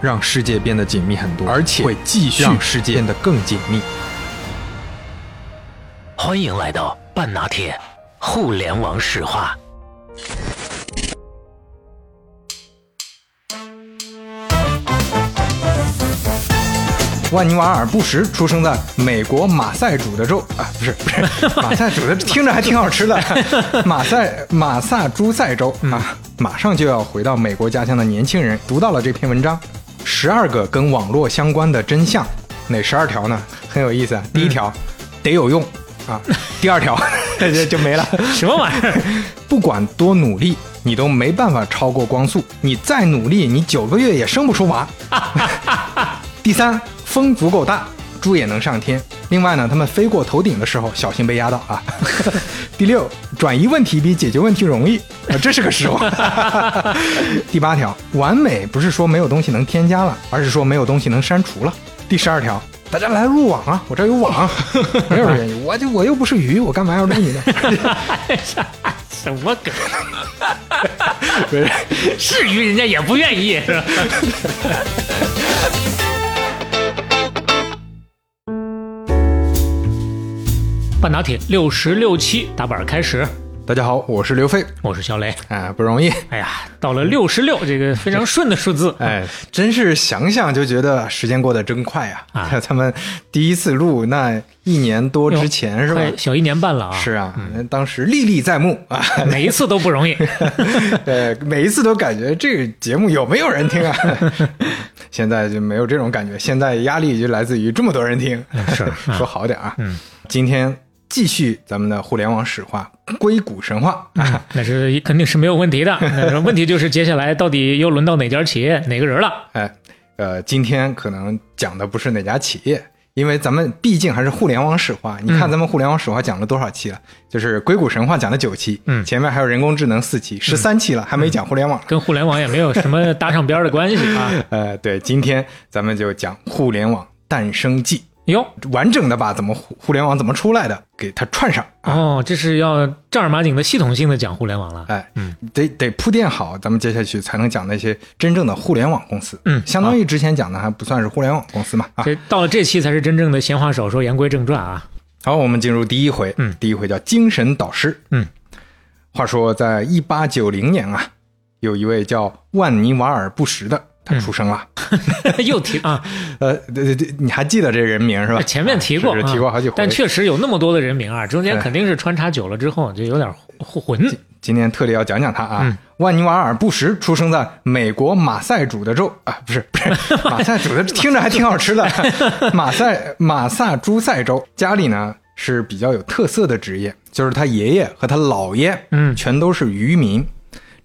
让世界变得紧密很多，而且会继续让世界变得更紧密。欢迎来到半拿铁互联网史话。万尼瓦尔·布什出生在美国马赛诸的州啊，不是不是 马赛诸的，听着还挺好吃的。马赛马萨诸塞州啊，马上就要回到美国家乡的年轻人读到了这篇文章，十二个跟网络相关的真相，哪十二条呢？很有意思啊。第一条，得有用啊。第二条，就就没了。什么玩意儿？不管多努力，你都没办法超过光速。你再努力，你九个月也生不出娃。第三，风足够大，猪也能上天。另外呢，他们飞过头顶的时候，小心被压到啊。第六，转移问题比解决问题容易啊，这是个实话。第八条，完美不是说没有东西能添加了，而是说没有东西能删除了。第十二条，大家来入网啊，我这儿有网，没有人愿意，我就我又不是鱼，我干嘛要录你呢？什么梗？是鱼，人家也不愿意，是吧？半打铁六十六期打板开始，大家好，我是刘飞，我是小雷。哎，不容易，哎呀，到了六十六这个非常顺的数字，哎，真是想想就觉得时间过得真快呀！啊 咱们第一次录那一年多之前是吧？小一年半了啊！是啊，当时历历在目啊，每一次都不容易。对，每一次都感觉这个节目有没有人听啊？现在就没有这种感觉，现在压力就来自于这么多人听。是说好点啊。嗯，今天继续咱们的互联网史话，硅谷神话。那是肯定是没有问题的。那问题就是接下来到底又轮到哪家企业哪个人了？哎，呃，今天可能讲的不是哪家企业，因为咱们毕竟还是互联网史话。你看咱们互联网史话讲了多少期了？就是硅谷神话讲了九期，嗯前面还有人工智能四期，十三期了，还没讲互联网。跟互联网也没有什么搭上边的关系啊。呃，对，今天咱们就讲互联网诞生记，哟，完整的把怎么互互联网怎么出来的给它串上啊。哦，这是要正儿八经的系统性的讲互联网了。哎，嗯，得得铺垫好，咱们接下去才能讲那些真正的互联网公司。嗯相当于之前讲的还不算是互联网公司嘛。啊，这到了这期才是真正的闲话少说，言归正传啊。好，我们进入第一回。嗯第一回叫精神导师。嗯，话说在一八九零年啊，有一位叫万尼瓦尔·布什的，他出生了。又提啊，呃，对对对，你还记得这人名是吧？前面提过，提过好几回。但确实有那么多的人名啊，中间哎肯定是穿插久了之后就有点混。今天特地要讲讲他啊。嗯万尼瓦尔·布什出生在美国马赛主的州啊，不是不是 马赛主的，听着还挺好吃的。马赛马萨诸塞州，家里呢是比较有特色的职业，就是他爷爷和他姥爷，嗯全都是渔民，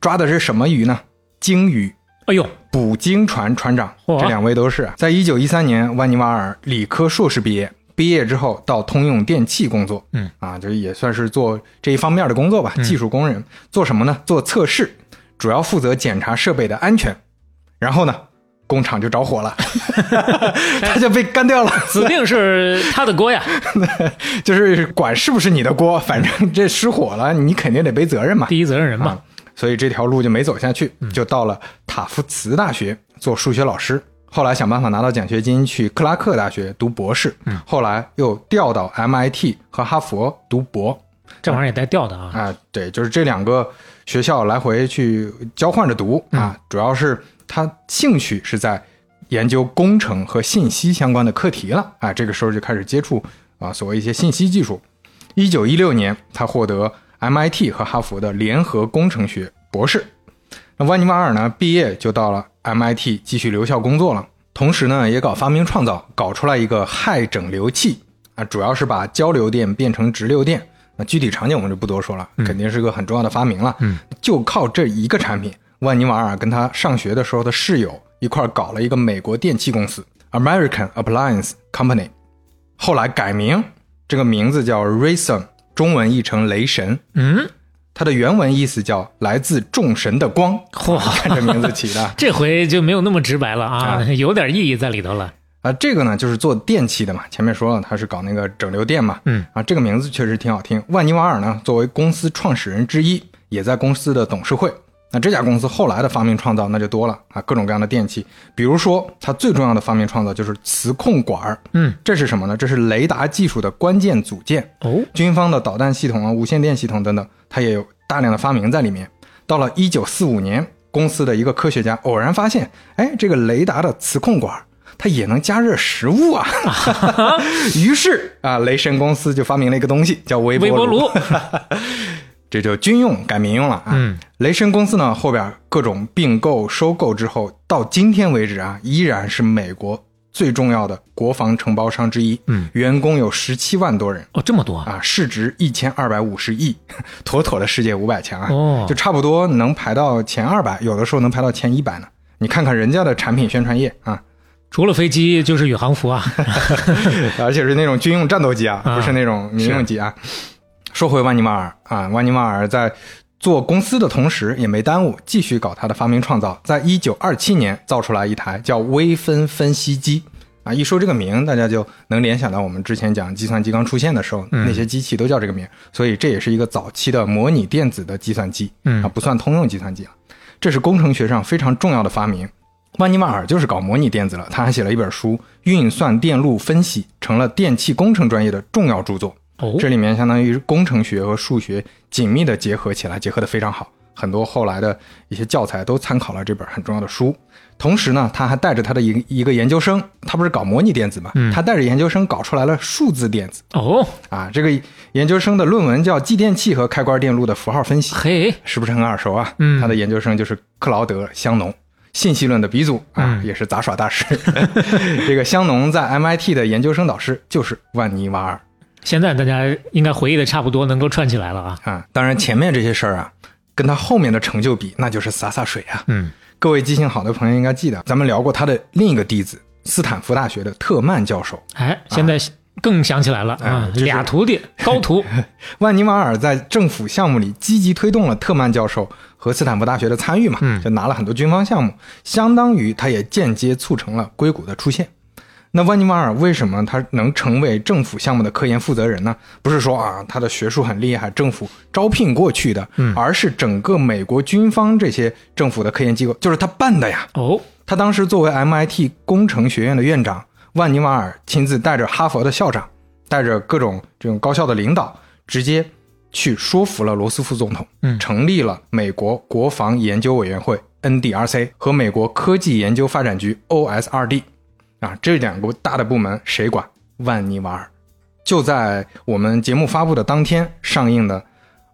抓的是什么鱼呢？鲸鱼。哎呦，捕鲸船船长，这两位都是啊。在一九一三年，万尼瓦尔理科硕士毕业，毕业之后到通用电气工作，嗯啊，就也算是做这一方面的工作吧，技术工人。做什么呢？做测试，主要负责检查设备的安全。然后呢，工厂就着火了，他就被干掉了。指定是他的锅呀。就是管是不是你的锅，反正这失火了，你肯定得背责任嘛。第一责任人嘛啊。所以这条路就没走下去，就到了塔夫茨大学做数学老师。后来想办法拿到奖学金去克拉克大学读博士，后来又调到 MIT 和哈佛读博。这玩意儿也带调的啊。啊，对，就是这两个学校来回去交换着读啊，主要是他兴趣是在研究工程和信息相关的课题了啊，这个时候就开始接触啊所谓一些信息技术。一九一六年，他获得 MIT 和哈佛的联合工程学博士。那万尼瓦尔呢，毕业就到了 MIT 继续留校工作了，同时呢也搞发明创造，搞出来一个氦整流器啊，主要是把交流电变成直流电。那具体场景我们就不多说了，肯定是个很重要的发明了。嗯，就靠这一个产品，万尼瓦尔跟他上学的时候的室友一块儿搞了一个美国电器公司 American Appliance Company，后来改名，这个名字叫 Rayson，中文译成雷神。嗯，它的原文意思叫来自众神的光。嚯看这名字起的 这回就没有那么直白了啊，啊有点意义在里头了。啊，这个呢就是做电器的嘛。前面说了，他是搞那个整流电嘛。嗯啊，这个名字确实挺好听。万尼瓦尔呢，作为公司创始人之一，也在公司的董事会。那这家公司后来的发明创造那就多了啊，各种各样的电器，比如说它最重要的发明创造就是磁控管儿。嗯，这是什么呢？这是雷达技术的关键组件。哦，军方的导弹系统啊、无线电系统等等，它也有大量的发明在里面。到了一九四五年，公司的一个科学家偶然发现，哎，这个雷达的磁控管。它也能加热食物啊，于是啊，雷神公司就发明了一个东西，叫微波微波炉。这就军用改民用了啊。嗯，雷神公司呢后边各种并购、收购之后，到今天为止啊，依然是美国最重要的国防承包商之一。嗯，员工有十七万多人哦，这么多啊！啊，市值一千二百五十亿，妥妥的世界五百强啊。哦就差不多能排到前二百，有的时候能排到前一百呢。你看看人家的产品宣传页啊，除了飞机就是宇航服啊。而且是那种军用战斗机啊，啊不是那种民用机啊。说回万尼瓦尔啊，万尼瓦尔在做公司的同时也没耽误，继续搞他的发明创造。在一九二七年造出来一台叫微分分析机啊，一说这个名，大家就能联想到我们之前讲计算机刚出现的时候，那些机器都叫这个名，所以这也是一个早期的模拟电子的计算机，嗯啊，不算通用计算机啊。这是工程学上非常重要的发明。万尼瓦尔就是搞模拟电子了，他还写了一本书《运算电路分析》，成了电气工程专业的重要著作。哦，这里面相当于工程学和数学紧密的结合起来，结合的非常好。很多后来的一些教材都参考了这本很重要的书。同时呢，他还带着他的一个一个研究生，他不是搞模拟电子嘛，他带着研究生搞出来了数字电子哦，啊。这个研究生的论文叫《继电器和开关电路的符号分析》，嘿，是不是很耳熟啊？嗯他的研究生就是克劳德·香农，信息论的鼻祖啊，嗯也是杂耍大师。这个香农在 MIT 的研究生导师就是万尼瓦尔。现在大家应该回忆的差不多，能够串起来了啊。啊，当然前面这些事儿啊，跟他后面的成就比，那就是洒洒水啊。嗯，各位记性好的朋友应该记得，咱们聊过他的另一个弟子，斯坦福大学的特曼教授。哎，现在更想起来了哎啊，就是俩徒弟，高徒。万尼瓦尔在政府项目里积极推动了特曼教授和斯坦福大学的参与嘛，嗯就拿了很多军方项目，相当于他也间接促成了硅谷的出现。那万尼瓦尔为什么他能成为政府项目的科研负责人呢？不是说啊他的学术很厉害，政府招聘过去的，而是整个美国军方这些政府的科研机构就是他办的呀。哦，他当时作为 MIT 工程学院的院长，万尼瓦尔亲自带着哈佛的校长，带着各种这种高校的领导，直接去说服了罗斯福总统，嗯成立了美国国防研究委员会 NDRC 和美国科技研究发展局 OSRD，啊，这两个大的部门谁管？万尼瓦尔。就在我们节目发布的当天上映的《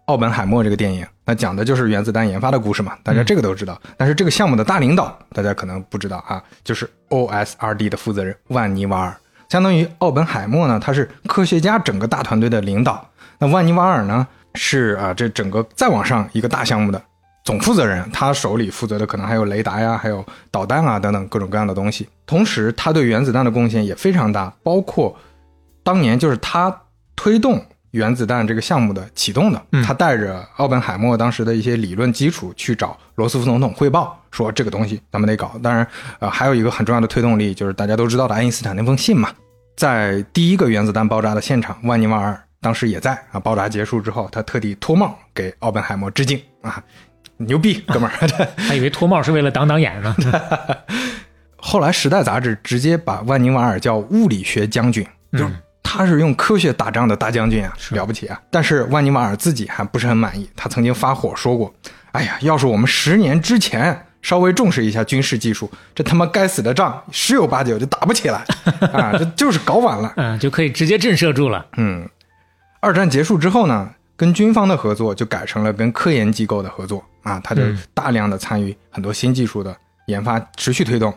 奥本海默》这个电影，那讲的就是原子弹研发的故事嘛，大家这个都知道。但是这个项目的大领导，大家可能不知道啊，就是 OSRD 的负责人万尼瓦尔，相当于奥本海默呢，他是科学家整个大团队的领导。那万尼瓦尔呢，是啊这整个再往上一个大项目的总负责人，他手里负责的可能还有雷达呀，还有导弹啊等等各种各样的东西。同时，他对原子弹的贡献也非常大，包括当年就是他推动原子弹这个项目的启动的，嗯他带着奥本海默当时的一些理论基础去找罗斯福总统汇报，说这个东西咱们得搞。当然，呃，还有一个很重要的推动力就是大家都知道的爱因斯坦那封信嘛，在第一个原子弹爆炸的现场，万尼瓦尔当时也在啊。爆炸结束之后，他特地脱帽给奥本海默致敬啊，牛逼，哥们儿！还以为脱帽是为了挡挡眼呢。后来《时代》杂志直接把万尼瓦尔叫物理学将军，就是他是用科学打仗的大将军啊，了不起啊！但是万尼瓦尔自己还不是很满意，他曾经发火说过：“哎呀，要是我们十年之前稍微重视一下军事技术，这他妈该死的仗十有八九就打不起来 啊！这就是搞晚了。”嗯，就可以直接震慑住了。嗯，二战结束之后呢，跟军方的合作就改成了跟科研机构的合作啊，他就嗯大量的参与很多新技术的研发，持续推动。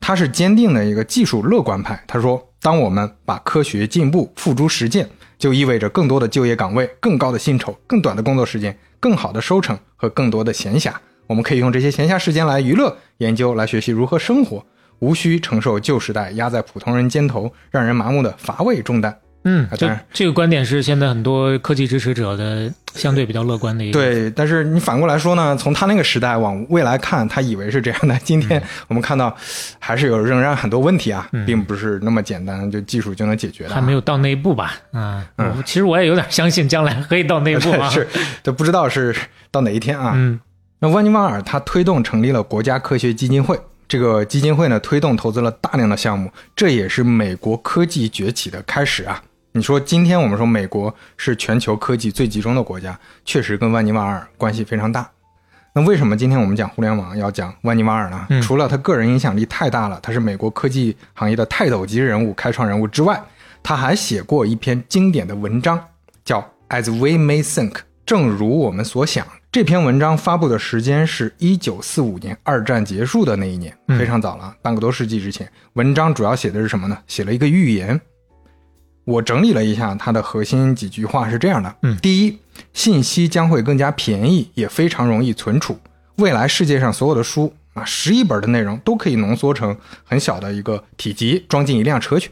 他是坚定的一个技术乐观派。他说，当我们把科学进步付诸实践，就意味着更多的就业岗位、更高的薪酬、更短的工作时间、更好的收成和更多的闲暇。我们可以用这些闲暇时间来娱乐、研究、来学习如何生活，无需承受旧时代压在普通人肩头让人麻木的乏味重担。嗯这啊当然这个观点是现在很多科技支持者的相对比较乐观的一个。，对，但是你反过来说呢，从他那个时代往未来看，他以为是这样的。今天 我们看到，还是有仍然很多问题啊，并不是那么简单就技术就能解决的、啊。还没有到那一步吧？啊，嗯其实我也有点相信将来可以到那一步啊。是，都不知道是到哪一天啊。嗯那万尼瓦尔他推动成立了国家科学基金会，这个基金会呢推动投资了大量的项目，这也是美国科技崛起的开始啊。你说今天我们说美国是全球科技最集中的国家，确实跟万尼瓦尔关系非常大。那为什么今天我们讲互联网要讲万尼瓦尔呢？嗯除了他个人影响力太大了，他是美国科技行业的泰斗级人物、开创人物之外，他还写过一篇经典的文章，叫《As We May Think》，正如我们所想。这篇文章发布的时间是一九四五年，二战结束的那一年，嗯非常早了，半个多世纪之前。文章主要写的是什么呢？写了一个预言。我整理了一下它的核心几句话是这样的：嗯第一，信息将会更加便宜，也非常容易存储。未来世界上所有的书啊，十亿本的内容都可以浓缩成很小的一个体积，装进一辆车去。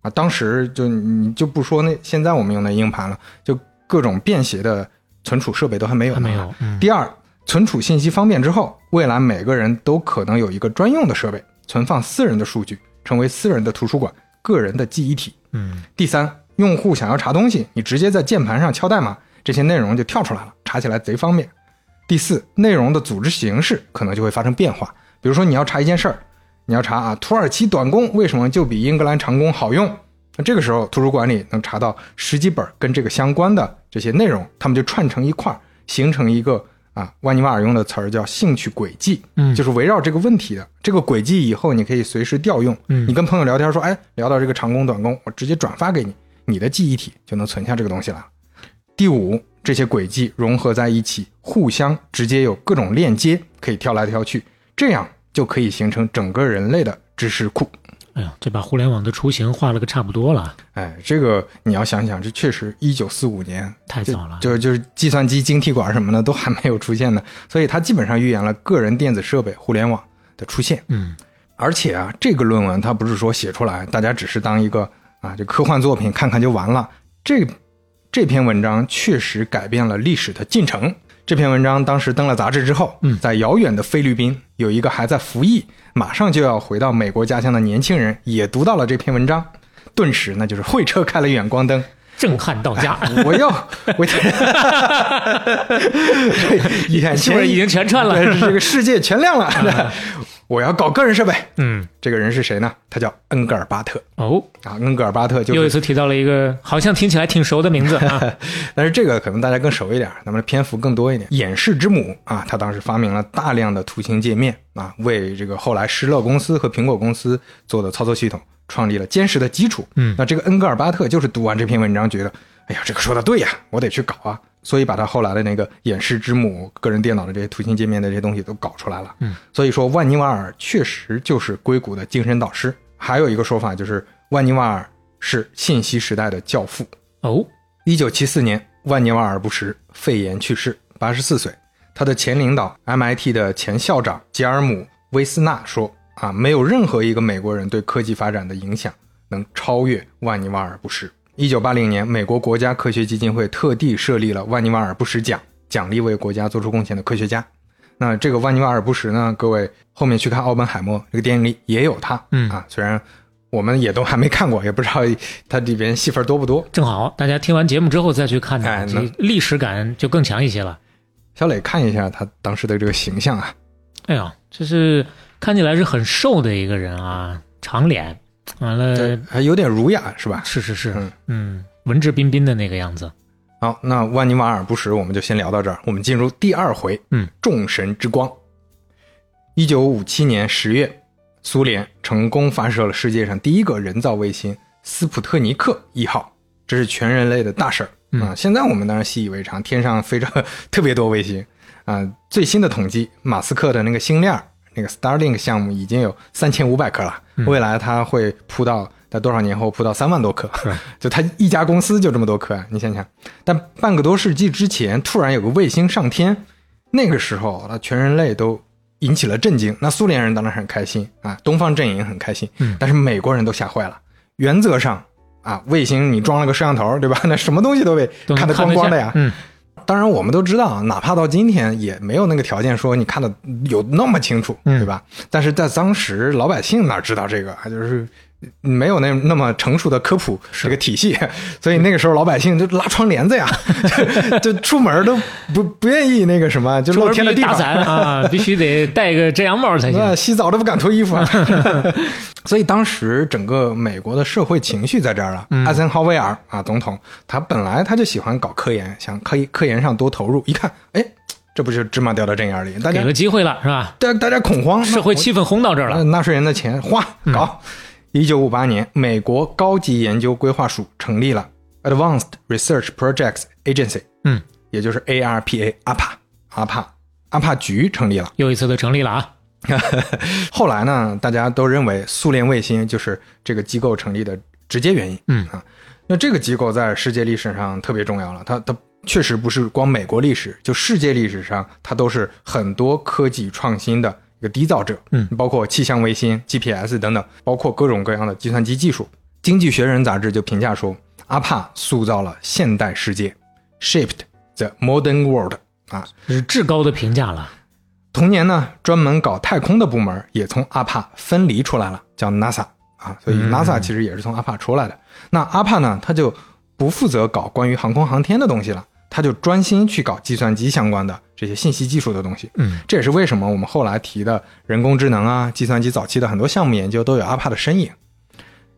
啊，当时就你就不说那现在我们用的硬盘了，就各种便携的存储设备都还没有没有。嗯第二，存储信息方便之后，未来每个人都可能有一个专用的设备，存放私人的数据，成为私人的图书馆、个人的记忆体。嗯第三，用户想要查东西，你直接在键盘上敲代码，这些内容就跳出来了，查起来贼方便。第四，内容的组织形式可能就会发生变化，比如说你要查一件事儿，你要查啊土耳其短工为什么就比英格兰长工好用，那这个时候图书馆里能查到十几本跟这个相关的这些内容，他们就串成一块儿，形成一个啊万尼瓦尔用的词儿叫兴趣轨迹，嗯就是围绕这个问题的这个轨迹，以后你可以随时调用。嗯你跟朋友聊天说，哎，聊到这个长工短工，我直接转发给你，你的记忆体就能存下这个东西了。第五，这些轨迹融合在一起，互相直接有各种链接，可以跳来跳去，这样就可以形成整个人类的知识库。哎呀，这把互联网的雏形画了个差不多了，哎，这个你要想想，这确实一九四五年太早了。就就是计算机、晶体管什么的都还没有出现呢，所以它基本上预言了个人电子设备、互联网的出现。嗯而且啊，这个论文它不是说写出来，大家只是当一个啊这科幻作品看看就完了。这这篇文章确实改变了历史的进程。这篇文章当时登了杂志之后，嗯在遥远的菲律宾有一个还在服役、马上就要回到美国家乡的年轻人也读到了这篇文章，顿时那就是会车开了远光灯。震撼到家，我要我眼是不是已经全串了？对这个世界全亮了。我要搞个人设备。嗯，这个人是谁呢？他叫恩格尔巴特哦，啊。恩格尔巴特就是，又一次提到了一个好像听起来挺熟的名字啊。但是这个可能大家更熟一点，咱们的篇幅更多一点。演示之母啊，他当时发明了大量的图形界面啊，为这个后来施乐公司和苹果公司做的操作系统创立了坚实的基础。嗯那这个恩格尔巴特就是读完这篇文章，觉得，哎呀，这个说的对呀，我得去搞啊，所以把他后来的那个演示之母、个人电脑的这些图形界面的这些东西都搞出来了。嗯，所以说万尼瓦尔确实就是硅谷的精神导师。还有一个说法就是万尼瓦尔是信息时代的教父。哦，一九七四年，万尼瓦尔·布什肺炎去世，八十四岁。他的前领导 MIT 的前校长吉尔姆·威斯纳说：“啊，没有任何一个美国人对科技发展的影响能超越万尼瓦尔·布什。”一九八零年，美国国家科学基金会特地设立了万尼瓦尔·布什奖，奖励为国家做出贡献的科学家。那这个万尼瓦尔·布什呢？各位后面去看《奥本海默》这个电影里也有他，嗯啊，虽然我们也都还没看过，也不知道他里边戏份多不多。正好大家听完节目之后再去看哎能历史感就更强一些了。小磊看一下他当时的这个形象啊，哎呀，这是看起来是很瘦的一个人啊，长脸，完了，还有点儒雅是吧？是是是嗯，嗯，文质彬彬的那个样子。好，那万尼瓦尔·布什我们就先聊到这儿，我们进入第二回，嗯，众神之光。一九五七年十月，苏联成功发射了世界上第一个人造卫星斯普特尼克一号，这是全人类的大事儿嗯啊！现在我们当然习以为常，天上飞着 特别多卫星啊。最新的统计，马斯克的那个星链儿那个 Starlink 项目已经有三千五百颗了，嗯未来它会铺到在多少年后铺到三万多颗是，就它一家公司就这么多颗啊！你想想，但半个多世纪之前突然有个卫星上天，那个时候，那全人类都引起了震惊。那苏联人当然很开心啊，东方阵营很开心，嗯但是美国人都吓坏了。原则上啊，卫星你装了个摄像头，对吧？那什么东西都被看得光光的呀。嗯，当然，我们都知道，哪怕到今天也没有那个条件说你看的有那么清楚，嗯对吧？但是在当时，老百姓哪知道这个，就是没有那那么成熟的科普这个体系，所以那个时候老百姓就拉窗帘子呀，就就出门都不不愿意那个什么，就露天的地方。啊，必须得戴个遮阳帽才那行。洗澡都不敢脱衣服啊，所以当时整个美国的社会情绪在这儿了。嗯艾森豪威尔啊，总统，他本来他就喜欢搞科研，想科科研上多投入。一看，哎，这不就芝麻掉到针眼里？大家给个机会了是吧？大大家恐慌，社会气氛轰到这儿了。呃纳税人的钱花搞。一九五八年，美国高级研究规划署成立了 Advanced Research Projects Agency，嗯，也就是 ARPA 阿帕阿帕阿帕局成立了。又一次的成立了啊！后来呢，大家都认为苏联卫星就是这个机构成立的直接原因。嗯啊，那这个机构在世界历史上特别重要了，它它确实不是光美国历史，就世界历史上它都是很多科技创新的一个缔造者。嗯，包括气象卫星、GPS 等等，包括各种各样的计算机技术。《经济学人》杂志就评价说，阿帕塑造了现代世界，shaped the modern world。啊，这是至高的评价了。同年呢，专门搞太空的部门也从阿帕分离出来了，叫 NASA 啊，所以嗯 NASA 其实也是从阿帕出来的。那阿帕呢，他就不负责搞关于航空航天的东西了，它就专心去搞计算机相关的这些信息技术的东西。嗯，这也是为什么我们后来提的人工智能啊、计算机早期的很多项目研究都有阿帕的身影。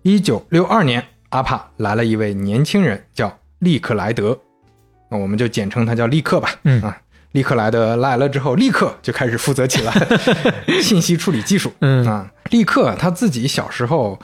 一九六二年，阿帕来了一位年轻人，叫利克莱德，那我们就简称他叫利克吧。嗯啊，利克莱德来了之后，立刻就开始负责起了 信息处理技术。嗯啊，利克他自己小时候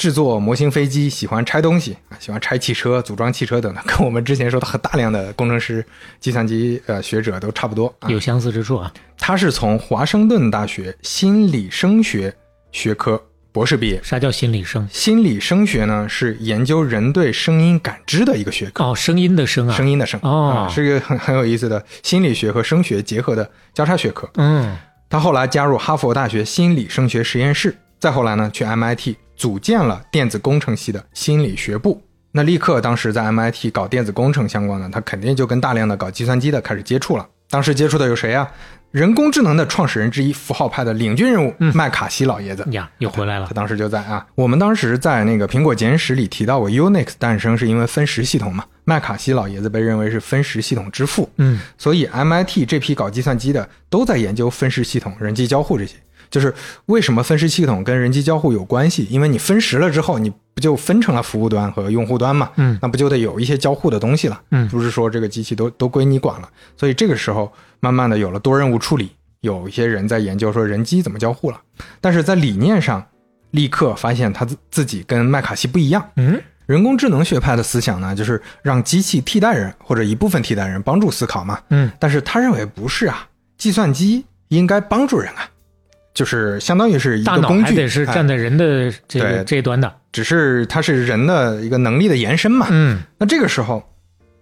制作模型飞机，喜欢拆东西啊，喜欢拆汽车、组装汽车等等，跟我们之前说的很大量的工程师、计算机呃学者都差不多啊。有相似之处啊。他是从华盛顿大学心理声学学科博士毕业。啥叫心理声？心理声学呢，是研究人对声音感知的一个学科，哦，声音的声啊。声音的声哦啊，是一个很很有意思的心理学和声学结合的交叉学科。嗯他后来加入哈佛大学心理声学实验室，再后来呢，去 MIT 组建了电子工程系的心理学部。那立刻当时在 MIT 搞电子工程相关的，他肯定就跟大量的搞计算机的开始接触了。当时接触的有谁啊？人工智能的创始人之一，符号派的领军人物麦卡锡老爷子。呀，又回来了他。当时就在啊，我们当时在那个苹果简史里提到过，Unix 诞生是因为分时系统嘛。麦卡锡老爷子被认为是分时系统之父，嗯所以 MIT 这批搞计算机的都在研究分时系统、人机交互这些。就是为什么分时系统跟人机交互有关系？因为你分时了之后，你不就分成了服务端和用户端嘛？嗯那不就得有一些交互的东西了？嗯不是说这个机器都都归你管了。所以这个时候，慢慢的有了多任务处理，有一些人在研究说人机怎么交互了。但是在理念上，立刻发现他自自己跟麦卡锡不一样。嗯人工智能学派的思想呢，就是让机器替代人或者一部分替代人，帮助思考嘛。嗯但是他认为不是啊，计算机应该帮助人啊，就是相当于是一个工具，是哎站在人的这个这一端的。只是它是人的一个能力的延伸嘛。嗯那这个时候，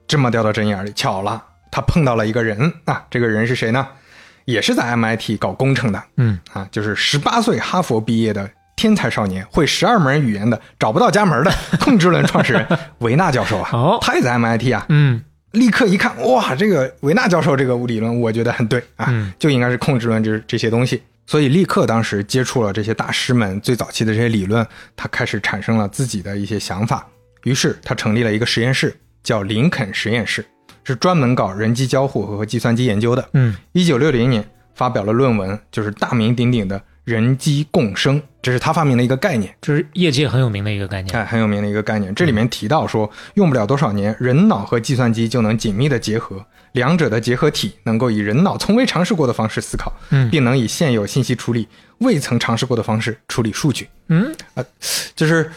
芝麻掉到针眼里，巧了，他碰到了一个人啊，这个人是谁呢？也是在 MIT 搞工程的嗯啊，就是十八岁哈佛毕业的天才少年，会十二门语言的，找不到家门的 控制论创始人 维纳教授啊。哦他也在 MIT 啊，嗯立刻一看，哇，这个维纳教授这个理论，我觉得很对啊，嗯就应该是控制论这这些东西。所以立刻当时接触了这些大师们最早期的这些理论，他开始产生了自己的一些想法。于是他成立了一个实验室，叫林肯实验室，是专门搞人机交互和计算机研究的。嗯一九六零年发表了论文，就是大名鼎鼎的人机共生，这是他发明的一个概念。就是业界很有名的一个概念。哎，很有名的一个概念。这里面提到说，用不了多少年，人脑和计算机就能紧密的结合，两者的结合体能够以人脑从未尝试过的方式思考，嗯并能以现有信息处理未曾尝试过的方式处理数据。嗯就是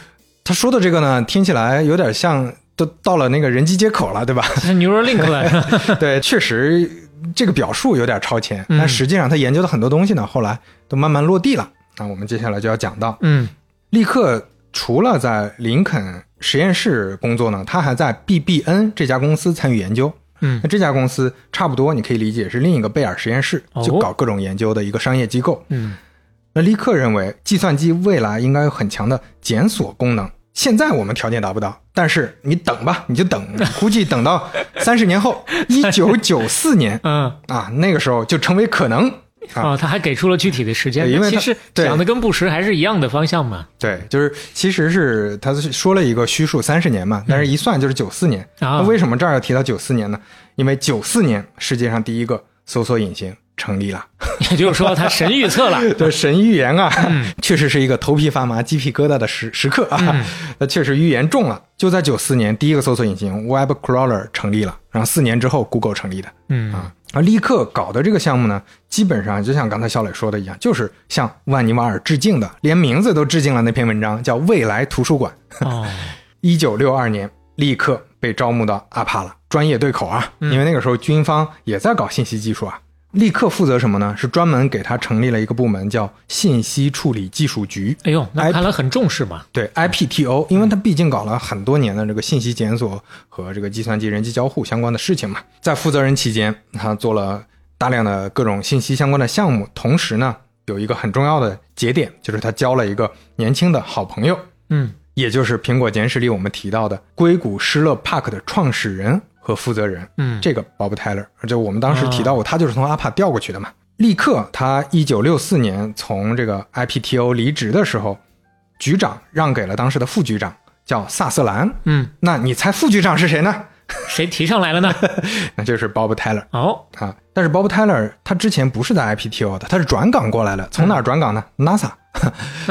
他说的这个呢，听起来有点像都到了那个人机接口了，对吧？这是 Neuralink 了。对，确实这个表述有点超前，嗯但实际上他研究的很多东西呢，后来都慢慢落地了。那我们接下来就要讲到，嗯立刻除了在林肯实验室工作呢，他还在 BBN 这家公司参与研究。嗯那这家公司差不多，你可以理解是另一个贝尔实验室哦，就搞各种研究的一个商业机构。嗯那利克认为，计算机未来应该有很强的检索功能。现在我们条件达不到，但是你等吧，你就等，估计等到三十年后，一九九四年嗯啊，那个时候就成为可能啊。哦，他还给出了具体的时间，因为其实讲的跟布什还是一样的方向嘛。对，就是其实是他是说了一个虚数三十年嘛，但是一算就是九四年。啊那为什么这儿要提到九四年呢？因为九四年世界上第一个搜索引擎成立了。也 就是说，他神预测了。对神预言啊，确实是一个头皮发麻、鸡皮疙瘩的时时刻啊。那确实预言中了。就在九四年，第一个搜索引擎 Web Crawler 成立了，然后四年之后 Google 成立的嗯啊。而立刻搞的这个项目呢，基本上就像刚才小磊说的一样，就是向万尼瓦尔致敬的，连名字都致敬了那篇文章，叫《未来图书馆》。哦，一九六二年，立刻被招募到阿帕了，专业对口啊，因为那个时候军方也在搞信息技术啊。立刻负责什么呢？是专门给他成立了一个部门，叫信息处理技术局。哎呦，那看来很重视嘛。对 IPTO，因为他毕竟搞了很多年的这个信息检索和这个计算机人机交互相关的事情嘛。在负责人期间，他做了大量的各种信息相关的项目，同时呢，有一个很重要的节点，就是他交了一个年轻的好朋友，嗯也就是苹果简史里我们提到的硅谷施乐 Park 的创始人和负责人，嗯，这个 Bob Tyler，就我们当时提到过，他就是从阿帕调过去的嘛。立刻，他一九六四年从这个 IPTO 离职的时候，局长让给了当时的副局长，叫萨瑟兰。嗯，那你猜副局长是谁呢？谁提上来了呢？那就是 Bob Tyler 哦，啊。但是 Bob Tyler 他之前不是在 IPTO 的，他是转岗过来的。从哪儿转岗呢？NASA。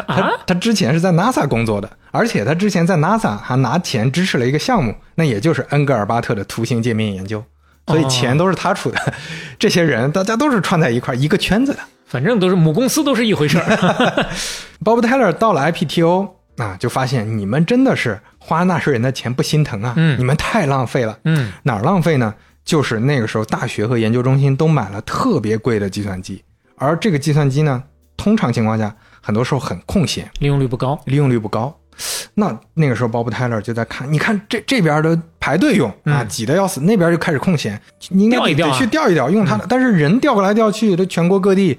他啊，他之前是在 NASA 工作的，而且他之前在 NASA 还拿钱支持了一个项目，那也就是恩格尔巴特的图形界面研究，所以钱都是他出的。这些人大家都是串在一块儿一个圈子的。反正都是母公司都是一回事儿。Bob Tyler 到了 IPTO 啊，就发现你们真的是花纳税人的钱不心疼啊，嗯你们太浪费了。嗯哪儿浪费呢？就是那个时候大学和研究中心都买了特别贵的计算机，而这个计算机呢，通常情况下很多时候很空闲，利用率不高。利用率不高。那那个时候，Bob Tyler 就在看，你看这这边的排队用啊，嗯挤得要死，那边就开始空闲，你应该得去调一调，用它的。但是人调过来调去，这全国各地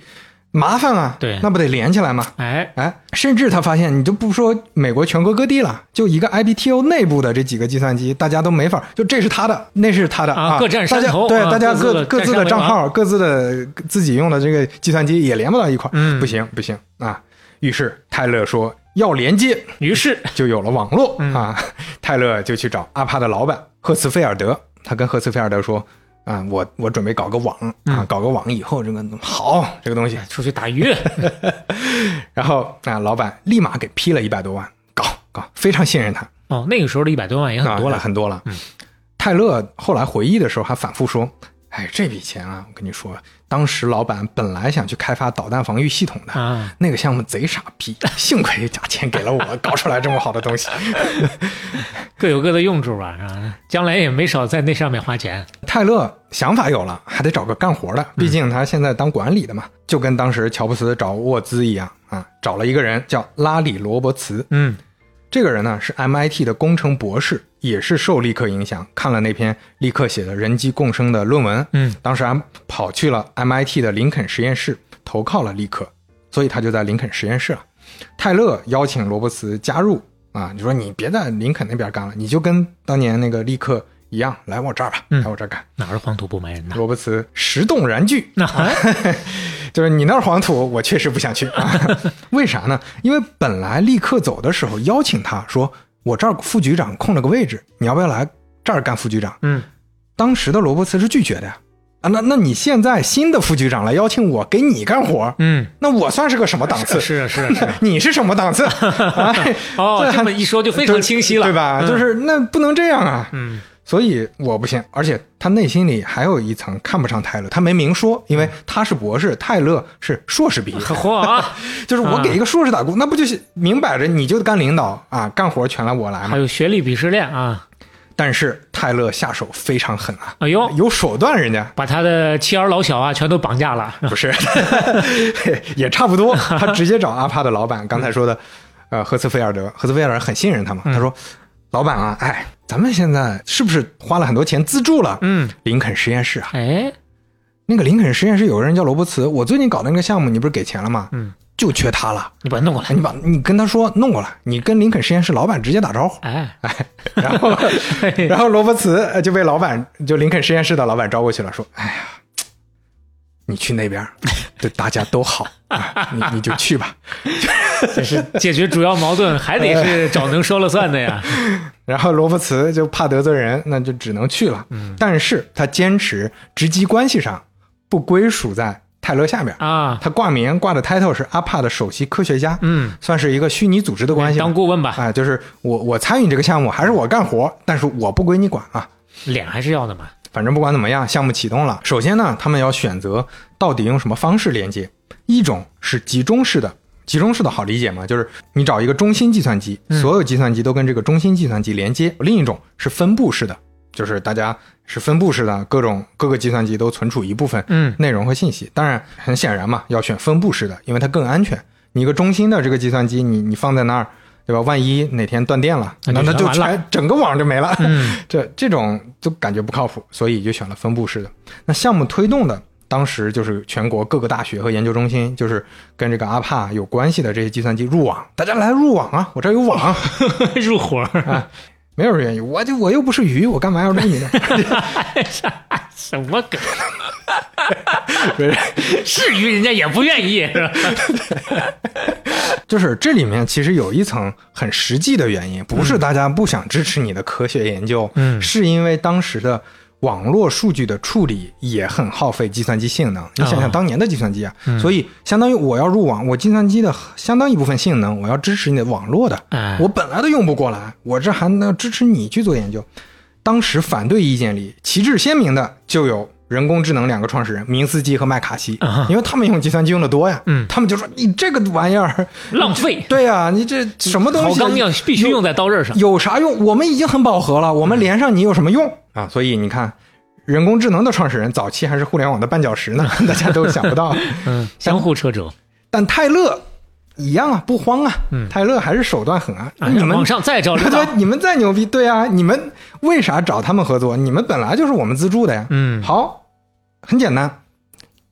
麻烦啊，对那不得连起来吗？哎，哎，甚至他发现，你就不说美国全国各地了，就一个 IBTO 内部的这几个计算机，大家都没法，就这是他的，那是他的啊各占山大家头啊对大家各各各自的账号、各自的自己用的这个计算机也连不到一块儿，嗯不行不行啊！于是泰勒说要连接，于是就有了网络、嗯啊。泰勒就去找阿帕的老板赫茨菲尔德，他跟赫茨菲尔德说。啊，我我准备搞个网嗯啊，搞个网以后这个好这个东西，出去打鱼。然后啊，老板立马给批了一百多万，搞搞，非常信任他，哦，那个时候的一百多万也很多啊、了。很多了。嗯，泰勒后来回忆的时候还反复说：“哎，这笔钱啊，我跟你说，当时老板本来想去开发导弹防御系统的，啊，那个项目贼傻逼，幸亏把钱给了我，搞出来这么好的东西。各有各的用处吧，是吧？将来也没少在那上面花钱。泰勒想法有了，还得找个干活的，毕竟他现在当管理的嘛，就跟当时乔布斯找沃兹一样啊，找了一个人叫拉里罗伯茨，嗯这个人呢是 MIT 的工程博士，也是受利克影响，看了那篇利克写的人机共生的论文，嗯，当时还跑去了 MIT 的林肯实验室投靠了利克，所以他就在林肯实验室了。泰勒邀请罗伯茨加入啊，你说你别在林肯那边干了，你就跟当年那个利克一样，来我这儿吧，嗯来我这儿干。哪儿黄土不埋人呐？罗伯茨石动燃具，那 就是你那儿黄土，我确实不想去啊。为啥呢？因为本来立刻走的时候邀请他说，我这儿副局长空了个位置，你要不要来这儿干副局长？嗯，当时的罗伯茨是拒绝的呀。啊，那那你现在新的副局长来邀请我给你干活，嗯，那我算是个什么档次？是啊是啊是啊。你是什么档次？哎哦，还这么一说就非常清晰了，对吧？嗯就是那不能这样啊。嗯所以我不信，而且他内心里还有一层看不上泰勒，他没明说，因为他是博士，泰勒是硕士毕业，嚯啊，就是我给一个硕士打工，那不就是明摆着你就干领导啊，干活全来我来还嘛？有学历鄙视链啊！但是泰勒下手非常狠啊，哎呦，有手段，人家。把他的妻儿老小啊全都绑架了。不是，也差不多，他直接找阿帕的老板，刚才说的，呃，赫茨菲尔德，赫茨菲尔德很信任他嘛，他说。老板啊，哎，咱们现在是不是花了很多钱资助了嗯，林肯实验室啊？哎，那个林肯实验室有个人叫罗伯茨，我最近搞的那个项目，你不是给钱了吗？嗯，就缺他了。你把他弄过来哎，。你把你跟他说弄过来，你跟林肯实验室老板直接打招呼。哎哎，然后，然后罗伯茨呃就被老板，就林肯实验室的老板招过去了，说：“哎呀，你去那边，对大家都好啊，你你就去吧。这是解决主要矛盾，还得是找能说了算的呀。”然后罗伯茨就怕得罪人，那就只能去了。嗯但是他坚持直级关系上不归属在泰勒下面，啊，他挂名挂的 title 是阿帕的首席科学家，嗯，算是一个虚拟组织的关系。当顾问吧，啊，就是我我参与这个项目，还是我干活，但是我不归你管啊。脸还是要的嘛。反正不管怎么样，项目启动了。首先呢，他们要选择到底用什么方式连接。一种是集中式的，集中式的好理解嘛，就是你找一个中心计算机，所有计算机都跟这个中心计算机连接。另一种是分布式的，就是大家是分布式的，各种各个计算机都存储一部分嗯内容和信息。当然，很显然嘛，要选分布式的，因为它更安全。你一个中心的这个计算机，你你放在那儿，对吧？万一哪天断电了，那那就就全整个网就没了。嗯 这这种就感觉不靠谱，所以就选了分布式的。那项目推动的当时就是全国各个大学和研究中心，就是跟这个阿帕有关系的这些计算机入网，大家来入网啊！我这儿有网，入伙儿，没有人愿意，我就我又不是鱼，我干嘛要入你呢？什么梗？是鱼，人家也不愿意，是吧？就是这里面其实有一层很实际的原因，不是大家不想支持你的科学研究，嗯是因为当时的网络数据的处理也很耗费计算机性能。你想想当年的计算机啊，所以相当于我要入网，我计算机的相当一部分性能，我要支持你的网络的，哎我本来都用不过来，我这还能支持你去做研究。当时反对意见里旗帜鲜明的就有人工智能两个创始人明斯基和麦卡锡，因为他们用计算机用的多呀，嗯他们就说你这个玩意儿 浪费。对呀、你这什么东西好钢要必须用在刀刃上。有啥用？我们已经很饱和了，我们连上你有什么用啊？所以你看，人工智能的创始人早期还是互联网的绊脚石呢，大家都想不到。嗯，相互掣肘。但泰勒一样啊，不慌啊，泰勒还是手段狠啊。啊你们往上再找 对，你们再牛逼，对啊，你们为啥找他们合作？你们本来就是我们资助的呀。嗯好，很简单，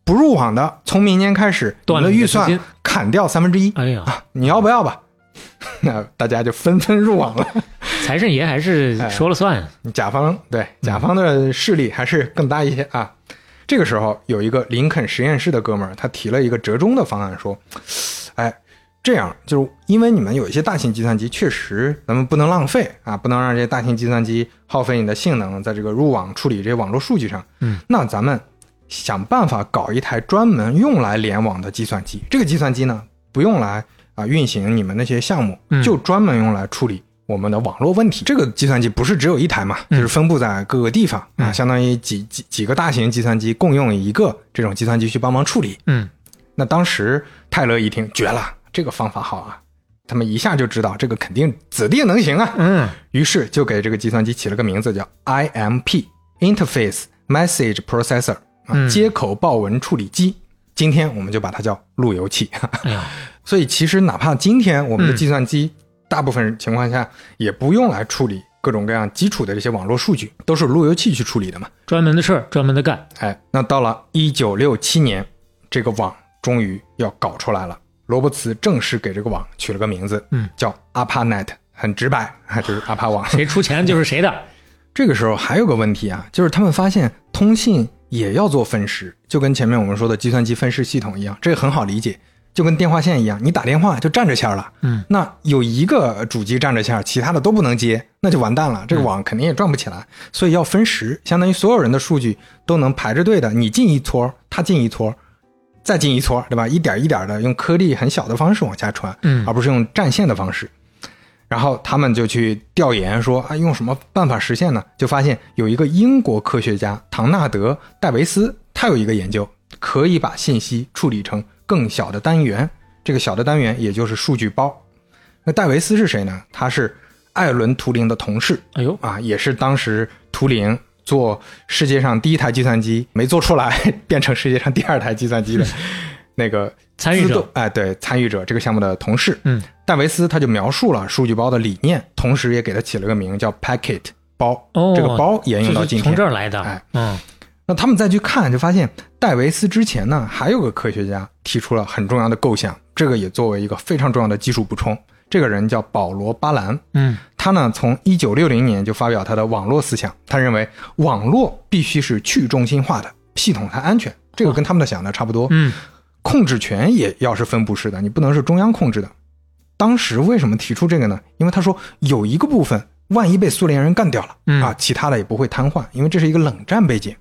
不入网的，从明年开始，你断了的预算砍掉三分之一。哎呀，你要不要吧？那大家就纷纷入网了。财神爷还是说了算。甲方对甲方的势力还是更大一些啊。这个时候，有一个林肯实验室的哥们儿，他提了一个折中的方案，说：“哎，这样就是因为你们有一些大型计算机，确实咱们不能浪费啊，不能让这些大型计算机耗费你的性能，在这个入网处理这些网络数据上。嗯，那咱们想办法搞一台专门用来联网的计算机。这个计算机呢，不用来啊运行你们那些项目，嗯就专门用来处理我们的网络问题。这个计算机不是只有一台嘛，就是分布在各个地方啊，相当于几几几个大型计算机共用一个这种计算机去帮忙处理。嗯，那当时泰勒一听，绝了，这个方法好啊！他们一下就知道这个肯定指定能行啊。嗯，于是就给这个计算机起了个名字，叫 IMP Interface Message Processor 啊，嗯接口报文处理机。今天我们就把它叫路由器。所以其实哪怕今天我们的嗯计算机，大部分情况下也不用来处理各种各样基础的这些网络数据，都是路由器去处理的嘛。专门的事儿，专门的干。哎，那到了一九六七年，这个网终于要搞出来了。罗伯茨正式给这个网取了个名字，嗯，叫 ARPANET，很直白啊，就是阿帕网。谁出钱就是谁的。这个时候还有个问题啊，就是他们发现通信也要做分时，就跟前面我们说的计算机分时系统一样，这个很好理解，就跟电话线一样，你打电话就占着线了，嗯，那有一个主机占着线，其他的都不能接，那就完蛋了，这个网肯定也转不起来，所以要分时，相当于所有人的数据都能排着队的，你进一撮，他进一撮。再进一撮，对吧？一点一点的用颗粒很小的方式往下传，嗯而不是用占线的方式。然后他们就去调研说啊，用什么办法实现呢？就发现有一个英国科学家唐纳德·戴维斯，他有一个研究，可以把信息处理成更小的单元，这个小的单元也就是数据包。那戴维斯是谁呢？他是艾伦·图灵的同事哎呦，啊，也是当时图灵做世界上第一台计算机没做出来，变成世界上第二台计算机的那个参与者哎，对，参与者这个项目的同事。嗯，戴维斯他就描述了数据包的理念，同时也给它起了个名叫 Packet 包。哦，这个包沿用到今天。从这儿来的。哎，嗯。那他们再去看，就发现戴维斯之前呢，还有个科学家提出了很重要的构想，这个也作为一个非常重要的技术补充。这个人叫保罗·巴兰，嗯，他呢从一九六零年就发表他的网络思想，他认为网络必须是去中心化的，系统才安全。这个跟他们的想的差不多，嗯，控制权也要是分布式的，你不能是中央控制的。当时为什么提出这个呢？因为他说有一个部分万一被苏联人干掉了，啊，其他的也不会瘫痪，因为这是一个冷战背景。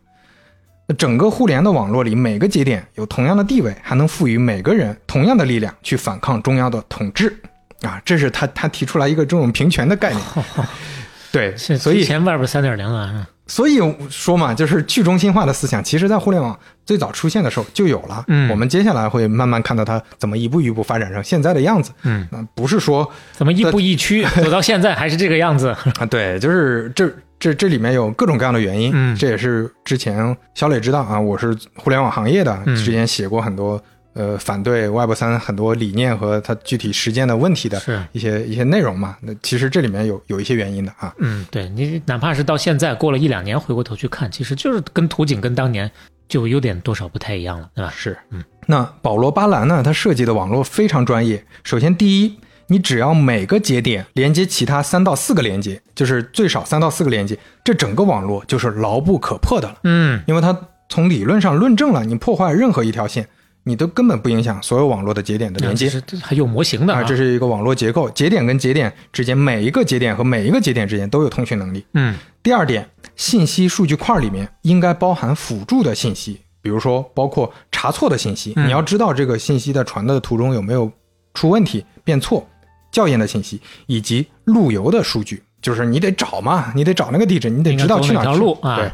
整个互联的网络里，每个节点有同样的地位，还能赋予每个人同样的力量去反抗中央的统治，啊，这是他他提出来一个这种平权的概念。对，所以前外边三点零啊，所以说嘛，就是去中心化的思想，其实在互联网最早出现的时候就有了。嗯，我们接下来会慢慢看到它怎么一步一步发展成现在的样子。嗯，不是说怎么一步一趋走到现在还是这个样子 啊？对，就是这。这这里面有各种各样的原因，嗯，这也是之前小磊知道啊，我是互联网行业的，之前写过很多呃反对 Web 三很多理念和它具体实践的问题的一些一些内容嘛。那其实这里面有有一些原因的啊。嗯，对你哪怕是到现在过了一两年回过头去看，其实就是跟图景跟当年就有点多少不太一样了，对吧？是，嗯。那保罗巴兰呢，他设计的网络非常专业。首先第一。你只要每个节点连接其他三到四个连接，就是最少三到四个连接，这整个网络就是牢不可破的了。嗯，因为它从理论上论证了，你破坏任何一条线，你都根本不影响所有网络的节点的连接。这还有模型的啊，这是一个网络结构，节点跟节点之间每一个节点和每一个节点之间都有通讯能力。嗯，第二点，信息数据块里面应该包含辅助的信息，比如说包括查错的信息，你要知道这个信息在传的途中有没有出问题变错。校验的信息以及路由的数据，就是你得找嘛，你得找那个地址，你得知道去哪去。啊。对，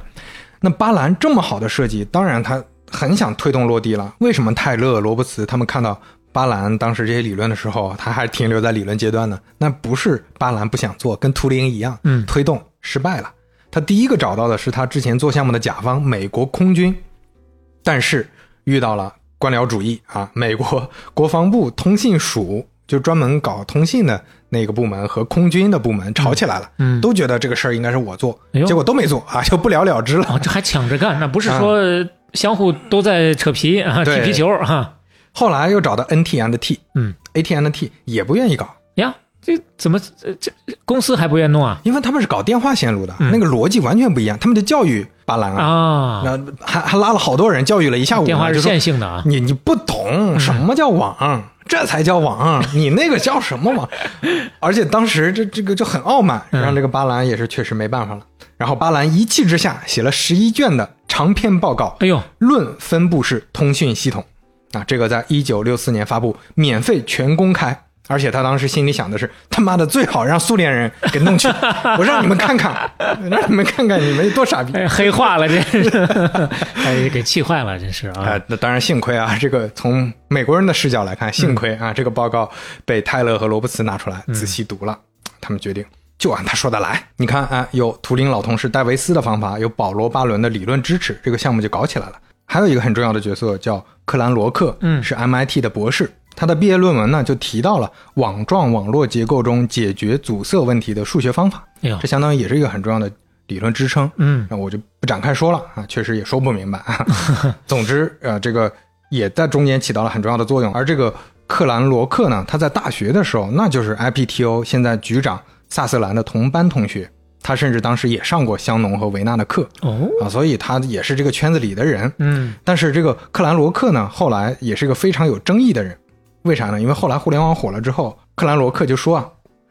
那巴兰这么好的设计，当然他很想推动落地了。为什么泰勒、罗伯茨他们看到巴兰当时这些理论的时候，他还停留在理论阶段呢？那不是巴兰不想做，跟图灵一样，嗯，推动失败了。他第一个找到的是他之前做项目的甲方美国空军，但是遇到了官僚主义啊，美国国防部通信署。就专门搞通信的那个部门和空军的部门吵起来了，嗯，都觉得这个事儿应该是我做，结果都没做 啊，就不了了之了。哦，这还抢着干，那不是说相互都在扯皮 啊，踢皮球啊？后来又找到 NT and T，嗯，AT and T 也不愿意搞呀。这怎么这公司还不愿意弄啊？因为他们是搞电话线路的，那个逻辑完全不一样。他们的教育巴兰啊，那还还拉了好多人教育了一下午。电话是线性的啊，你你不懂什么叫网。这才叫网，你那个叫什么网？而且当时这这个就很傲慢，让这个巴兰也是确实没办法了。然后巴兰一气之下写了十一卷的长篇报告，哎呦，论分布式通讯系统啊，这个在一九六四年发布，免费全公开。而且他当时心里想的是，他妈的最好让苏联人给弄去，我让你们看看，让你们看看你们多傻逼，黑化了，真是，哎，给气坏了，真是啊。那当然幸亏啊，这个从美国人的视角来看，幸亏啊，这个报告被泰勒和罗伯茨拿出来仔细读了，他们决定就按他说的来。你看啊，有图灵老同事戴维斯的方法，有保罗巴伦的理论支持，这个项目就搞起来了。还有一个很重要的角色叫克兰罗克，嗯，是 MIT 的博士。他的毕业论文呢，就提到了网状网络结构中解决阻塞问题的数学方法。哎这相当于也是一个很重要的理论支撑。嗯，那我就不展开说了啊，确实也说不明白。总之，呃，这个也在中间起到了很重要的作用。而这个克兰罗克呢，他在大学的时候，那就是 IPTO 现在局长萨瑟兰的同班同学，他甚至当时也上过香农和维纳的课。哦，啊，所以他也是这个圈子里的人。嗯，但是这个克兰罗克呢，后来也是一个非常有争议的人。为啥呢？因为后来互联网火了之后，克兰罗克就说啊：“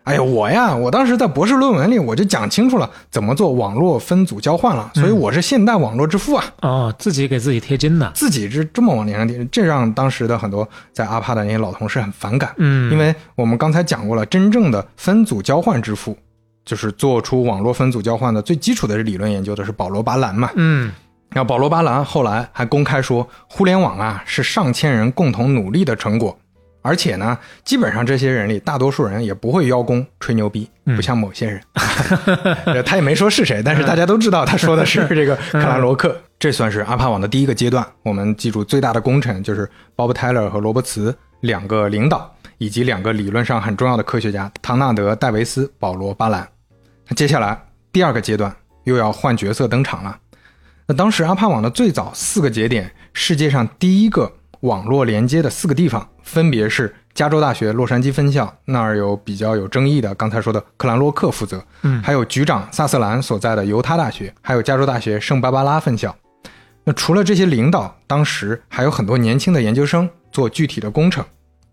哎呀，我呀，我当时在博士论文里我就讲清楚了怎么做网络分组交换了，所以我是现代网络之父啊！”哦，自己给自己贴金呢，自己是这么往脸上贴，这让当时的很多在阿帕的那些老同事很反感。嗯，因为我们刚才讲过了，真正的分组交换之父，就是做出网络分组交换的最基础的理论研究的是保罗巴兰嘛。嗯，然后保罗巴兰后来还公开说，互联网啊是上千人共同努力的成果。而且呢，基本上这些人里，大多数人也不会邀功吹牛逼，不像某些人，他也没说是谁，但是大家都知道他说的是 这个克拉罗克。这算是阿帕网的第一个阶段。我们记住，最大的功臣就是 Bob Taylor 和罗伯茨两个领导，以及两个理论上很重要的科学家唐纳德·戴维斯、保罗·巴兰。那接下来第二个阶段又要换角色登场了。那当时阿帕网的最早四个节点，世界上第一个网络连接的四个地方，分别是加州大学洛杉矶分校，那儿有比较有争议的，刚才说的克兰洛克负责，嗯还有局长萨瑟兰所在的犹他大学，还有加州大学圣巴巴拉分校。那除了这些领导，当时还有很多年轻的研究生做具体的工程，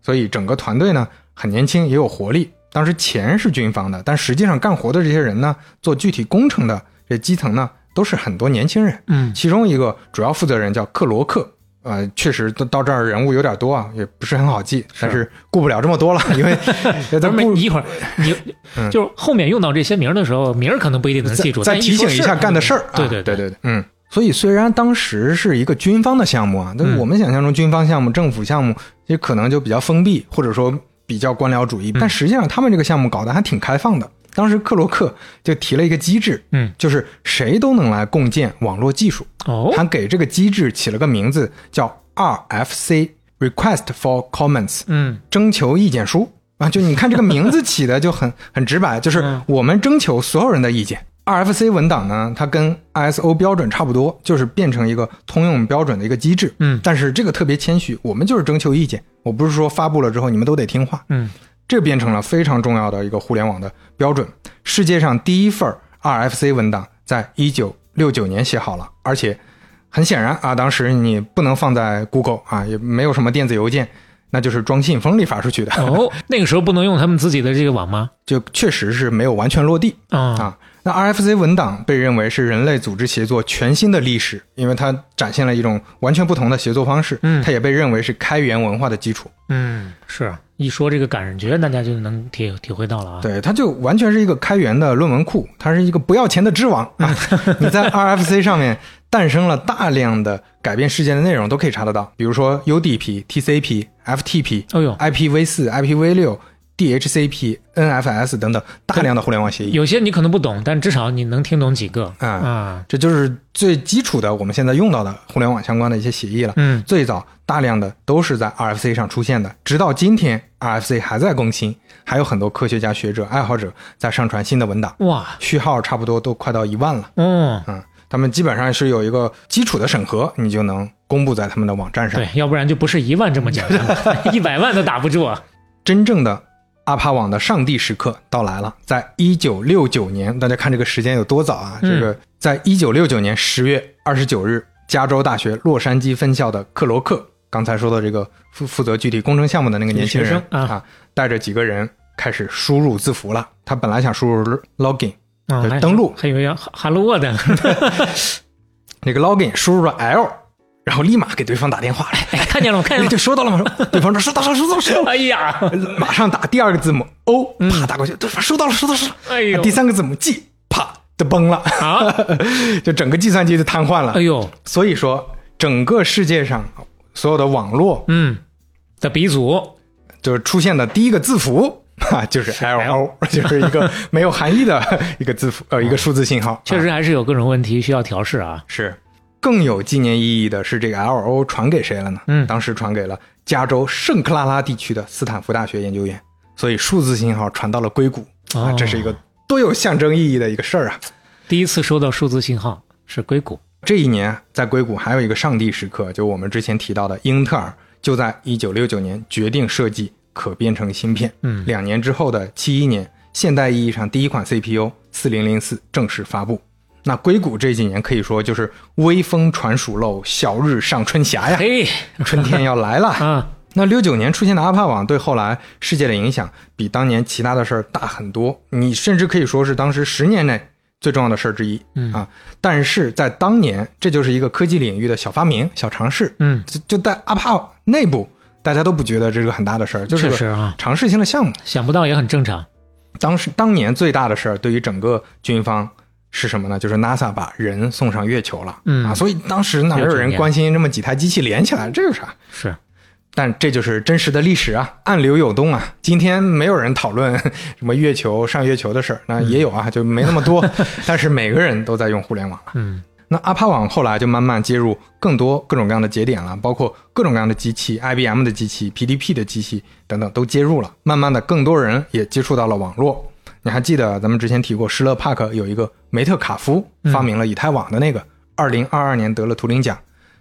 所以整个团队呢很年轻，也有活力。当时钱是军方的，但实际上干活的这些人呢，做具体工程的这基层呢，都是很多年轻人。嗯其中一个主要负责人叫克罗克，呃，确实到到这儿人物有点多啊，也不是很好记，但是顾不了这么多了，因为 在咱们一会儿 你嗯就是后面用到这些名儿的时候，名儿可能不一定能记住，再但提醒一下干的事儿。儿。对对啊对对对，嗯。所以虽然当时是一个军方的项目啊，但是嗯我们想象中军方项目、政府项目，其实可能就比较封闭，或者说比较官僚主义。嗯但实际上他们这个项目搞得还挺开放的。当时克罗克就提了一个机制，嗯，就是谁都能来共建网络技术，哦。他给这个机制起了个名字叫 RFC（Request for Comments），嗯。征求意见书。啊，就你看这个名字起的就很 很直白，就是嗯。我们征求所有人的意见。RFC 文档呢，它跟 ISO 标准差不多，就是变成一个通用标准的一个机制。嗯。但是这个特别谦虚，我们就是征求意见，我不是说发布了之后你们都得听话。嗯这变成了非常重要的一个互联网的标准。世界上第一份 RFC 文档在一九六九年写好了，而且很显然啊，当时你不能放在 Google 啊，也没有什么电子邮件，那就是装信封里发出去的，哦，那个时候不能用他们自己的这个网吗？就确实是没有完全落地。啊啊，那 RFC 文档被认为是人类组织协作全新的历史，因为它展现了一种完全不同的协作方式。嗯它也被认为是开源文化的基础。嗯，是一说这个感觉，大家就能体体会到了啊。对，它就完全是一个开源的论文库，它是一个不要钱的知网啊！你在 RFC 上面诞生了大量的改变世界的内容，都可以查得到，比如说 UDP、TCP、FTP、哦呦，IPv 四、IPv 六、DHCP、NFS 等等大量的互联网协议。有些你可能不懂，但至少你能听懂几个啊啊。这就是最基础的我们现在用到的互联网相关的一些协议了。嗯最早大量的都是在 RFC 上出现的，直到今天 RFC 还在更新，还有很多科学家、学者、爱好者在上传新的文档，哇，序号差不多都快到一万了。嗯，嗯，他们基本上是有一个基础的审核，你就能公布在他们的网站上。对，要不然就不是一万这么简单了，一百万都打不住啊。真正的阿帕网的上帝时刻到来了，在一九六九年，大家看这个时间有多早啊！嗯。这个在一九六九年十月二十九日，加州大学洛杉矶分校的克罗克，刚才说的这个负负责具体工程项目的那个年轻人啊。带着几个人开始输入字符了。他本来想输入 login，啊，登录。还以为要哈喽我的，那个 login 输入了 l，然后立马给对方打电话来。哎，看见了，吗看见了。就收到了吗？对方说收到了，收到了，收到了。哎呀，马上打第二个字母 O，啪打过去，对方收到了，收到了，收到了。哎呦第三个字母 G，啪就崩了，啊，就整个计算机就瘫痪了哎。呦，所以说，整个世界上所有的网络嗯，的鼻祖，就是出现的第一个字符啊，就是 L O，就是一个没有含义的一个字符，呃，一个数字信号。啊确实还是有各种问题需要调试啊。是。更有纪念意义的是，这个 L O 传给谁了呢？嗯当时传给了加州圣克拉拉地区的斯坦福大学研究院，所以数字信号传到了硅谷啊哦，这是一个多有象征意义的一个事儿啊！第一次收到数字信号是硅谷，这一年在硅谷还有一个上帝时刻，就我们之前提到的英特尔就在一九六九年决定设计可编程芯片。嗯两年之后的七一年，现代意义上第一款 CPU 四零零四正式发布。那硅谷这几年可以说就是微风传暑漏，小日上春霞呀，嘿春天要来了。啊，那六九年出现的阿帕网对后来世界的影响比当年其他的事儿大很多，你甚至可以说是当时十年内最重要的事儿之一。嗯啊，但是在当年，这就是一个科技领域的小发明、小尝试。嗯，就就在阿帕内部，大家都不觉得这是个很大的事儿，就是个尝试性的项目。想不到也很正常。当时当年最大的事儿，对于整个军方是什么呢？就是 NASA 把人送上月球了。嗯啊，所以当时哪有人关心这么几台机器连起来？这有啥？是，但这就是真实的历史啊，暗流涌动啊。今天没有人讨论 什么月球上月球的事儿，那也有啊，就没那么多。但是每个人都在用互联网了。嗯那阿帕网后来就慢慢接入更多各种各样的节点了，包括各种各样的机器，IBM 的机器、PDP 的机器等等都接入了。慢慢的，更多人也接触到了网络。你还记得咱们之前提过，施乐帕克有一个梅特卡夫发明了以太网的那个，二零二二年得了图灵奖，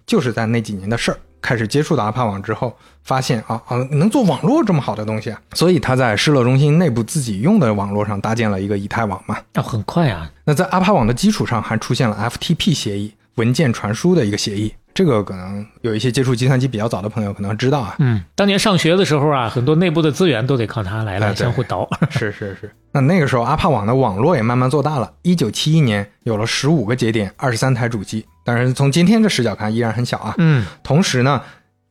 就是在那几年的事儿。开始接触到阿帕网之后，发现啊啊能做网络这么好的东西啊，所以他在施乐中心内部自己用的网络上搭建了一个以太网嘛。哦，很快啊。那在阿帕网的基础上，还出现了 FTP 协议，文件传输的一个协议。这个可能有一些接触计算机比较早的朋友可能知道啊。嗯，当年上学的时候啊，很多内部的资源都得靠它来来相互倒。是是是。那那个时候，阿帕网的网络也慢慢做大了。一九七一年有了十五个节点，二十三台主机。但是从今天的视角看，依然很小啊。嗯。同时呢。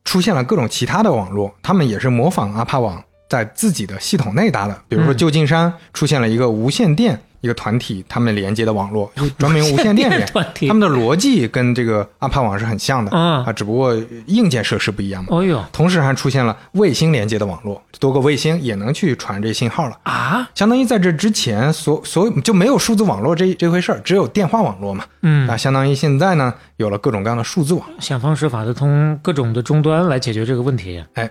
出现了各种其他的网络，他们也是模仿阿帕网在自己的系统内搭的。比如说，旧金山出现了一个无线电一个团体，他们连接的网络，专门无线电 连。他们的逻辑跟这个阿帕网是很像的啊，只不过硬件设施不一样嘛。哦呦，同时还出现了卫星连接的网络，多个卫星也能去传这信号了啊。相当于在这之前，所所有就没有数字网络这这回事儿，只有电话网络嘛。嗯，那相当于现在呢？有了各种各样的数字网，想方设法的从各种的终端来解决这个问题。哎，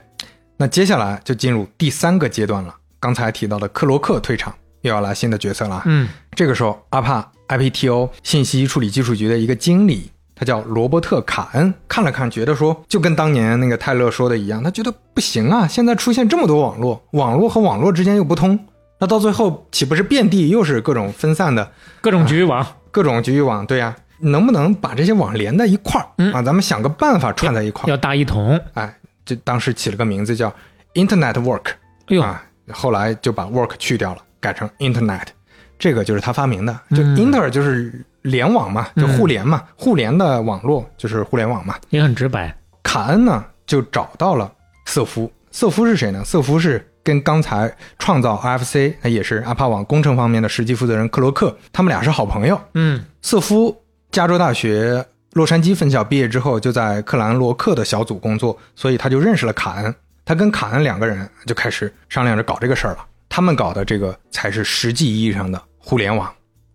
那接下来就进入第三个阶段了。刚才提到的克罗克退场，又要来新的角色了。嗯，这个时候，阿帕 IPTO 信息处理技术局的一个经理，他叫罗伯特卡恩，看了看，觉得说，就跟当年那个泰勒说的一样，他觉得不行啊，现在出现这么多网络，网络和网络之间又不通，那到最后岂不是遍地又是各种分散的各种局域网，各种局域网？对呀。能不能把这些网连在一块儿啊？咱们想个办法串在一块儿。要大一统，哎，这当时起了个名字叫 Internet Work，哎呦，后来就把 Work 去掉了，改成 Internet，这个就是他发明的。就 Inter 就是联网嘛，就互联嘛，互联的网络就是互联网嘛，也很直白。卡恩呢就找到了瑟夫，瑟夫是谁呢？瑟夫是跟刚才创造 RFC，那也是阿帕网工程方面的实际负责人克罗克，他们俩是好朋友。嗯，瑟夫。加州大学洛杉矶分校毕业之后，就在克兰罗克的小组工作，所以他就认识了卡恩。他跟卡恩两个人就开始商量着搞这个事儿了。他们搞的这个才是实际意义上的互联网，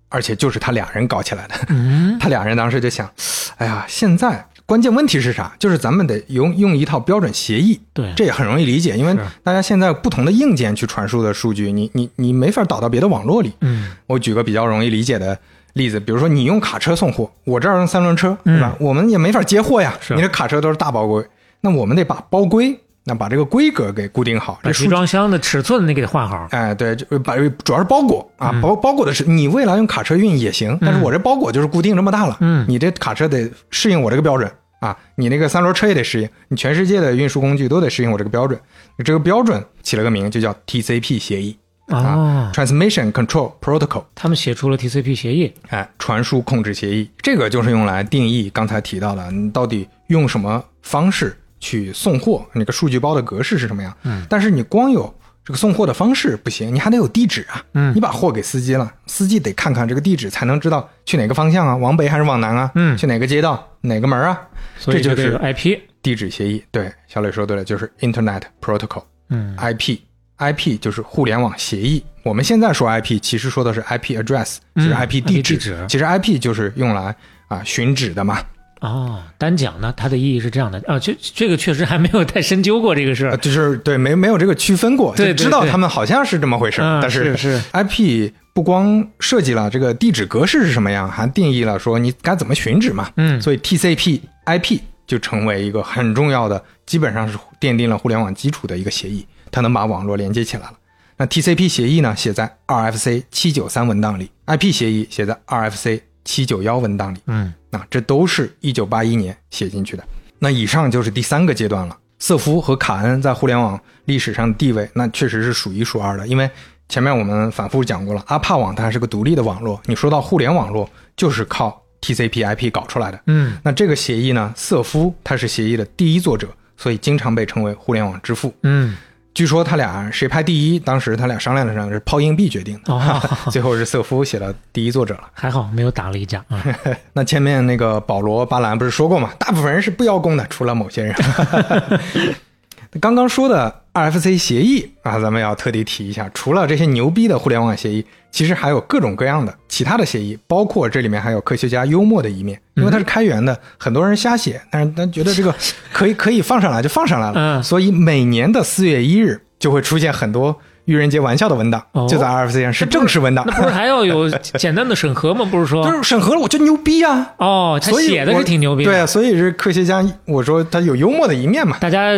而且就是他俩人搞起来的。他俩人当时就想：哎呀，现在关键问题是啥？就是咱们得用用一套标准协议。对，这也很容易理解，因为大家现在不同的硬件去传输的数据，你你你没法导到别的网络里。嗯，我举个比较容易理解的。例子，比如说你用卡车送货，我这儿用三轮车，对吧？我们也没法接货呀。你的卡车都是大包规，那我们得把包规，那把这个规格给固定好，这集装箱的尺寸你给换好。哎，对，就把主要是包裹啊，包包裹的是你未来用卡车运也行，但是我这包裹就是固定这么大了。嗯，你这卡车得适应我这个标准啊，你那个三轮车也得适应，你全世界的运输工具都得适应我这个标准。这个标准起了个名，就叫 TCP 协议。啊，Transmission Control Protocol，他们写出了 TCP 协议，哎，传输控制协议，这个就是用来定义刚才提到的，你到底用什么方式去送货，那个数据包的格式是什么样？嗯，但是你光有这个送货的方式不行，你还得有地址啊。嗯，你把货给司机了，司机得看看这个地址，才能知道去哪个方向啊，往北还是往南啊？嗯，去哪个街道，哪个门啊？这就是 IP 地址协议。对，小磊说对了，就是 Internet Protocol。嗯，IP。IP 就是互联网协议。我们现在说 IP，其实说的是 IP address，就是 IP 地址。其实 IP 就是用来啊寻址的嘛。哦，单讲呢，它的意义是这样的啊。这这个确实还没有太深究过这个事儿，就是对没没有这个区分过，对，知道他们好像是这么回事儿。但是是 IP 不光设计了这个地址格式是什么样，还定义了说你该怎么寻址嘛。嗯，所以 TCP IP 就成为一个很重要的，基本上是奠定了互联网基础的一个协议。它能把网络连接起来了。那 TCP 协议呢，写在 RFC 七九三文档里；IP 协议写在 RFC 七九幺文档里。嗯，那这都是一九八一年写进去的。那以上就是第三个阶段了。瑟夫和卡恩在互联网历史上的地位，那确实是数一数二的。因为前面我们反复讲过了，阿帕网它还是个独立的网络。你说到互联网络，就是靠 TCP IP 搞出来的。嗯，那这个协议呢，瑟夫他是协议的第一作者，所以经常被称为互联网之父。嗯。据说他俩谁排第一？当时他俩商量了商量是抛硬币决定的，最后是瑟夫写了第一作者了。还好没有打了一架啊。那前面那个保罗·巴兰不是说过吗？大部分人是不邀功的，除了某些人。刚刚说的 RFC 协议啊，咱们要特地提一下，除了这些牛逼的互联网协议，其实还有各种各样的其他的协议，包括这里面还有科学家幽默的一面，因为它是开源的，很多人瞎写，但是他觉得这个可以可以放上来就放上来了，嗯所以每年的四月一日就会出现很多愚人节玩笑的文档，哦就在 RFC 上是正式文档那，不是还要有 简单的审核吗？不是说就是审核了，我就牛逼啊！哦，他所以写的我是挺牛逼的，对啊，所以是科学家，我说他有幽默的一面嘛，大家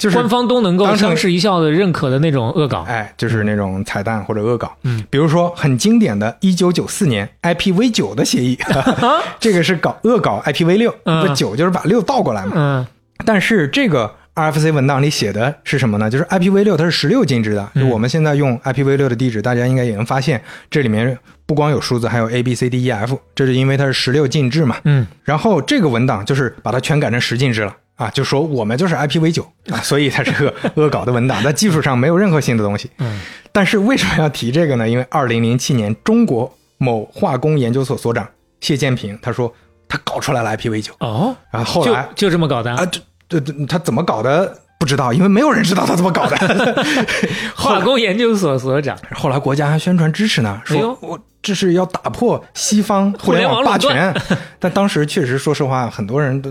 就是官方都能够相视一笑的认可的那种恶搞。哎，就是那种彩蛋或者恶搞。嗯，比如说很经典的1994年 IPv 九的协议，这个是搞恶搞 IPv 六，嗯这九就是把六倒过来嘛。嗯但是这个 RFC 文档里写的是什么呢？就是 IPv 六它是十六进制的，就我们现在用 IPv 六的地址，大家应该也能发现，这里面不光有数字，还有 A B C D E F，这是因为它是十六进制嘛。嗯，然后这个文档就是把它全改成十进制了啊，就说我们就是 IPv 九啊，所以它是个 恶搞的文档，在技术上没有任何新的东西。嗯，但是为什么要提这个呢？因为二零零七年中国某化工研究所所长谢建平他说他搞出来了 IPv 九，哦，然后后来就这么搞的啊，这这这他怎么搞的不知道，因为没有人知道他怎么搞的。化工研究所所长，后来国家还宣传支持呢，说我这是要打破西方互联网霸权。但当时确实，说实话，很多人都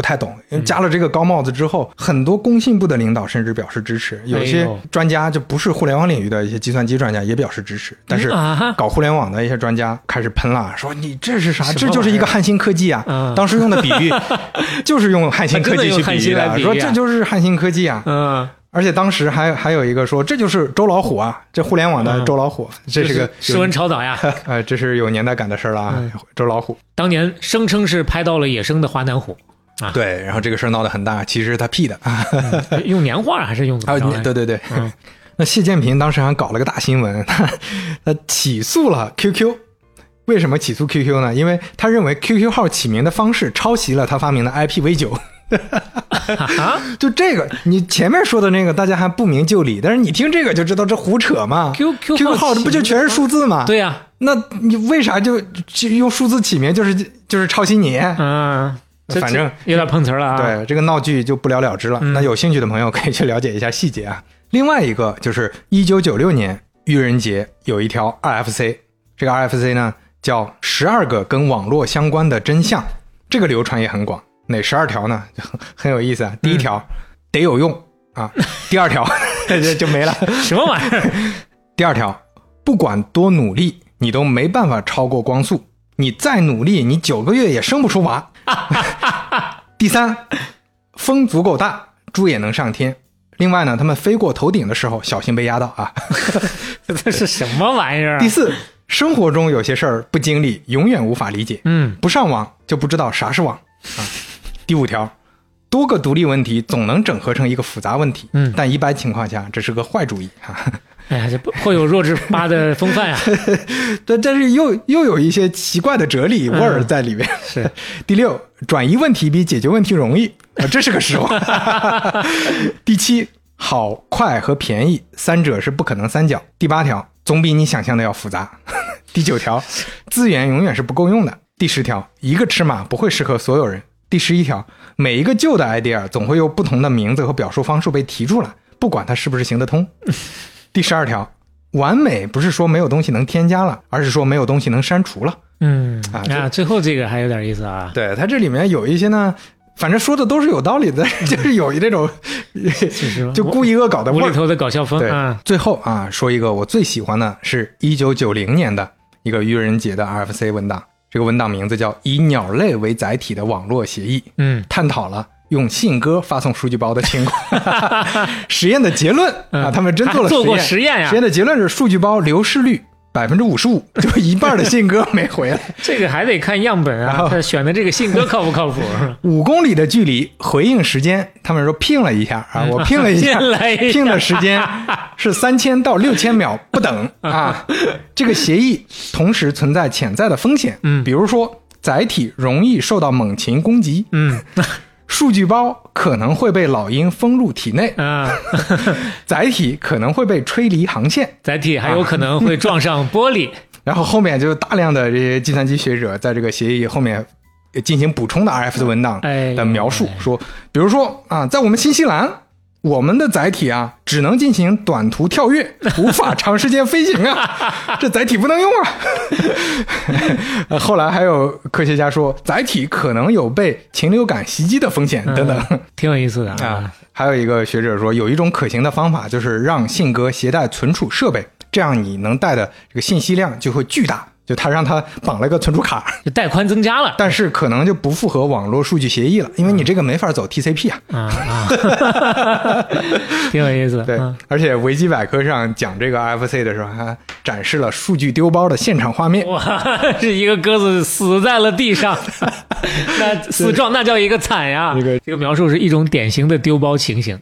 不太懂，因为加了这个高帽子之后，很多工信部的领导甚至表示支持，有些专家就不是互联网领域的一些计算机专家也表示支持，但是搞互联网的一些专家开始喷了，说你这是啥？这就是一个汉芯科技啊！嗯。当时用的比喻 就是用汉芯科技的比喻说这就是汉芯科技啊。嗯，而且当时还还有一个说这就是周老虎啊，这互联网的嗯。周老虎，这是个时文超导呀，呃，这是有年代感的事儿了啊，嗯。周老虎。当年声称是拍到了野生的华南虎，啊对，然后这个事儿闹得很大，其实是他 P 的啊。用年画还是用怎啊么着来？对对对。嗯 那谢建平当时还搞了个大新闻，他 他起诉了 QQ。为什么起诉 QQ 呢？因为他认为 QQ 号起名的方式抄袭了他发明的 IPv 九。啊 就这个，你前面说的那个大家还不明就里，但是你听这个就知道这胡扯嘛。QQ 号这不就全是数字吗？对呀，那你为啥就就用数字起名？就是就是抄袭你？嗯，这反正有点碰瓷了啊。，对这个闹剧就不了了之了。嗯那有兴趣的朋友可以去了解一下细节啊。另外一个就是一九九六年愚人节有一条 RFC，这个 RFC 呢叫十二个跟网络相关的真相，这个流传也很广。哪十二条呢？就很很有意思啊。第一条、得有用啊，第二条 就就没了。什么玩意儿？第二条，不管多努力，你都没办法超过光速。你再努力，你九个月也生不出娃。第三，风足够大，猪也能上天。另外呢，他们飞过头顶的时候，小心被压到啊。这是什么玩意儿啊 第？四，生活中有些事儿不经历，永远无法理解。嗯，不上网就不知道啥是网啊。第五条，多个独立问题总能整合成一个复杂问题，嗯但一般情况下这是个坏主意哈。哎呀，这不颇有弱智吧的风范啊！但，但是又又有一些奇怪的哲理味儿在里面。是 第六，转移问题比解决问题容易，啊，这是个实话。第七，好、快和便宜三者是不可能三角。第八条，总比你想象的要复杂。第九条，资源永远是不够用的。第十条，一个尺码不会适合所有人。第十一条，每一个旧的 idea 总会有不同的名字和表述方式被提出来，不管它是不是行得通。第十二条，完美不是说没有东西能添加了，而是说没有东西能删除了。嗯啊最后这个还有点意思啊。对，它这里面有一些呢，反正说的都是有道理的，就是有这种 是就故意恶搞的。无厘头的搞笑风对啊。，最后啊，说一个我最喜欢的是一九九零年的一个愚人节的 RFC 文档，这个文档名字叫《以鸟类为载体的网络协议》，嗯，探讨了。用信鸽发送数据包的情况，实验的结论啊，嗯他们真做了还做过实实验呀。实验的结论是数据包流失率百分之五十五，就一半的信鸽没回来。这个还得看样本啊，他选的这个信鸽靠不靠谱？五公里的距离，回应时间，他们说拼了一下啊，我拼了一下，拼了一下。拼的时间是三千到六千秒不等啊。这个协议同时存在潜在的风险，嗯。比如说载体容易受到猛禽攻击，嗯数据包可能会被老鹰封入体内，啊，载体可能会被吹离航线。载体还有可能会撞上玻璃。然后后面就大量的这些计算机学者在这个协议后面进行补充的 RF 的文档哎的描述哎，说，比如说啊，在我们新西兰我们的载体啊，只能进行短途跳跃，无法长时间飞行啊，这载体不能用啊。呃后来还有科学家说，载体可能有被禽流感袭击的风险等等。嗯挺有意思的啊，还有一个学者说，有一种可行的方法，就是让信鸽携带存储设备，这样你能带的这个信息量就会巨大。就他让他绑了个存储卡，就带宽增加了。但是可能就不符合网络数据协议了，因为你这个没法走 TCP 啊。啊啊，挺有意思。对嗯，而且维基百科上讲这个 RFC 的时候，还展示了数据丢包的现场画面。哇，是一个鸽子死在了地上，那死状那叫一个惨呀！这个这个描述是一种典型的丢包情形。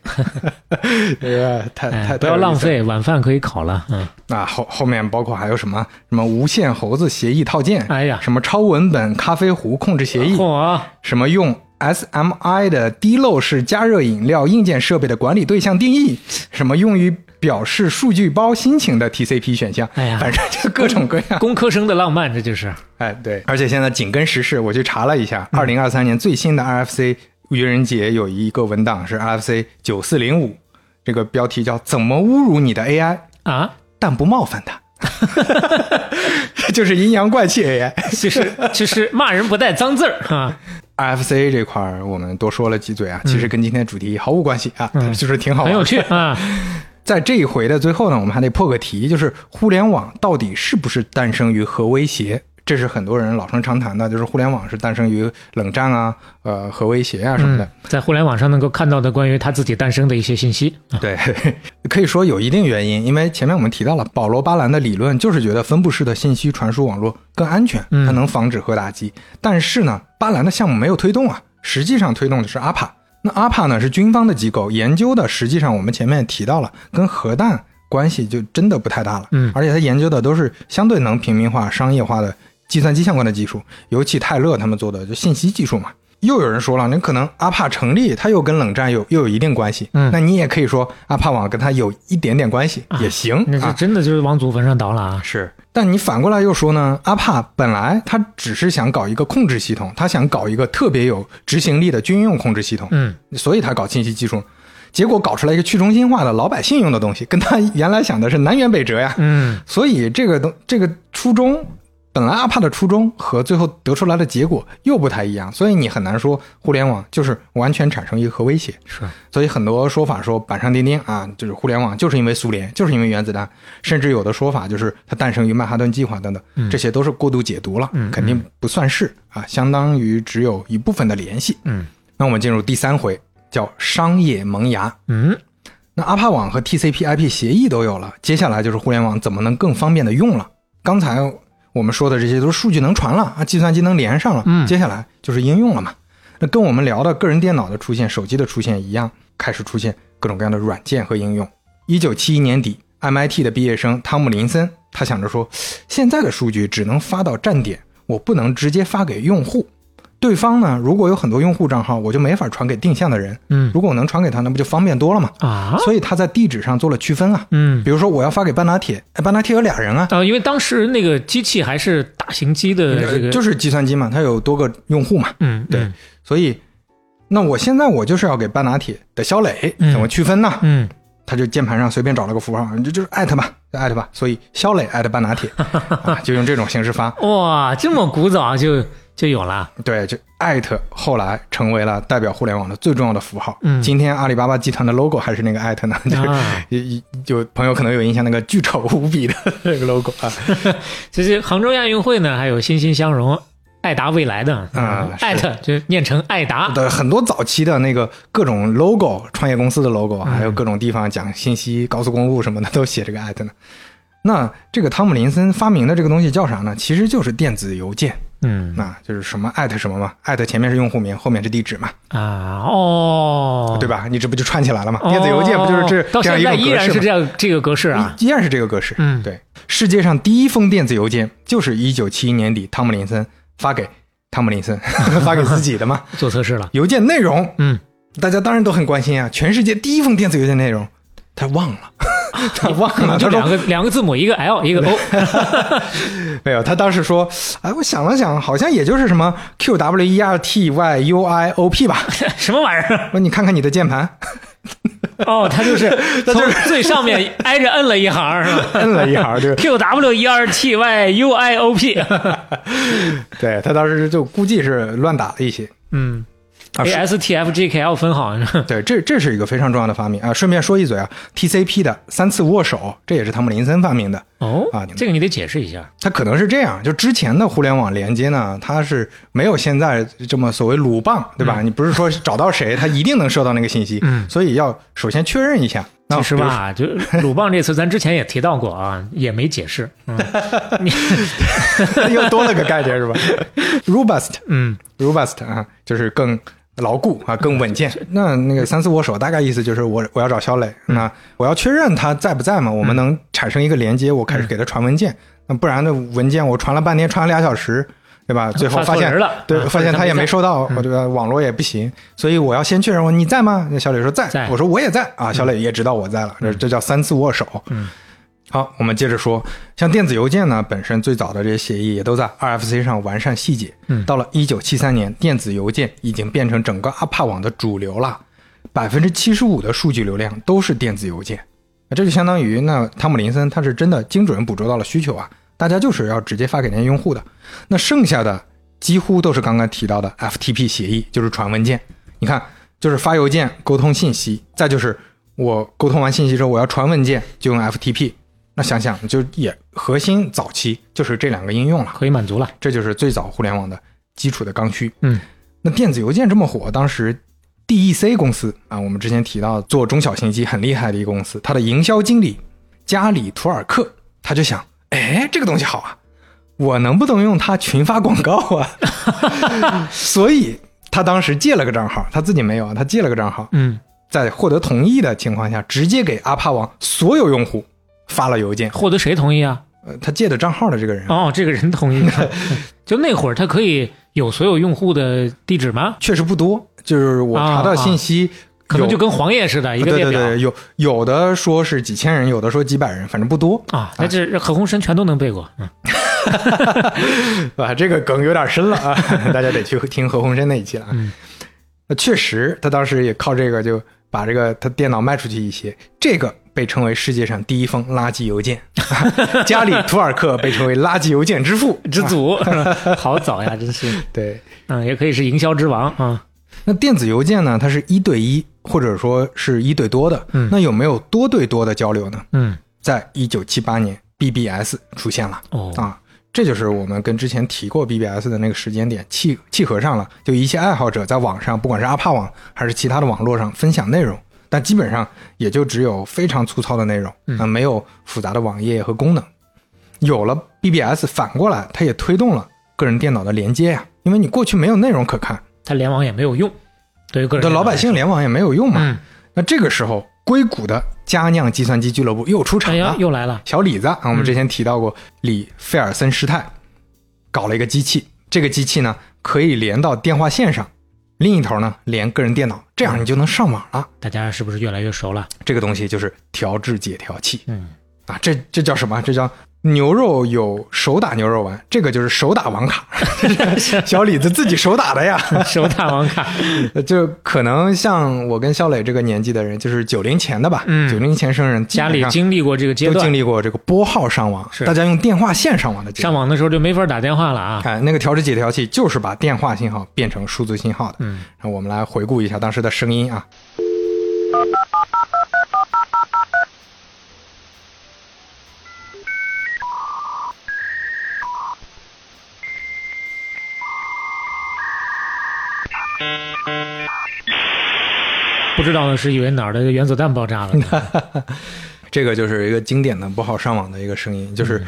这个太哎太不要浪。费，晚饭可以烤了。嗯，那，后后面包括还有什么什么无线猴子协议套件，哎呀。什么超文本咖啡壶控制协议，嚯，什么用 SMI 的滴漏式加热饮料硬件设备的管理对象定义，什么用于表示数据包心情的 TCP 选项，哎呀。反正就各种各样。工科生的浪漫，这就是。哎，对，而且现在紧跟时事，我去查了一下，二零二三年最新的 RFC 愚人节有一个文档是 RFC 九四零五，这个标题叫“怎么侮辱你的 AI，啊，但不冒犯它”，就是阴阳怪气 AI。其实其实骂人不带脏字儿哈。RFC 这块儿我们多说了几嘴啊，其实跟今天主题毫无关系啊，嗯 就是挺好玩的很有趣啊。在这一回的最后呢，我们还得破个题，就是互联网到底是不是诞生于核威胁？这是很多人老生常谈的，就是互联网是诞生于冷战啊、呃核威胁啊什么的。嗯，在互联网上能够看到的关于它自己诞生的一些信息。对，可以说有一定原因，因为前面我们提到了保罗·巴兰的理论，就是觉得分布式的信息传输网络更安全，嗯它能防止核打击。但是呢，巴兰的项目没有推动啊，实际上推动的是 APA。那 APA 呢是军方的机构，研究的实际上我们前面提到了，跟核弹关系就真的不太大了。嗯而且他研究的都是相对能平民化、商业化的计算机相关的技术，尤其泰勒他们做的就信息技术嘛。又有人说了，那可能阿帕成立，它又跟冷战有又有一定关系。嗯那你也可以说阿帕网跟它有一点点关系、也行那这啊。真的就是往祖坟上倒了啊！是，但你反过来又说呢，阿帕本来他只是想搞一个控制系统，他想搞一个特别有执行力的军用控制系统，嗯，所以他搞信息技术，结果搞出来一个去中心化的老百姓用的东西，跟他原来想的是南辕北辙呀。嗯，所以这个东这个初衷，本来阿帕的初衷和最后得出来的结果又不太一样，所以你很难说互联网就是完全产生一个核威胁。是，所以很多说法说板上钉钉啊，就是互联网就是因为苏联，就是因为原子弹，甚至有的说法就是它诞生于曼哈顿计划等等，嗯这些都是过度解读了，嗯肯定不算是啊，相当于只有一部分的联系。嗯那我们进入第三回，叫商业萌芽。嗯，那阿帕网和 TCP/IP 协议都有了，接下来就是互联网怎么能更方便的用了。刚才我们说的这些都是数据能传了啊，计算机能连上了，嗯接下来就是应用了嘛。那跟我们聊的个人电脑的出现、手机的出现一样，开始出现各种各样的软件和应用。一九七一年底，MIT 的毕业生汤姆林森，他想着说，现在的数据只能发到站点，我不能直接发给用户。对方呢，如果有很多用户账号，我就没法传给定向的人。嗯如果我能传给他，那不就方便多了嘛？啊，所以他在地址上做了区分啊。嗯比如说我要发给半打铁，哎，半打铁有俩人啊，啊，因为当时那个机器还是大型机的这个，就是计算机嘛，它有多个用户嘛，嗯，对嗯所以那我现在我就是要给半打铁的肖磊嗯怎么区分呢？嗯他就键盘上随便找了个符号，就就是艾特吧，就艾特吧，所以肖磊艾特半拿铁 啊，就用这种形式发。哇，这么古早就就有了，对，就艾特后来成为了代表互联网的最重要的符号。嗯今天阿里巴巴集团的 logo 还是那个艾特呢，就是、啊有有朋友可能有印象，那个巨丑无比的 那个 logo 啊。其实杭州亚运会呢，还有欣欣向荣、爱达未来的啊是艾特就念成爱达，对，很多早期的那个各种 logo，创业公司的 logo，嗯还有各种地方讲信息、高速公路什么的，都写这个艾特呢。那这个汤姆林森发明的这个东西叫啥呢？其实就是电子邮件，嗯那就是什么艾特什么嘛，艾特前面是用户名，后面是地址嘛，啊哦，对吧？你这不就串起来了吗？哦？电子邮件不就是这到这样现在依然一种格式吗？是这样这个格式啊？依然是这个格式。嗯对，世界上第一封电子邮件就是一九七一年底汤姆林森发给汤姆林森 发给自己的嘛。做测试了，邮件内容嗯，大家当然都很关心啊，全世界第一封电子邮件内容，他忘了，他 忘了，就他两个两个字母，一个 L 一个 O，没有，他当时说，哎，我想了想，好像也就是什么 Q W E R T Y U I O P 吧，什么玩意儿？说你看看你的键盘，哦，他就是从最上面挨着摁了一行，是吧？摁了一行，就 Q W E R T Y U I O P。对他当时就估计是乱打了一些。嗯啊，A S T F G K L 分行？对，这这是一个非常重要的发明啊！顺便说一嘴啊，TCP 的三次握手，这也是汤姆林森发明的。哦啊，这个你得解释一下。它可能是这样，就之前的互联网连接呢，它是没有现在这么所谓鲁棒，对吧？你不是说找到谁，他一定能收到那个信息，嗯所以要首先确认一下。那其实吧，就鲁棒这词，咱之前也提到过啊，也没解释。嗯，又多了个概念是吧？Robust，嗯 robust 啊，就是更牢固啊，更稳健。那那个三次握手大概意思就是我我要找肖磊，嗯那我要确认他在不在嘛，我们能产生一个连接，我开始给他传文件。那不然的文件我传了半天，传了俩小时，对吧？最后发现对，啊发现他也没收到，嗯对吧？网络也不行，所以我要先确认我你在吗？那小磊说在，在我说我也在啊，小磊也知道我在了，这这叫三次握手。嗯。好，我们接着说，像电子邮件呢，本身最早的这些协议也都在 RFC 上完善细节。嗯到了一九七三年，电子邮件已经变成整个阿帕网的主流了，百分之七十五的数据流量都是电子邮件。那这就相当于，那汤姆林森他是真的精准捕捉到了需求啊，大家就是要直接发给那些用户的。那剩下的几乎都是刚刚提到的 FTP 协议，就是传文件。你看，就是发邮件沟通信息，再就是我沟通完信息之后，我要传文件，就用 FTP。那想想，就也核心早期就是这两个应用了，可以满足了。这就是最早互联网的基础的刚需。嗯，那电子邮件这么火，当时 DEC 公司啊，我们之前提到做中小型机很厉害的一个公司，它的营销经理加里图尔克他就想，哎，这个东西好啊，我能不能用它群发广告啊？所以他当时借了个账号，他自己没有啊，他借了个账号，嗯，在获得同意的情况下，直接给阿帕网所有用户发了邮件。获得谁同意啊？呃，他借的账号的这个人，哦，这个人同意。就那会儿，他可以有所有用户的地址吗？确实不多，就是我查到信息，有可能就跟黄页似的，一个列表对对对，有有的说是几千人，有的说几百人，反正不多，啊。那这何鸿燊全都能背过。嗯，啊，这个梗有点深了啊，大家得去听何鸿燊那一期了啊。嗯那确实，他当时也靠这个就把这个他电脑卖出去一些，这个被称为世界上第一封垃圾邮件。加里图尔克被称为垃圾邮件之父 之啊祖，好早呀，真是。对，嗯，也可以是营销之王啊。那电子邮件呢？它是一对一，或者说是一对多的。嗯那有没有多对多的交流呢？嗯，在一九七八年，BBS 出现了哦，啊，这就是我们跟之前提过 BBS 的那个时间点契契合上了。就一些爱好者在网上，不管是阿帕网还是其他的网络上分享内容，但基本上也就只有非常粗糙的内容，嗯啊，没有复杂的网页和功能。有了 BBS，反过来它也推动了个人电脑的连接呀，因为你过去没有内容可看，它联网也没有用，对于个人的老百姓联网也没有用嘛。嗯，那这个时候，硅谷的佳酿计算机俱乐部又出场了。哎，又来了。小李子啊，我们之前提到过，李费尔森施泰搞了一个机器，这个机器呢可以连到电话线上，另一头呢连个人电脑，这样你就能上网了。大家是不是越来越熟了？这个东西就是调制解调器嗯，啊，这这叫什么？这叫牛肉有手打牛肉丸，这个就是手打网卡，小李子自己手打的呀。手打网卡。就可能像我跟肖磊这个年纪的人，就是九零前的吧，嗯九零前生人，家里经历过这个阶段都经，历过这个拨号上网，大家用电话线上网的阶段。上网的时候就没法打电话了啊。看那个调制解调器，就是把电话信号变成数字信号的。嗯，然后我们来回顾一下当时的声音啊。不知道的是以为哪儿的原子弹爆炸了呢。这个就是一个经典的不好上网的一个声音，就是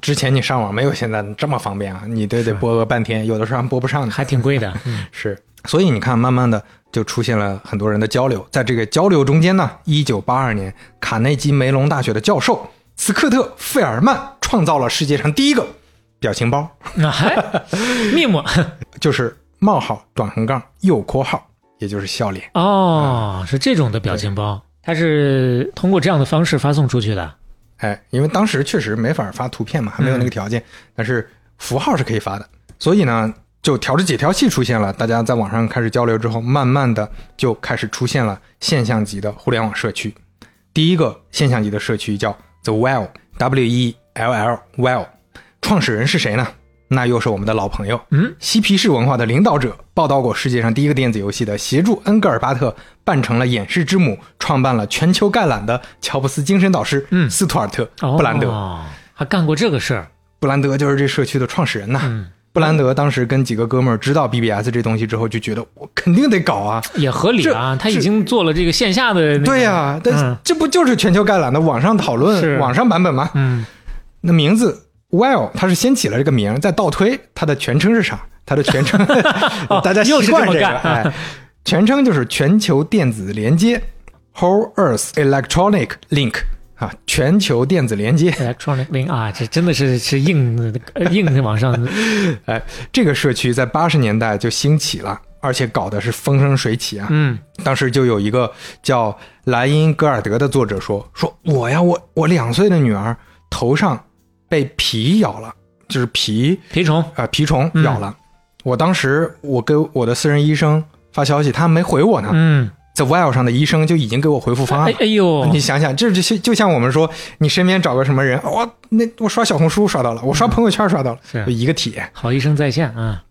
之前你上网没有现在这么方便啊，你得得播个半天，有的时候还播不上呢。还挺贵的。嗯是，所以你看，慢慢的就出现了很多人的交流。在这个交流中间呢，一九八二年，卡内基梅隆大学的教授斯科特·费尔曼创造了世界上第一个表情包，那 还密码就是冒号短横杠右括号，也就是笑脸。哦，是这种的表情包，它是通过这样的方式发送出去的。哎，因为当时确实没法发图片嘛，还没有那个条件，但是符号是可以发的。所以呢，就调制解调器出现了，大家在网上开始交流之后，慢慢的就开始出现了现象级的互联网社区。第一个现象级的社区叫 The Well，W E L L Well，创始人是谁呢？那又是我们的老朋友，嗯，嬉皮士文化的领导者，报道过世界上第一个电子游戏的，协助恩格尔巴特扮成了演示之母，创办了全球概览的乔布斯精神导师，嗯斯图尔特·布兰德。哦还干过这个事儿。布兰德就是这社区的创始人呐。嗯，布兰德当时跟几个哥们儿知道 BBS 这东西之后，就觉得我肯定得搞啊。也合理啊，他已经做了这个线下的那个。对呀、但嗯这不就是全球概览的网上讨论、网上版本吗？嗯，那名字 Well，他是先起了这个名儿，再倒推它的全称是啥？它的全称，大家习惯这个，哎，全称就是全球电子连接 （Whole Earth Electronic Link） 啊，全球电子连接。Electronic Link 啊，这真的是是硬硬的往上。哎，这个社区在八十年代就兴起了，而且搞的是风生水起啊。嗯当时就有一个叫莱因格尔德的作者说：“说我呀，我我两岁的女儿头上被蜱咬了，就是蜱蜱虫。啊蜱虫咬了。我当时我给我的私人医生发消息，他没回我呢。嗯，在 Well 上的医生就已经给我回复方案了。哎哎呦，你想想，这就就像我们说，你身边找个什么人，我、那我刷小红书刷到了，我刷朋友圈刷到了，是就一个帖。好医生在线啊。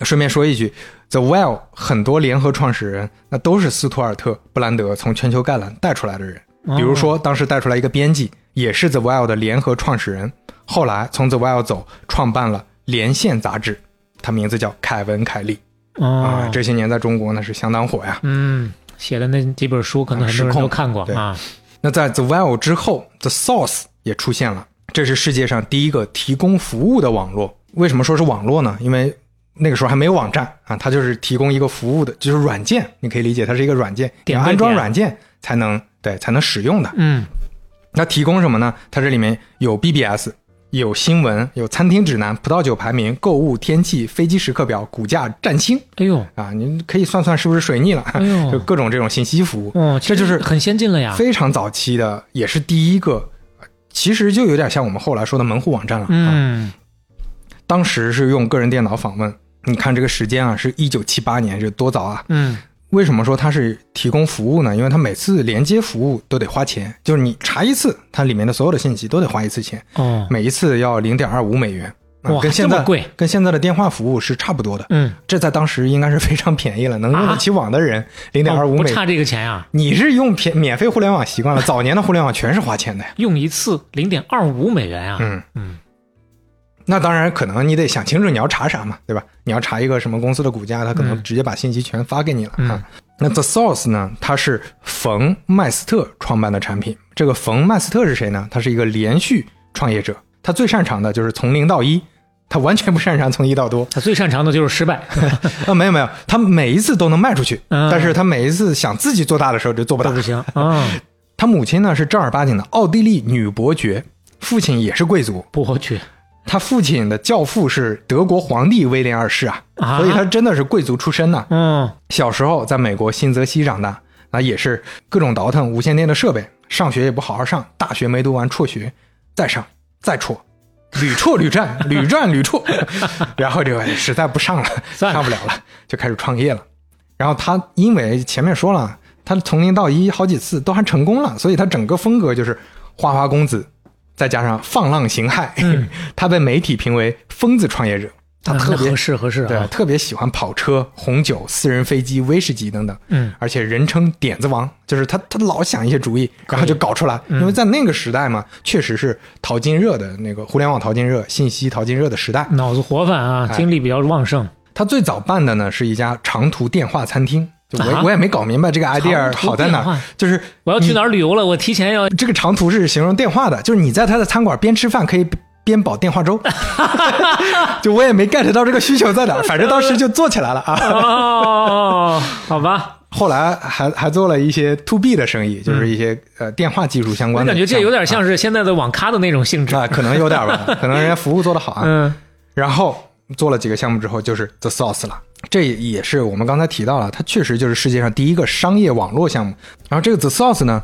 顺便说一句，The Well 很多联合创始人，那都是斯图尔特·布兰德从全球概览带出来的人。哦比如说，当时带出来一个编辑，也是 The Well 的联合创始人，后来从 The Well 走，创办了《连线》杂志，他名字叫凯文·凯利啊哦，，这些年在中国那是相当火呀。嗯，写的那几本书，可能很多人都看过对啊。那在 The Well 之后，The Source 也出现了，这是世界上第一个提供服务的网络。为什么说是网络呢？因为那个时候还没有网站啊，它就是提供一个服务的，就是软件，你可以理解它是一个软件，你点安装软件才能对才能使用的。嗯那提供什么呢？它这里面有 BBS，有新闻，有餐厅指南、葡萄酒排名、购物、天气、飞机时刻表、股价、占星哎呦，啊，您可以算算是不是水逆了，哎呦 就各种这种信息服务。哦，这就是很先进了呀。非常早期的，也是第一个，呃其实就有点像我们后来说的门户网站了。啊，嗯当时是用个人电脑访问，你看这个时间啊，是一九七八年，这多早啊！嗯为什么说它是提供服务呢？因为它每次连接服务都得花钱，就是你查一次，它里面的所有的信息都得花一次钱，哦每一次要零点二五美元。跟现在跟现在的电话服务是差不多的。嗯，这在当时应该是非常便宜了，能用得起网的人，零点二五美元。差这个钱呀。你是用便免费互联网习惯了，早年的互联网全是花钱的呀。用一次零点二五美元啊。嗯嗯，那当然，可能你得想清楚你要查啥嘛，对吧？你要查一个什么公司的股价，他可能嗯直接把信息全发给你了、嗯啊。那 The Source 呢？它是冯麦斯特创办的产品。这个冯麦斯特是谁呢？他是一个连续创业者，他最擅长的就是从零到一，他完全不擅长从一到多。他最擅长的就是失败。啊，没有没有，他每一次都能卖出去，嗯但是他每一次想自己做大的时候就做不大。不行啊，他母亲呢是正儿八经的奥地利女伯爵，父亲也是贵族。我去他父亲的教父是德国皇帝威廉二世啊，啊。所以他真的是贵族出身呐、嗯。小时候在美国新泽西长大，那也是各种倒腾无线电的设备，上学也不好好上，大学没读完辍学，再上再辍，屡辍屡战，屡战屡辍，然后就实在不上了，了。上不了了，就开始创业了。然后他因为前面说了，他从零到一好几次都还成功了，所以他整个风格就是花花公子，再加上放浪形骸，嗯 他被媒体评为疯子创业者。他特别合适合适对，啊。特别喜欢跑车、红酒、私人飞机、威士忌等等，嗯而且人称点子王，就是他他老想一些主意，然后就搞出来。嗯因为在那个时代嘛，确实是淘金热的那个互联网淘金热、信息淘金热的时代。脑子活泛啊，哎精力比较旺盛。他最早办的呢是一家长途电话餐厅，就我、啊我也没搞明白这个 idea 好在哪儿，就是我要去哪儿旅游了，我提前要这个长途是形容电话的，就是你在他的餐馆边吃饭可以边煲电话粥，就我也没 get 到这个需求在哪，反正当时就做起来了啊。哦，好吧，后来还还做了一些 to B 的生意，就是一些、呃电话技术相关的。感觉这有点像是现在的网咖的那种性质。啊，可能有点吧，可能人家服务做得好啊。嗯然后做了几个项目之后，就是 The Source 了。这也是我们刚才提到了，它确实就是世界上第一个商业网络项目。然后这个 The Source 呢，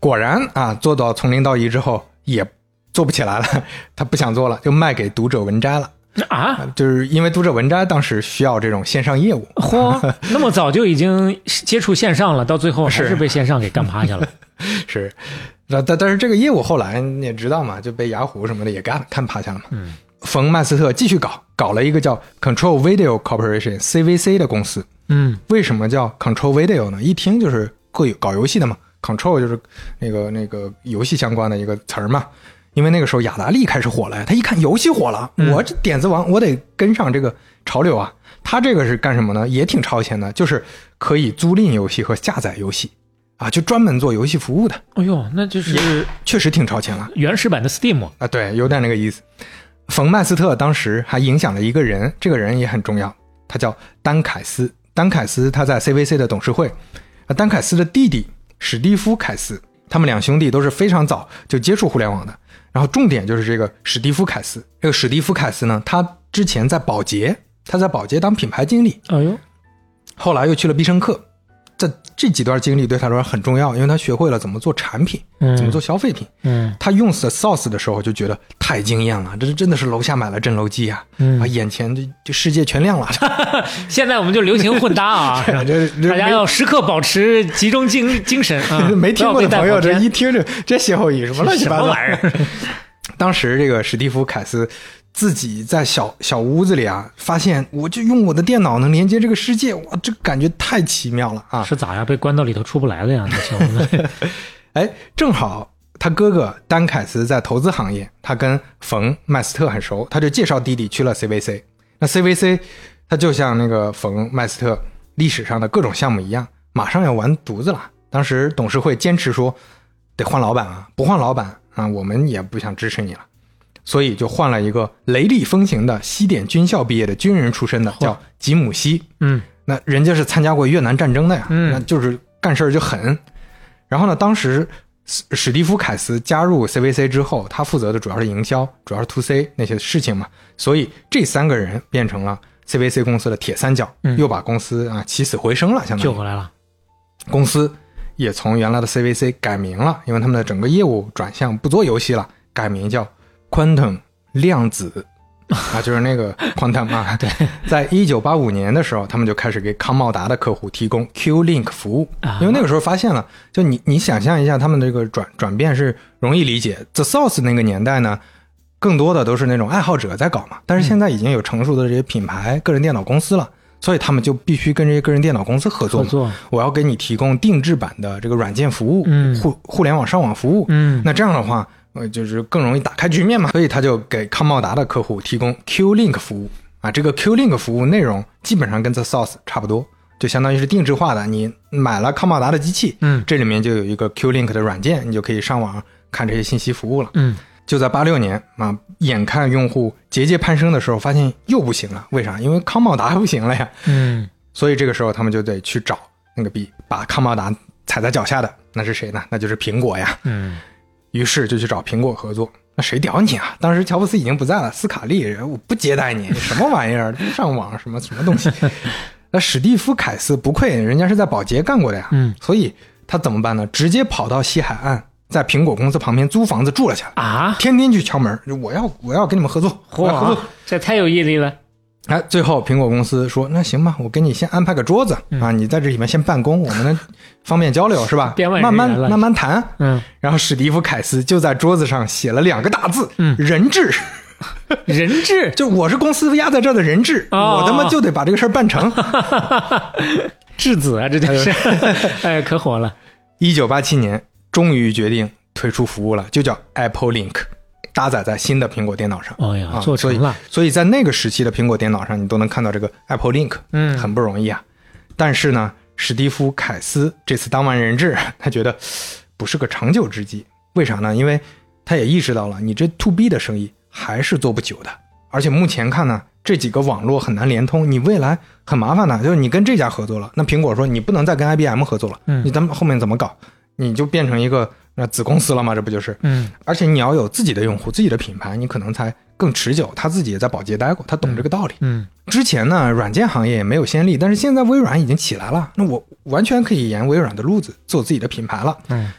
果然啊，做到从零到一之后也做不起来了，他不想做了，就卖给读者文摘了。啊，就是因为读者文摘当时需要这种线上业务，嚯，那么早就已经接触线上了，到最后还是是被线上给干趴下了。是，那但但是这个业务后来你也知道嘛，就被雅虎什么的也干看趴下了嘛。嗯，冯曼斯特继续搞，搞了一个叫 Control Video Corporation (CVC) 的公司。嗯为什么叫 Control Video 呢？一听就是会有搞游戏的嘛，Control 就是那个那个游戏相关的一个词儿嘛。因为那个时候雅达利开始火了呀，他一看游戏火了，嗯我这点子王，我得跟上这个潮流啊。他这个是干什么呢？也挺超前的，就是可以租赁游戏和下载游戏啊，就专门做游戏服务的，哎呦，那就是确实挺超前了原始版的 Steam。啊。对，有点那个意思。冯麦斯特当时还影响了一个人，这个人也很重要，他叫丹凯斯。丹凯斯他在 CVC 的董事会，啊，丹凯斯的弟弟史蒂夫凯斯，他们两兄弟都是非常早就接触互联网的。然后重点就是这个史蒂夫凯斯，这个史蒂夫凯斯呢，他之前在宝洁，他在宝洁当品牌经理，哎呦，后来又去了必胜客。这这几段经历对他来说很重要，因为他学会了怎么做产品，嗯怎么做消费品。嗯他用 Sauce 的时候就觉得太惊艳了，这是真的是楼下买了镇楼机啊！嗯啊，眼前这这世界全亮了。现在我们就流行混搭啊，大家要时刻保持集中精精神啊！没听过的朋友，这一一听这这歇后语什么乱七八糟玩意儿？当时这个史蒂夫凯斯自己在小小屋子里啊，发现我就用我的电脑能连接这个世界，哇，这个感觉太奇妙了啊！是咋呀？被关到里头出不来了呀？那小子 哎，正好他哥哥丹凯斯在投资行业，他跟冯麦斯特很熟，他就介绍弟弟去了 CVC。那 CVC 他就像那个冯麦斯特历史上的各种项目一样，马上要完犊子了。当时董事会坚持说得换老板啊，不换老板啊，我们也不想支持你了。所以就换了一个雷厉风行的西点军校毕业的军人出身的，叫吉姆西。嗯那人家是参加过越南战争的呀，嗯那就是干事儿就狠。然后呢，当时史史蒂夫凯斯加入 CVC 之后，他负责的主要是营销，主要是 To C 那些事情嘛，所以这三个人变成了 CVC 公司的铁三角，嗯又把公司啊起死回生了，相当于救回来了。公司也从原来的 CVC 改名了，因为他们的整个业务转向不做游戏了，改名叫 Quantum 量子。啊，就是那个 Quantum 啊，对，在一九八五年的时候，他们就开始给康茂达的客户提供 Q-Link 服务啊，因为那个时候发现了，就你你想象一下，他们这个转转变是容易理解。The Source 那个年代呢，更多的都是那种爱好者在搞嘛，但是现在已经有成熟的这些品牌、个人电脑公司了，所以他们就必须跟这些个人电脑公司合作嘛。合作，我要给你提供定制版的这个软件服务，嗯互互联网上网服务。嗯那这样的话，呃，就是更容易打开局面嘛。所以他就给康茂达的客户提供 Q-Link 服务啊。这个 Q-Link 服务内容基本上跟 The Source 差不多，就相当于是定制化的。你买了康茂达的机器，嗯这里面就有一个 Q-Link 的软件，你就可以上网看这些信息服务了。嗯就在八六年啊，眼看用户节节攀升的时候，发现又不行了。为啥？因为康茂达不行了呀。嗯所以这个时候他们就得去找那个比把康茂达踩在脚下的，那是谁呢？那就是苹果呀。嗯于是就去找苹果合作。那谁屌你啊？当时乔布斯已经不在了，斯卡利我不接待你，什么玩意儿？上网什么什么东西？那史蒂夫凯斯不愧人家是在保洁干过的呀，嗯，所以他怎么办呢？直接跑到西海岸，在苹果公司旁边租房子住了下来，啊，天天去敲门，我要我要跟你们合作，我要合作，。这太有毅力了。哎，最后苹果公司说：“那行吧，我给你先安排个桌子、啊，你在这里面先办公，我们能方便交流是吧？慢慢慢慢谈。嗯，然后史蒂夫凯斯就在桌子上写了两个大字：嗯人质。人质 就我是公司压在这儿的人质，哦我他妈就得把这个事儿办成。质子啊，这就是，哎，可火了。一九八七年，终于决定推出服务了，就叫 Apple Link，搭载在新的苹果电脑上。哦呀，啊所以做成了。所以在那个时期的苹果电脑上，你都能看到这个 Apple Link，嗯很不容易啊。但是呢，史蒂夫·凯斯这次当完人质，他觉得不是个长久之计。为啥呢？因为他也意识到了，你这 To B 的生意还是做不久的。而且目前看呢，这几个网络很难连通，你未来很麻烦的。就是你跟这家合作了，那苹果说你不能再跟 IBM 合作了，嗯你咱们后面怎么搞？你就变成一个那子公司了嘛？这不就是？嗯而且你要有自己的用户、自己的品牌，你可能才更持久。他自己也在宝洁待过，他懂这个道理。嗯之前呢，软件行业也没有先例，但是现在微软已经起来了，那我完全可以沿微软的路子做自己的品牌了。嗯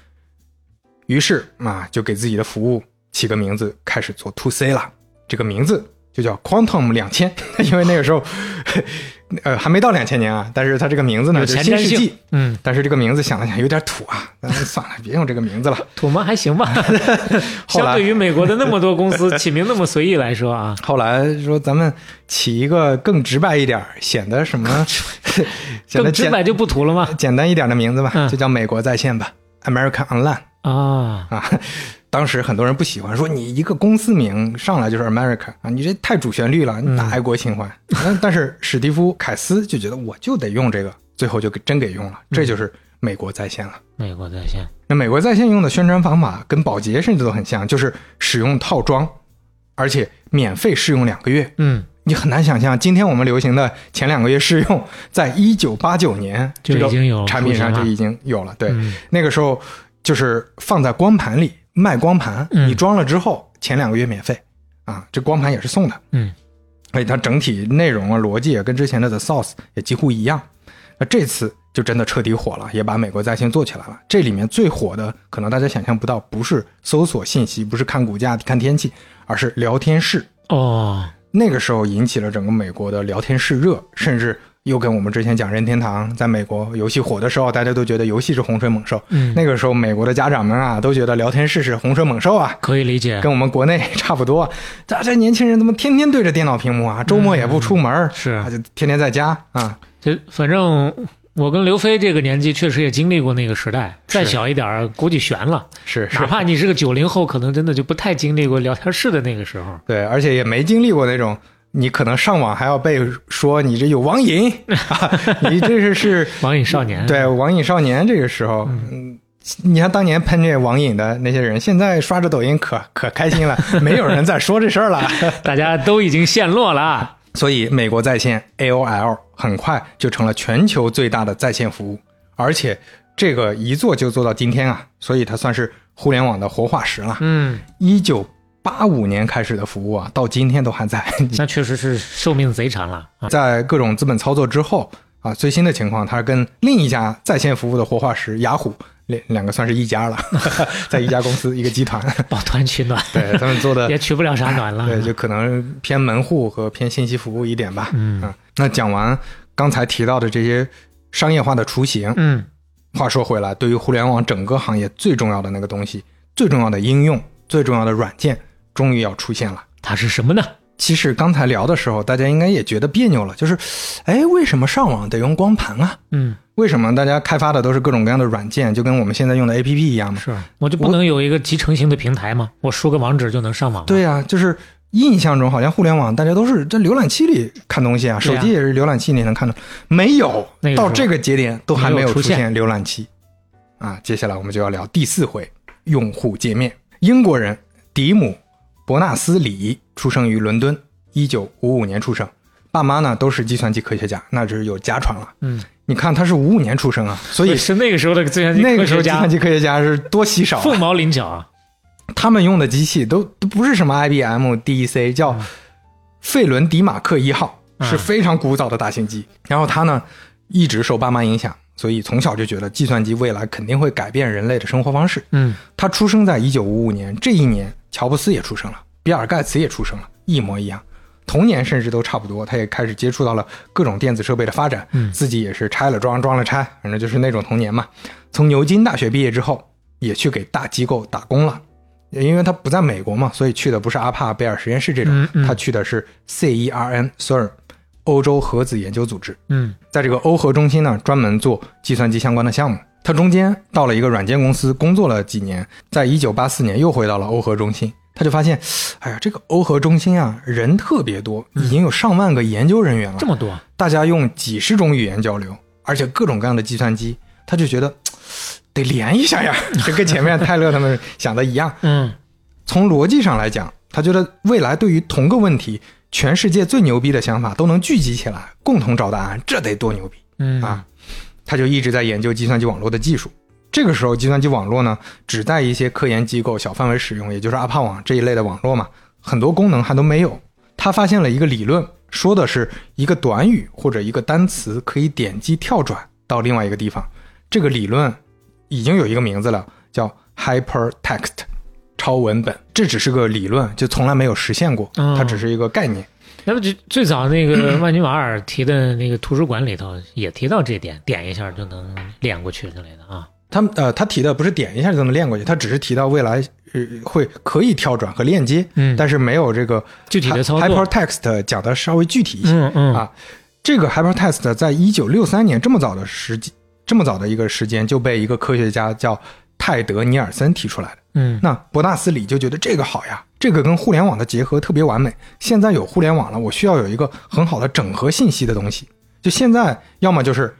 于是啊，就给自己的服务起个名字，开始做 To C 了。这个名字就叫 Quantum 两千，因为那个时候呃还没到两千年啊，但是它这个名字呢有是新世纪，嗯，但是这个名字想了想有点土啊，咱们算了，别用这个名字了。土吗？还行吧。相对于美国的那么多公司 起名那么随意来说啊，后来说咱们起一个更直白一点，显得什么显得更直白就不土了吗？简单一点的名字吧，嗯就叫美国在线吧，American Online 啊，啊。当时很多人不喜欢，说你一个公司名上来就是 America 啊，你这太主旋律了，你打爱国情怀。嗯但是史蒂夫·凯斯就觉得我就得用这个，最后就给真给用了，这就是美国在线了。美国在线，那美国在线用的宣传方法跟保洁甚至都很像，就是使用套装，而且免费试用两个月。嗯，你很难想象，今天我们流行的前两个月试用，在一九八九年这个就已经有产品上就已经有了。对，嗯那个时候就是放在光盘里卖光盘，嗯你装了之后前两个月免费啊，这光盘也是送的。嗯，所以它整体内容啊逻辑也跟之前的 The Source 也几乎一样。那这次就真的彻底火了，也把美国在线做起来了。这里面最火的，可能大家想象不到，不是搜索信息，不是看股价、看天气，而是聊天室。哦，那个时候引起了整个美国的聊天室热，甚至又跟我们之前讲任天堂在美国游戏火的时候，大家都觉得游戏是洪水猛兽。嗯，那个时候美国的家长们啊，都觉得聊天室是洪水猛兽啊，可以理解，跟我们国内差不多。大家年轻人怎么天天对着电脑屏幕啊？周末也不出门，是啊，就天天在家啊。就反正我跟刘飞这个年纪确实也经历过那个时代，再小一点儿估计悬了。是是哪，怕你是个九零后，可能真的就不太经历过聊天室的那个时候。对，而且也没经历过那种。你可能上网还要被说你这有网瘾，啊、你这是是网瘾少年，对网瘾少年这个时候，嗯，你看当年喷这网瘾的那些人，现在刷着抖音可可开心了，没有人再说这事儿了。大家都已经陷落了。所以，美国在线 AOL 很快就成了全球最大的在线服务，而且这个一做就做到今天啊，所以它算是互联网的活化石了。嗯，一九八五年开始的服务啊，到今天都还在。那确实是寿命贼长了啊。在各种资本操作之后啊，最新的情况，它跟另一家在线服务的活化石雅虎两两个算是一家了，在一家公司一个集团，抱团取暖，对他们做的也取不了啥暖了。对，就可能偏门户和偏信息服务一点吧。嗯啊，那讲完刚才提到的这些商业化的雏形，嗯，话说回来，对于互联网整个行业最重要的那个东西，最重要的应用，最重要的软件，终于要出现了。它是什么呢？其实刚才聊的时候，大家应该也觉得别扭了，就是，哎，为什么上网得用光盘啊？嗯，为什么大家开发的都是各种各样的软件，就跟我们现在用的 APP 一样吗？是我就不能有一个集成型的平台吗？我输个网址就能上网？对呀、就是印象中好像互联网大家都是在浏览器里看东西啊，啊手机也是浏览器里能看到，没有那个到这个节点都还没有出现浏览器啊。接下来我们就要聊第四回用户界面。英国人迪姆·伯纳斯里出生于伦敦，一九五五年出生，爸妈呢都是计算机科学家，那就是有家传了。嗯，你看他是五五年出生啊，所以是那个时候的计算机那个时候计算机科学家是多稀少、啊，凤毛麟角啊。他们用的机器都都不是什么 IBM DEC，叫费伦迪马克一号，嗯是非常古早的大型机。然后他呢，一直受爸妈影响，所以从小就觉得计算机未来肯定会改变人类的生活方式。嗯，他出生在一九五五年，这一年乔布斯也出生了，比尔盖茨也出生了，一模一样。童年甚至都差不多，他也开始接触到了各种电子设备的发展，嗯自己也是拆了装，装了拆，反正就是那种童年嘛。从牛津大学毕业之后，也去给大机构打工了。因为他不在美国嘛，所以去的不是阿帕贝尔实验室这种，嗯嗯他去的是 CERN CERN 欧洲核子研究组织。嗯在这个欧核中心呢，专门做计算机相关的项目。他中间到了一个软件公司工作了几年，在一九八四年又回到了欧核中心。他就发现，哎呀，这个欧核中心啊，人特别多，已经有上万个研究人员了，这么多，大家用几十种语言交流，而且各种各样的计算机，他就觉得得连一下呀，就跟前面泰勒他们想的一样。嗯从逻辑上来讲，他觉得未来对于同个问题，全世界最牛逼的想法都能聚集起来，共同找答案，这得多牛逼！嗯啊，他就一直在研究计算机网络的技术。这个时候，计算机网络呢，只在一些科研机构小范围使用，也就是阿帕网这一类的网络嘛，很多功能还都没有。他发现了一个理论，说的是一个短语或者一个单词可以点击跳转到另外一个地方。这个理论已经有一个名字了，叫 hypertext，超文本，这只是个理论，就从来没有实现过，哦它只是一个概念。那么最最早那个 万尼瓦尔提的那个图书馆里头也提到这点，点一下就能练过去之类的啊。他呃，他提的不是点一下就能练过去，他只是提到未来呃会可以跳转和链接，嗯但是没有这个具体的操作 hypertext 讲的稍微具体一些。嗯嗯啊这个 hypertext 在一九六三年这么早的时间，这么早的一个时间就被一个科学家叫泰德尼尔森提出来的。嗯那伯纳斯里就觉得这个好呀，这个跟互联网的结合特别完美。现在有互联网了，我需要有一个很好的整合信息的东西。就现在，要么就是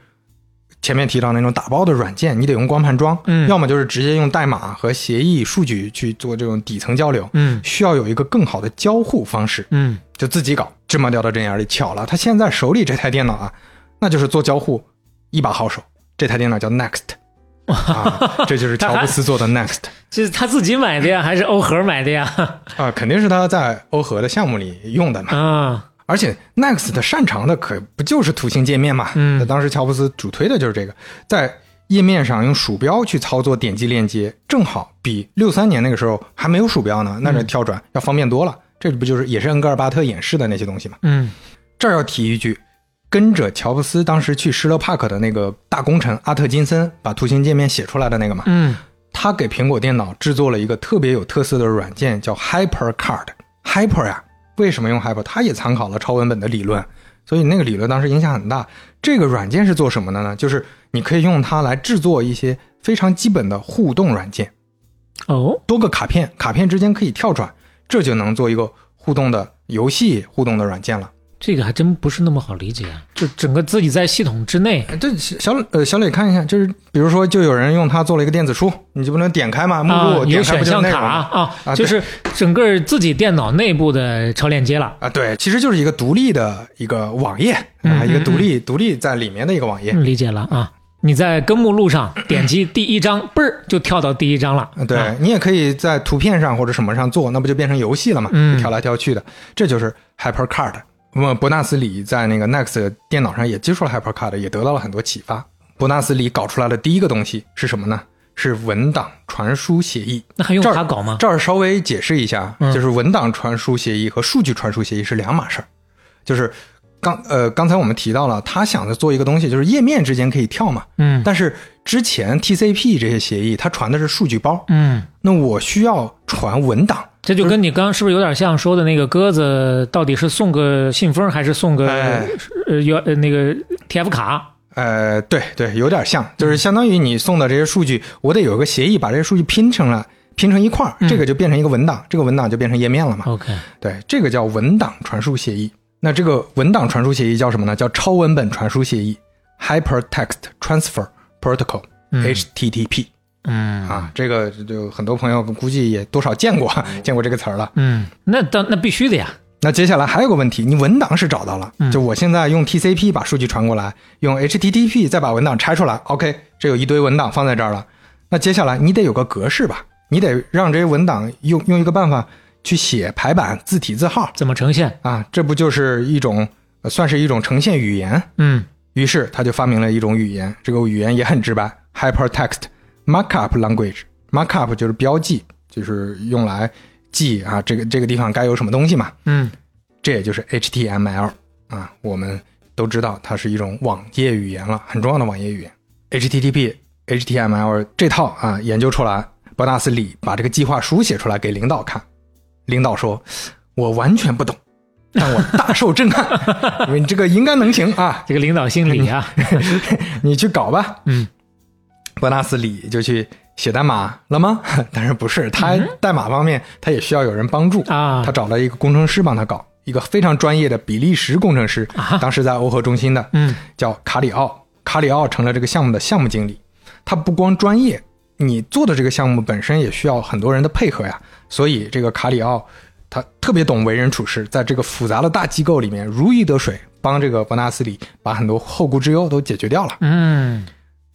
前面提到那种打包的软件，你得用光盘装；嗯要么就是直接用代码和协议数据去做这种底层交流。嗯需要有一个更好的交互方式，嗯就自己搞。芝麻掉到针眼里，巧了，他现在手里这台电脑啊，那就是做交互一把好手。这台电脑叫 Next，啊，这就是乔布斯做的 Next 这是他自己买的呀，还是欧盒买的呀？啊，肯定是他在欧核的项目里用的嘛。啊，而且 Next 擅长的可不就是图形界面嘛？嗯那当时乔布斯主推的就是这个，在页面上用鼠标去操作点击链接，正好比六三年那个时候还没有鼠标呢，那这跳转要方便多了。这不就是也是恩格尔巴特演示的那些东西嘛？嗯这儿要提一句，跟着乔布斯当时去施勒帕克的那个大功臣阿特金森把图形界面写出来的那个嘛，嗯他给苹果电脑制作了一个特别有特色的软件，叫 HyperCard。Hyper 呀，为什么用 Hyper？它也参考了超文本的理论，所以那个理论当时影响很大。这个软件是做什么的呢？就是你可以用它来制作一些非常基本的互动软件，哦，多个卡片，卡片之间可以跳转，这就能做一个互动的游戏互动的软件了。这个还真不是那么好理解啊，就整个自己在系统之内。哎这小呃小磊看一下，就是比如说，就有人用它做了一个电子书，你就不能点开嘛，目啊录，点开有选项不就是内容卡？啊，啊就是整个自己电脑内部的超链接了。啊，对，其实就是一个独立的一个网页嗯啊，一个嗯独立独立在里面的一个网页。嗯理解了啊。你在根目录上点击第一章，嘣儿就跳到第一章了。啊对啊你也可以在图片上或者什么上做，那不就变成游戏了嘛？嗯跳来跳去的，这就是 HyperCard。那么伯纳斯里在那个 Next 电脑上也接触了 HyperCard，也得到了很多启发。伯纳斯里搞出来的第一个东西是什么呢？是文档传输协议。那还用这儿它搞吗？这儿稍微解释一下，嗯就是文档传输协议和数据传输协议是两码事儿。就是刚呃刚才我们提到了，他想着做一个东西，就是页面之间可以跳嘛。嗯但是之前 TCP 这些协议，它传的是数据包，嗯，那我需要传文档。这就跟你刚刚是不是有点像说的那个鸽子，到底是送个信封还是送个、哎呃原呃那个 TF 卡？呃，对对，有点像，就是相当于你送的这些数据，我得有个协议把这些数据拼成了，拼成一块这个就变成一个文档，这个文档就变成页面了嘛。OK，对，这个叫文档传输协议。那这个文档传输协议叫什么呢？叫超文本传输协议 （Hypertext Transfer Protocol，HTTP）、嗯 HTTP 嗯啊。这个就很多朋友估计也多少见过 见过这个词儿了。嗯，那当那必须的呀。那接下来还有个问题，你文档是找到了，嗯就我现在用 TCP 把数据传过来，用 HTTP 再把文档拆出来，OK，这有一堆文档放在这儿了。那接下来你得有个格式吧，你得让这些文档用用一个办法去写排版、字体字号怎么呈现？啊，这不就是一种、呃算是一种呈现语言？嗯于是他就发明了一种语言，这个语言也很直白，Hypertext Markup Language。Markup 就是标记，就是用来记啊这个这个地方该有什么东西嘛。嗯这也就是 HTML 啊，我们都知道它是一种网页语言了，很重要的网页语言。HTTP、HTML 这套啊研究出来，伯纳斯里把这个计划书写出来给领导看，领导说：“我完全不懂，但我大受震撼，因 为你这个应该能行啊，这个领导姓李啊。你去搞吧。”嗯，伯纳斯李就去写代码了吗？当然不是，他代码方面他也需要有人帮助啊他找了一个工程师帮他搞，一个非常专业的比利时工程师，啊当时在欧核中心的，嗯叫卡里奥。卡里奥成了这个项目的项目经理。他不光专业，你做的这个项目本身也需要很多人的配合呀。所以这个卡里奥他特别懂为人处事，在这个复杂的大机构里面如鱼得水，帮这个伯纳斯里把很多后顾之忧都解决掉了。嗯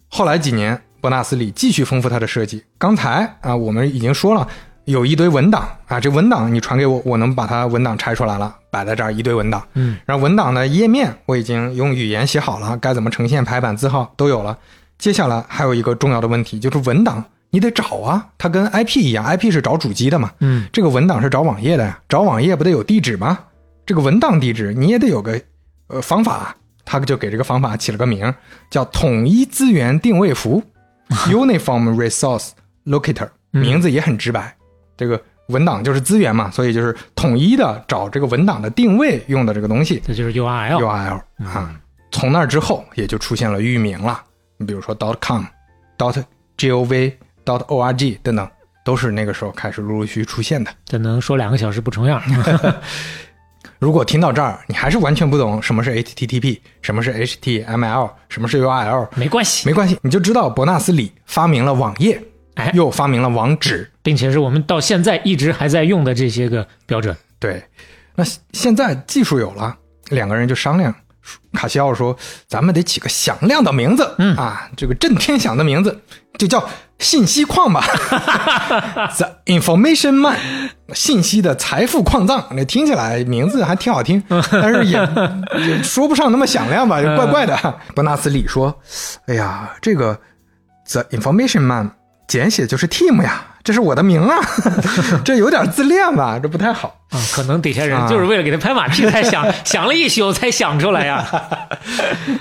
后来几年，伯纳斯里继续丰富他的设计。刚才啊，我们已经说了，有一堆文档啊，这文档你传给我，我能把它文档拆出来了，摆在这儿一堆文档。嗯然后文档的页面我已经用语言写好了，该怎么呈现排版字号都有了。接下来还有一个重要的问题，就是文档你得找啊，它跟 IP 一样，IP 是找主机的嘛，嗯，这个文档是找网页的呀，找网页不得有地址吗？这个文档地址你也得有个呃方法，他就给这个方法起了个名儿，叫统一资源定位符 （Uniform Resource Locator），名字也很直白。这个文档就是资源嘛，所以就是统一的找这个文档的定位用的这个东西这就是 URL。URL 啊。从那之后也就出现了域名了，你比如说 .dot .com、.dot、.gov、.org 等等，都是那个时候开始陆陆续续出现的。这能说两个小时不重样。如果听到这儿，你还是完全不懂什么是 HTTP，什么是 HTML，什么是 URL，没关系，没关系，你就知道伯纳斯里发明了网页，哎，又发明了网址。并且是我们到现在一直还在用的这些个标准。对，那现在技术有了，两个人就商量。卡西奥说：“咱们得起个响亮的名字，嗯啊，这个震天响的名字，就叫信息矿吧，The Information Man，信息的财富矿藏。那听起来名字还挺好听，但是也也说不上那么响亮吧，就怪怪的。伯纳斯里说：‘哎呀，这个 The Information Man 简写就是 Team 呀，这是我的名啊，这有点自恋吧，这不太好。’啊，可能底下人啊就是为了给他拍马屁才想想了一宿才想出来呀。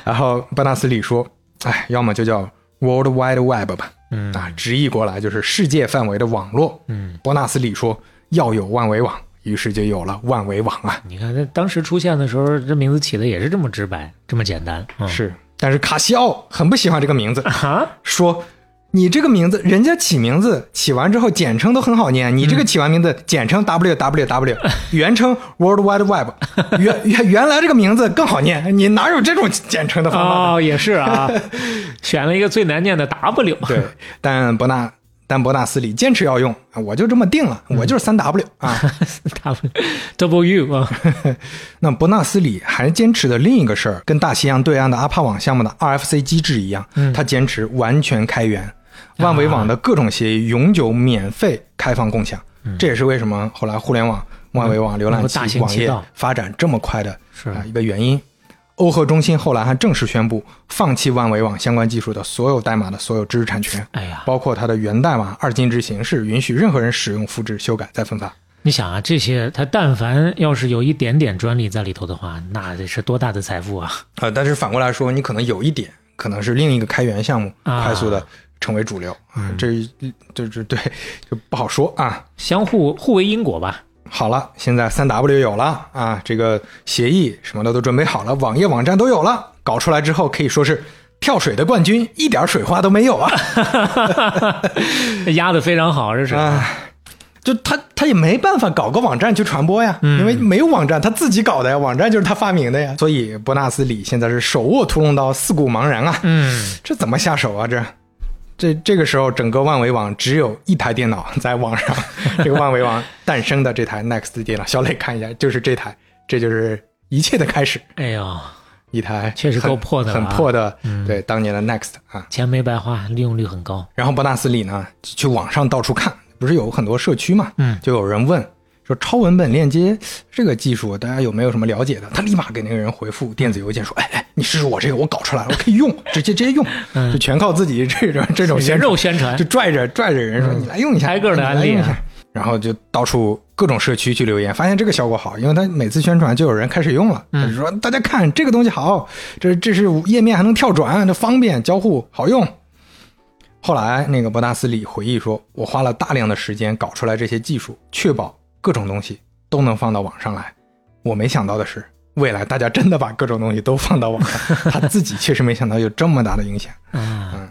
然后伯纳斯里说：“哎，要么就叫 World Wide Web 吧，嗯啊，直译过来就是世界范围的网络。”嗯，伯纳斯里说：“要有万维网。”于是就有了万维网啊。你看，这当时出现的时候，这名字起的也是这么直白，这么简单。嗯、是，但是卡西奥很不喜欢这个名字，啊，说：“你这个名字，人家起名字起完之后简称都很好念，你这个起完名字简称 W W W，原称 World Wide Web，原原原来这个名字更好念，你哪有这种简称的方法？”哦，也是啊，选了一个最难念的 W。对，但伯纳但伯纳斯里坚持要用，我就这么定了，我就是三 W 啊。W W 啊，那伯纳斯里还坚持的另一个事儿，跟大西洋对岸的阿帕网项目的 RFC 机制一样，嗯他坚持完全开源，万维网的各种协议永久免费开放共享。这也是为什么后来互联网、万维网、浏览器、网页发展这么快的一个原因。欧核中心后来还正式宣布放弃万维网相关技术的所有代码的所有知识产权，哎呀，包括它的源代码二进制形式，允许任何人使用、复制、修改、再分发。你想啊，这些它但凡要是有一点点专利在里头的话，那得是多大的财富啊！啊，但是反过来说，你可能有一点，可能是另一个开源项目啊快速的成为主流啊，这这这对就不好说啊。相互互为因果吧。好了，现在三 W 有了啊，这个协议什么的都准备好了，网页网站都有了，搞出来之后可以说是跳水的冠军，一点水花都没有啊。压的非常好，这是。啊，就他他也没办法搞个网站去传播呀，因为没有网站，他自己搞的呀，网站就是他发明的呀。所以伯纳斯李现在是手握屠龙刀，四顾茫然啊。嗯，这怎么下手啊？这，这这个时候，整个万维网只有一台电脑在网上，这个万维网诞生的这台 Next 电脑，小磊看一下，就是这台，这就是一切的开始，哎呦，一台确实够破的啊。很破的，对当年的 Next 啊。钱没白花，利用率很高。然后伯纳斯里呢，去网上到处看，不是有很多社区嘛，嗯。就有人问说超文本链接这个技术，大家有没有什么了解的？他立马给那个人回复电子邮件说，哎哎，你试试我这个，我搞出来了，我可以用，直接直接用，嗯就全靠自己这种这种人肉宣传就，拽着拽着人说：“你来用一下，挨个儿的案例啊你来用一下。”然后就到处各种社区去留言，发现这个效果好，因为他每次宣传就有人开始用了，嗯他就说：“大家看这个东西好，这这是页面还能跳转，这方便交互好用。”后来那个伯纳斯里回忆说：“我花了大量的时间搞出来这些技术，确保各种东西都能放到网上来。我没想到的是，未来大家真的把各种东西都放到网上，他自己确实没想到有这么大的影响。”嗯，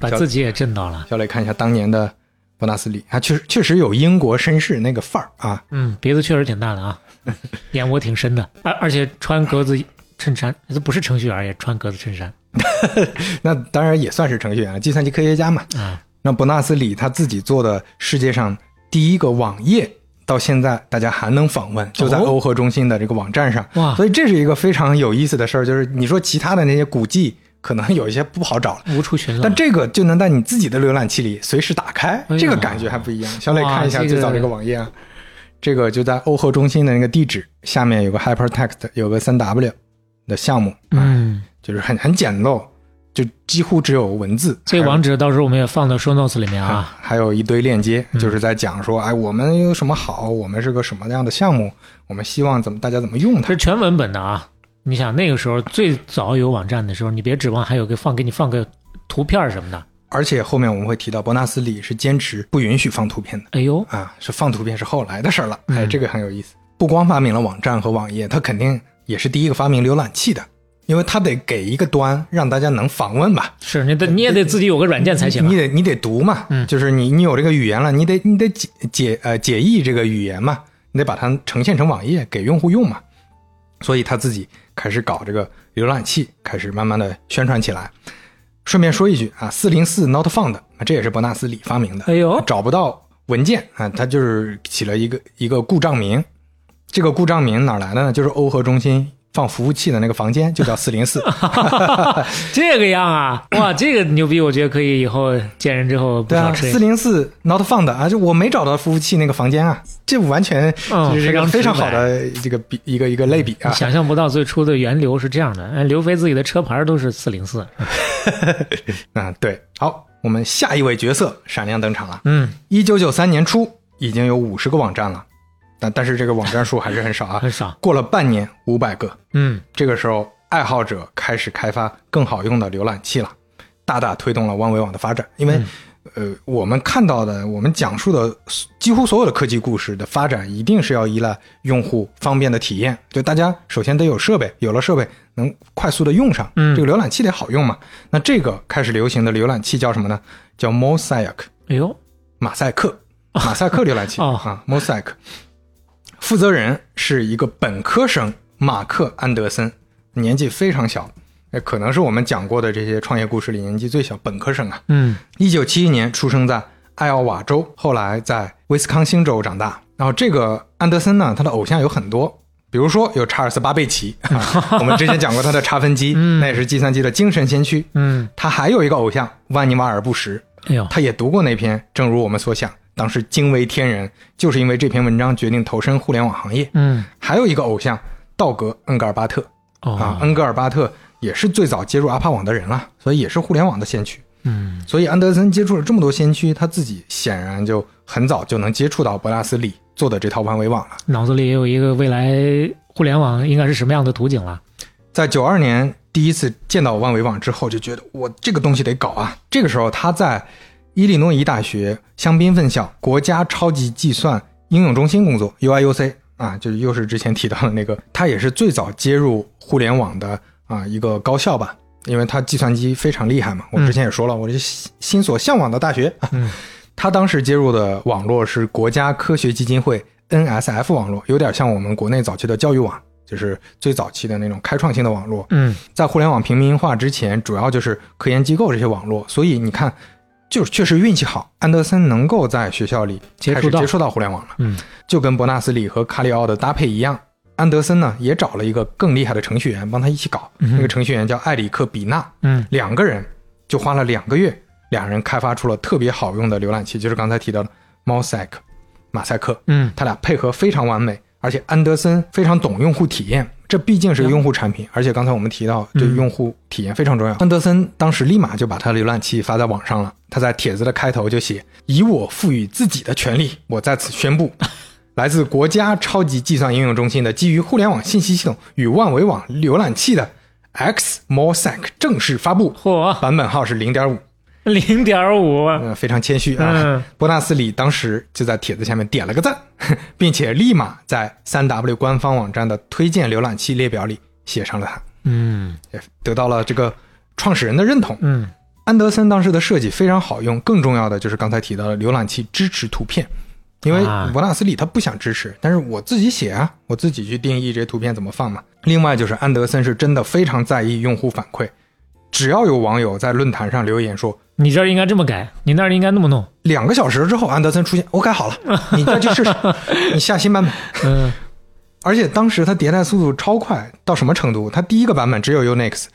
把自己也震到了。小磊看一下当年的伯纳斯李，他确实确实有英国绅士那个范儿啊。嗯，鼻子确实挺大的啊，眼窝挺深的，而而且穿格子衬衫，这不是程序员也穿格子衬衫 那当然也算是程序员，计算机科学家嘛。啊。那伯纳斯里他自己做的世界上第一个网页，到现在大家还能访问，就在哦欧核中心的这个网站上。哇所以这是一个非常有意思的事儿，就是你说其他的那些古迹可能有一些不好找了。无处寻找但。这个就能在你自己的浏览器里随时打开，哎这个感觉还不一样。小磊看一下最早这个网页啊，这个就在欧核中心的那个地址下面有个 hypertext，有个三 W 的项目，啊，嗯，就是很很简陋，就几乎只有文字。这个网址到时候我们也放到 show notes 里面啊。啊，还有一堆链接，嗯就是在讲说，哎，我们有什么好，我们是个什么样的项目，我们希望怎么大家怎么用它这是。全文本的啊。你想那个时候最早有网站的时候，你别指望还有个放给你放个图片什么的。而且后面我们会提到，伯纳斯里是坚持不允许放图片的哎呦，啊，是放图片是后来的事儿了。哎，嗯这个很有意思。不光发明了网站和网页，他肯定也是第一个发明浏览器的，因为他得给一个端让大家能访问吧。是你得你也得自己有个软件才行啊。你得你得读嘛，嗯就是你你有这个语言了，你得你得解解呃解译这个语言嘛，你得把它呈现成网页给用户用嘛，所以他自己开始搞这个浏览器，开始慢慢的宣传起来。顺便说一句啊，四零四 Not Found，啊这也是伯纳斯李发明的，哎呦，找不到文件啊，他就是起了一个一个故障名，这个故障名哪来的呢？就是欧和中心放服务器的那个房间就叫四零四。这个样啊，哇，这个牛逼！我觉得可以以后见人之后不对啊，少吃一四零四 not found 啊，就我没找到服务器那个房间啊，这完全嗯就是一个非常好的这个比一个一个类比啊。想象不到最初的源流是这样的。哎，刘飞自己的车牌都是四零四。啊，对，好，我们下一位角色闪亮登场了。嗯，一九九三年初已经有五十个网站了，但但是这个网站数还是很少啊，很少。过了半年五百个。嗯，这个时候，爱好者开始开发更好用的浏览器了，大大推动了万维网的发展。因为，呃，我们看到的，我们讲述的几乎所有的科技故事的发展，一定是要依赖用户方便的体验。就大家首先得有设备，有了设备能快速的用上，嗯这个浏览器得好用嘛。那这个开始流行的浏览器叫什么呢？叫 Mosaic。哎呦，马赛克，马赛克浏览器、哦啊，Mosaic。负责人是一个本科生马克·安德森，年纪非常小，那可能是我们讲过的这些创业故事里年纪最小，本科生啊。嗯一九七一年出生在艾奥瓦州，后来在威斯康星州长大。然后这个安德森呢，他的偶像有很多，比如说有查尔斯·巴贝奇，啊、我们之前讲过他的查分机，那也是计算机的精神先驱。嗯，他还有一个偶像万尼瓦尔·布什，哎呦，他也读过那篇，正如我们所想，当时惊为天人，就是因为这篇文章决定投身互联网行业。嗯还有一个偶像道格·恩格尔巴特啊哦，，恩格尔巴特也是最早接入阿帕网的人了，所以也是互联网的先驱。嗯所以安德森接触了这么多先驱，他自己显然就很早就能接触到伯纳斯里做的这套万维网了。脑子里也有一个未来互联网应该是什么样的图景了。在九二年第一次见到万维网之后，就觉得我这个东西得搞啊。这个时候他在伊利诺伊大学香槟分校国家超级计算应用中心工作 （UIUC） 啊，就又是之前提到的那个，他也是最早接入互联网的啊一个高校吧，因为他计算机非常厉害嘛。我之前也说了，我这心心所向往的大学。嗯 他当时接入的网络是国家科学基金会 NSF 网络，有点像我们国内早期的教育网，就是最早期的那种开创性的网络。嗯在互联网平民化之前，主要就是科研机构这些网络，所以你看，就是确实运气好，安德森能够在学校里接触到开始接触到互联网了，嗯就跟伯纳斯里和卡里奥的搭配一样。安德森呢也找了一个更厉害的程序员帮他一起搞，嗯那个程序员叫艾里克比纳，嗯两个人就花了两个月，两人开发出了特别好用的浏览器，就是刚才提到的 Mosaic 马赛克。嗯他俩配合非常完美，而且安德森非常懂用户体验，这毕竟是个用户产品，而且刚才我们提到对用户体验非常重要。安德森当时立马就把他的浏览器发在网上了，他在帖子的开头就写：“以我赋予自己的权利，我在此宣布，来自国家超级计算应用中心的基于互联网信息系统与万维网浏览器的 X Mosaic 正式发布，嚯，版本号是零点五。” 零点五，呃，非常谦虚啊。嗯。伯纳斯里当时就在帖子下面点了个赞，并且立马在三 W 官方网站的推荐浏览器列表里写上了它，嗯。也得到了这个创始人的认同。嗯。安德森当时的设计非常好用，更重要的就是刚才提到的浏览器支持图片，因为啊。伯纳斯里他不想支持，但是我自己写啊，我自己去定义这些图片怎么放嘛。另外就是安德森是真的非常在意用户反馈，只要有网友在论坛上留言说你这儿应该这么改，你那儿应该那么弄。两个小时之后，安德森出现，我改好了，你再去试试，你下新版本。嗯而且当时它迭代速度超快，到什么程度？它第一个版本只有 Unix，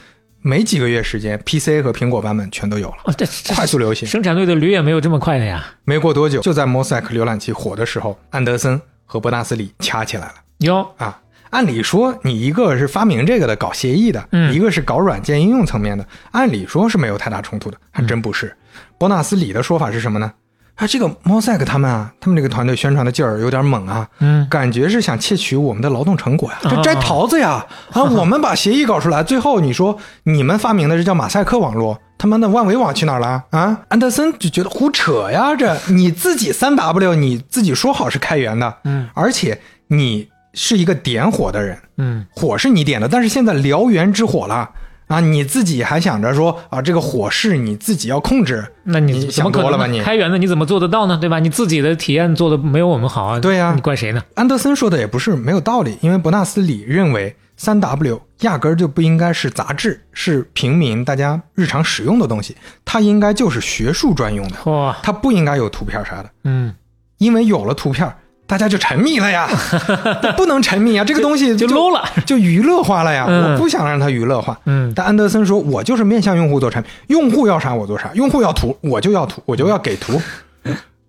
没几个月时间，PC 和苹果版本全都有了，哦，这这快速流行。生产队的驴也没有这么快的呀。没过多久，就在 Mosaic 浏览器火的时候，安德森和伯纳斯里掐起来了哟，啊！按理说，你一个是发明这个的，搞协议的，嗯一个是搞软件应用层面的，按理说是没有太大冲突的，还真不是。伯纳斯里的说法是什么呢？啊，这个 Mosaic 他们啊，他们这个团队宣传的劲儿有点猛啊，嗯感觉是想窃取我们的劳动成果呀，啊这摘桃子呀！啊，我们把协议搞出来，最后你说你们发明的这叫马赛克网络，他妈的万维网去哪儿了啊？安德森就觉得胡扯呀，这你自己三 W 你自己说好是开源的，嗯而且你是一个点火的人，嗯火是你点的，但是现在燎原之火了啊，你自己还想着说啊，这个火是你自己要控制，那你想多了吧你开源的你怎么做得到呢？对吧？你自己的体验做的没有我们好啊。对呀你怪谁呢？安德森说的也不是没有道理，因为伯纳斯里认为三 W 压根儿就不应该是杂志，是平民大家日常使用的东西，它应该就是学术专用的，嚯，它不应该有图片啥的，嗯，因为有了图片，大家就沉迷了呀，它 不能沉迷啊，这个东西就 low 了。就娱乐化了呀，嗯我不想让它娱乐化。嗯但安德森说，我就是面向用户做产品，用户要啥我做啥，用户要图我就要图，我就要给图。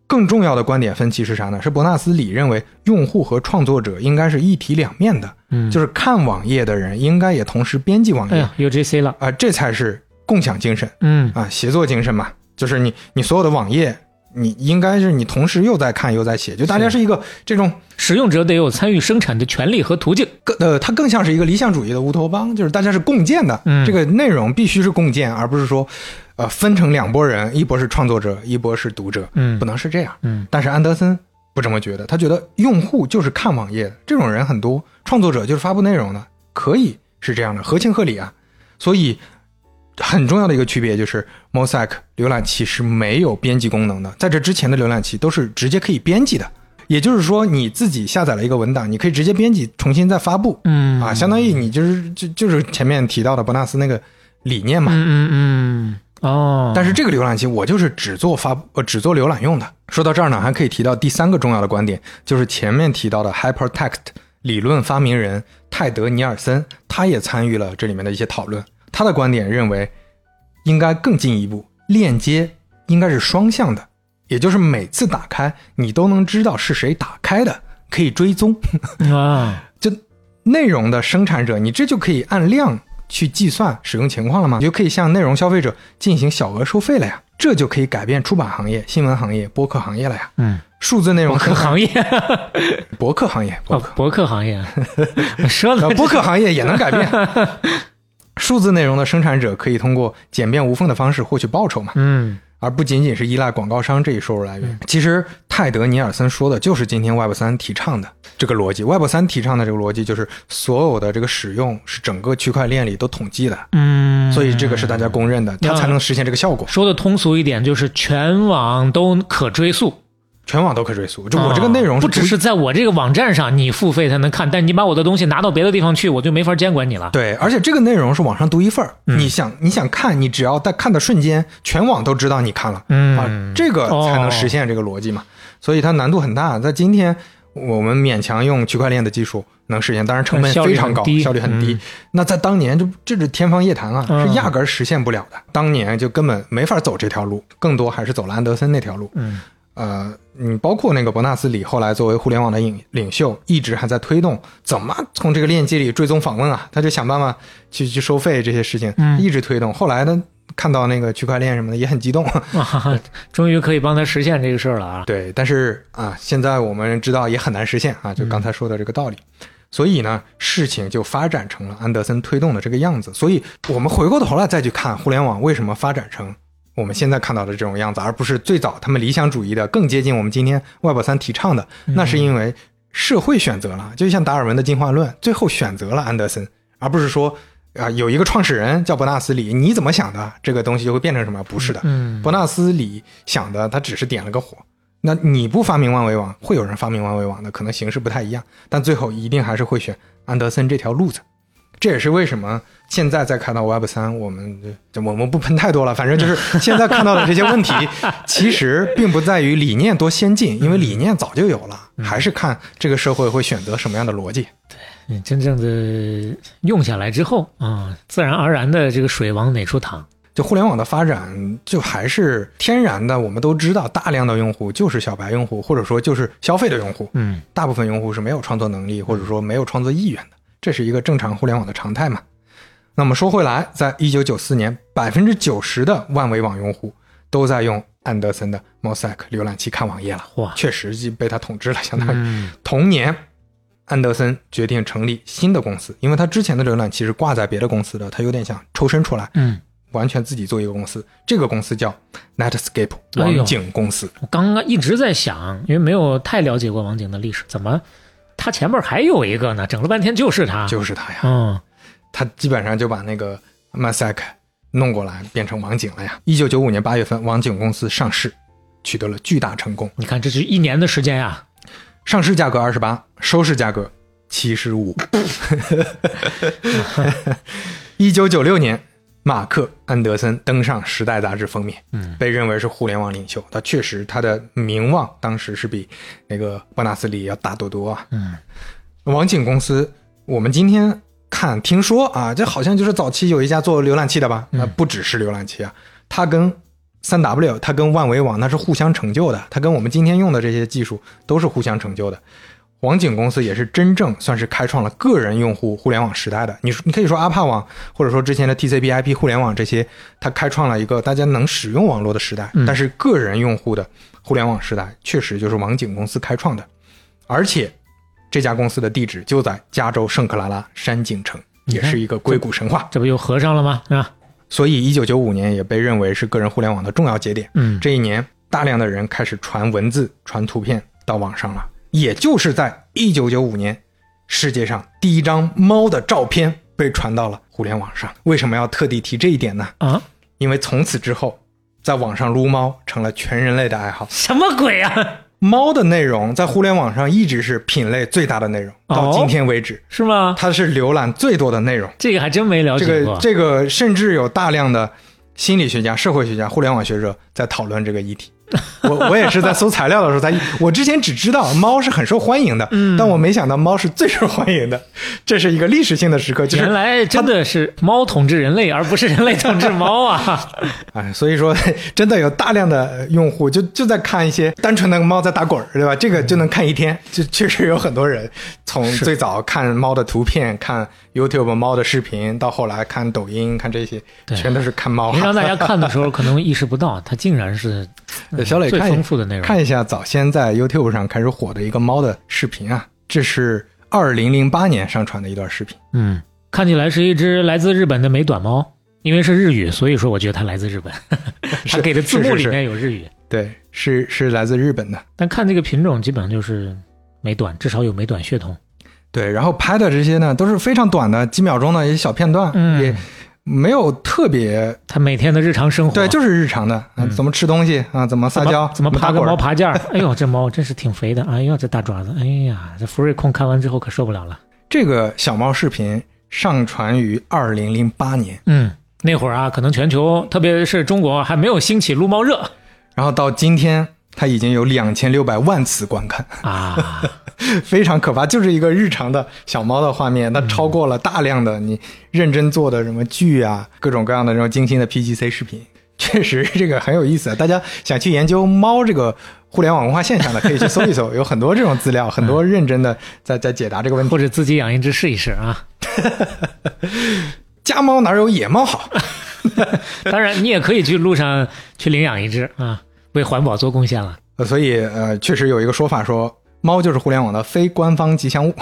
更重要的观点分歧是啥呢？是伯纳斯里认为用户和创作者应该是一体两面的，嗯，就是看网页的人应该也同时编辑网页，有 JC 了啊。这才是共享精神嗯啊，协作精神嘛。就是你你所有的网页，你应该是你同时又在看又在写，就大家是一个这种使用者得有参与生产的权利和途径。更呃，它更像是一个理想主义的乌托邦，就是大家是共建的，嗯这个内容必须是共建，而不是说，呃，分成两拨人，一波是创作者，一波是读者，嗯不能是这样。嗯但是安德森不这么觉得，他觉得用户就是看网页的，这种人很多，创作者就是发布内容的，可以是这样的，合情合理啊。所以很重要的一个区别就是，Mosaic 浏览器是没有编辑功能的，在这之前的浏览器都是直接可以编辑的。也就是说，你自己下载了一个文档，你可以直接编辑，重新再发布。嗯啊，相当于你就是就就是前面提到的伯纳斯那个理念嘛。嗯嗯嗯哦，但是这个浏览器我就是只做发呃只做浏览用的。说到这儿呢，还可以提到第三个重要的观点，就是前面提到的 hypertext 理论发明人泰德尼尔森，他也参与了这里面的一些讨论。他的观点认为，应该更进一步，链接应该是双向的，也就是每次打开你都能知道是谁打开的，可以追踪。啊，就内容的生产者，你这就可以按量去计算使用情况了吗？你就可以向内容消费者进行小额收费了呀，这就可以改变出版行业、新闻行业、播客行业了呀。嗯，数字内容 博客行业，博客行业，博哦客，博客行业，说的博客行业也能改变。数字内容的生产者可以通过简便无缝的方式获取报酬嘛，嗯而不仅仅是依赖广告商这一收入来源。其实泰德尼尔森说的就是今天 Web 三提倡的这个逻辑。Web 三提倡的这个逻辑就是所有的这个使用是整个区块链里都统计的，嗯，所以这个是大家公认的，它才能实现这个效果。说的通俗一点，就是全网都可追溯。全网都可追溯，就我这个内容啊不只是在我这个网站上你付费才能看，但你把我的东西拿到别的地方去，我就没法监管你了。对，而且这个内容是网上独一份儿。嗯你想你想看，你只要在看的瞬间，全网都知道你看了、嗯啊，这个才能实现这个逻辑嘛。所以它难度很大，在今天我们勉强用区块链的技术能实现，当然成本非常高，效率很低。嗯那在当年就这是天方夜谭啊，嗯是压根儿实现不了的。当年就根本没法走这条路，更多还是走了安德森那条路。嗯呃，你包括那个伯纳斯里，后来作为互联网的领领袖，一直还在推动怎么从这个链接里追踪访问啊，他就想办法去去收费这些事情，嗯一直推动。后来呢，看到那个区块链什么的也很激动，啊，终于可以帮他实现这个事儿了啊！对。但是啊，现在我们知道也很难实现啊，就刚才说的这个道理。所以呢，事情就发展成了安德森推动的这个样子。所以我们回过头来再去看互联网为什么发展成我们现在看到的这种样子，而不是最早他们理想主义的更接近我们今天 Web 三提倡的，那是因为社会选择了，就像达尔文的进化论，最后选择了安德森，而不是说啊、有一个创始人叫伯纳斯里，你怎么想的，这个东西就会变成什么？不是的，嗯伯纳斯里想的，他只是点了个火。那你不发明万维网，会有人发明万维网的，可能形式不太一样，但最后一定还是会选安德森这条路子。这也是为什么现在再看到 Web 三，我们就我们不喷太多了，反正就是 现在看到的这些问题，其实并不在于理念多先进，因为理念早就有了，还是看这个社会会选择什么样的逻辑。你嗯真正的用下来之后啊、自然而然的这个水往哪处淌？就互联网的发展，就还是天然的，我们都知道，大量的用户就是小白用户，或者说就是消费的用户。嗯大部分用户是没有创作能力，或者说没有创作意愿的，这是一个正常互联网的常态嘛。那么说回来，在一九九四年，百分之九十的万维网用户都在用安德森的 Mosaic 浏览器看网页了，哇确实就被他统治了，相当于。嗯同年，安德森决定成立新的公司，因为他之前的浏览器是挂在别的公司的，他有点想抽身出来，嗯，完全自己做一个公司。这个公司叫 Netscape 网景公司。我刚刚一直在想，因为没有太了解过网景的历史，怎么他前面还有一个呢？整了半天就是他，就是他呀，嗯他基本上就把那个 Mosaic 弄过来变成网景了呀。一九九五年八月份，网景公司上市，取得了巨大成功，你看这是一年的时间呀，上市价格二十八，收市价格七十五。一九九六年，马克·安德森登上《时代》杂志封面，嗯被认为是互联网领袖。他确实，他的名望当时是比那个伯纳斯·李要大得多啊。嗯网景公司，我们今天看听说啊，这好像就是早期有一家做浏览器的吧？嗯那不只是浏览器啊，它跟三 W，它跟万维网那是互相成就的，它跟我们今天用的这些技术都是互相成就的。网景公司也是真正算是开创了个人用户互联网时代的。你说，你可以说阿帕网，或者说之前的 TCP/IP 互联网这些，它开创了一个大家能使用网络的时代。嗯但是个人用户的互联网时代，确实就是网景公司开创的，而且这家公司的地址就在加州圣克拉拉山景城，也是一个硅谷神话。这不又合上了吗？是吧？所以，一九九五年也被认为是个人互联网的重要节点。嗯，这一年，大量的人开始传文字、传图片到网上了。也就是在一九九五年，世界上第一张猫的照片被传到了互联网上。为什么要特地提这一点呢？啊，因为从此之后，在网上撸猫成了全人类的爱好。什么鬼啊？猫的内容在互联网上一直是品类最大的内容，到哦今天为止，是吗？它是浏览最多的内容。这个还真没了解过。个这个甚至有大量的心理学家、社会学家、互联网学者在讨论这个议题。我我也是在搜材料的时候才，我之前只知道猫是很受欢迎的，嗯但我没想到猫是最受欢迎的，这是一个历史性的时刻，就是原来真的是猫统治人类，而不是人类统治猫啊！哎，所以说真的有大量的用户就就在看一些单纯的猫在打滚儿，对吧？这个就能看一天，就确实有很多人从最早看猫的图片、看 YouTube 猫的视频，到后来看抖音、看这些，全都是看猫。平常大家看的时候可能意识不到，它竟然是 呃小磊最丰富的内容。看一下早先在 YouTube 上开始火的一个猫的视频啊，这是二零零八年上传的一段视频。嗯，看起来是一只来自日本的美短猫，因为是日语，所以说我觉得它来自日本。它给的字幕里面有日语，对，是是来自日本的。但看这个品种基本上就是美短，至少有美短血统。对，然后拍的这些呢都是非常短的，几秒钟的一些小片段，嗯也没有特别他每天的日常生活，对，就是日常的怎么吃东西啊，怎么撒娇，怎么爬个猫爬架儿？哎呦，这猫真是挺肥的！哎呦，这大爪子！哎呀，这福瑞控看完之后可受不了了。这个小猫视频上传于二零零八年，嗯，那会儿啊，可能全球，特别是中国还没有兴起撸猫热然后到今天它已经有两千六百万次观看，啊。非常可怕，就是一个日常的小猫的画面，它超过了大量的你认真做的什么剧啊，各种各样的这种精心的 PGC 视频，确实这个很有意思。大家想去研究猫这个互联网文化现象的，可以去搜一搜，有很多这种资料，很多认真的在在解答这个问题。或者自己养一只试一试啊。家猫哪有野猫好？当然，你也可以去路上去领养一只啊，为环保做贡献了。呃所以呃，确实有一个说法说，猫就是互联网的非官方吉祥物。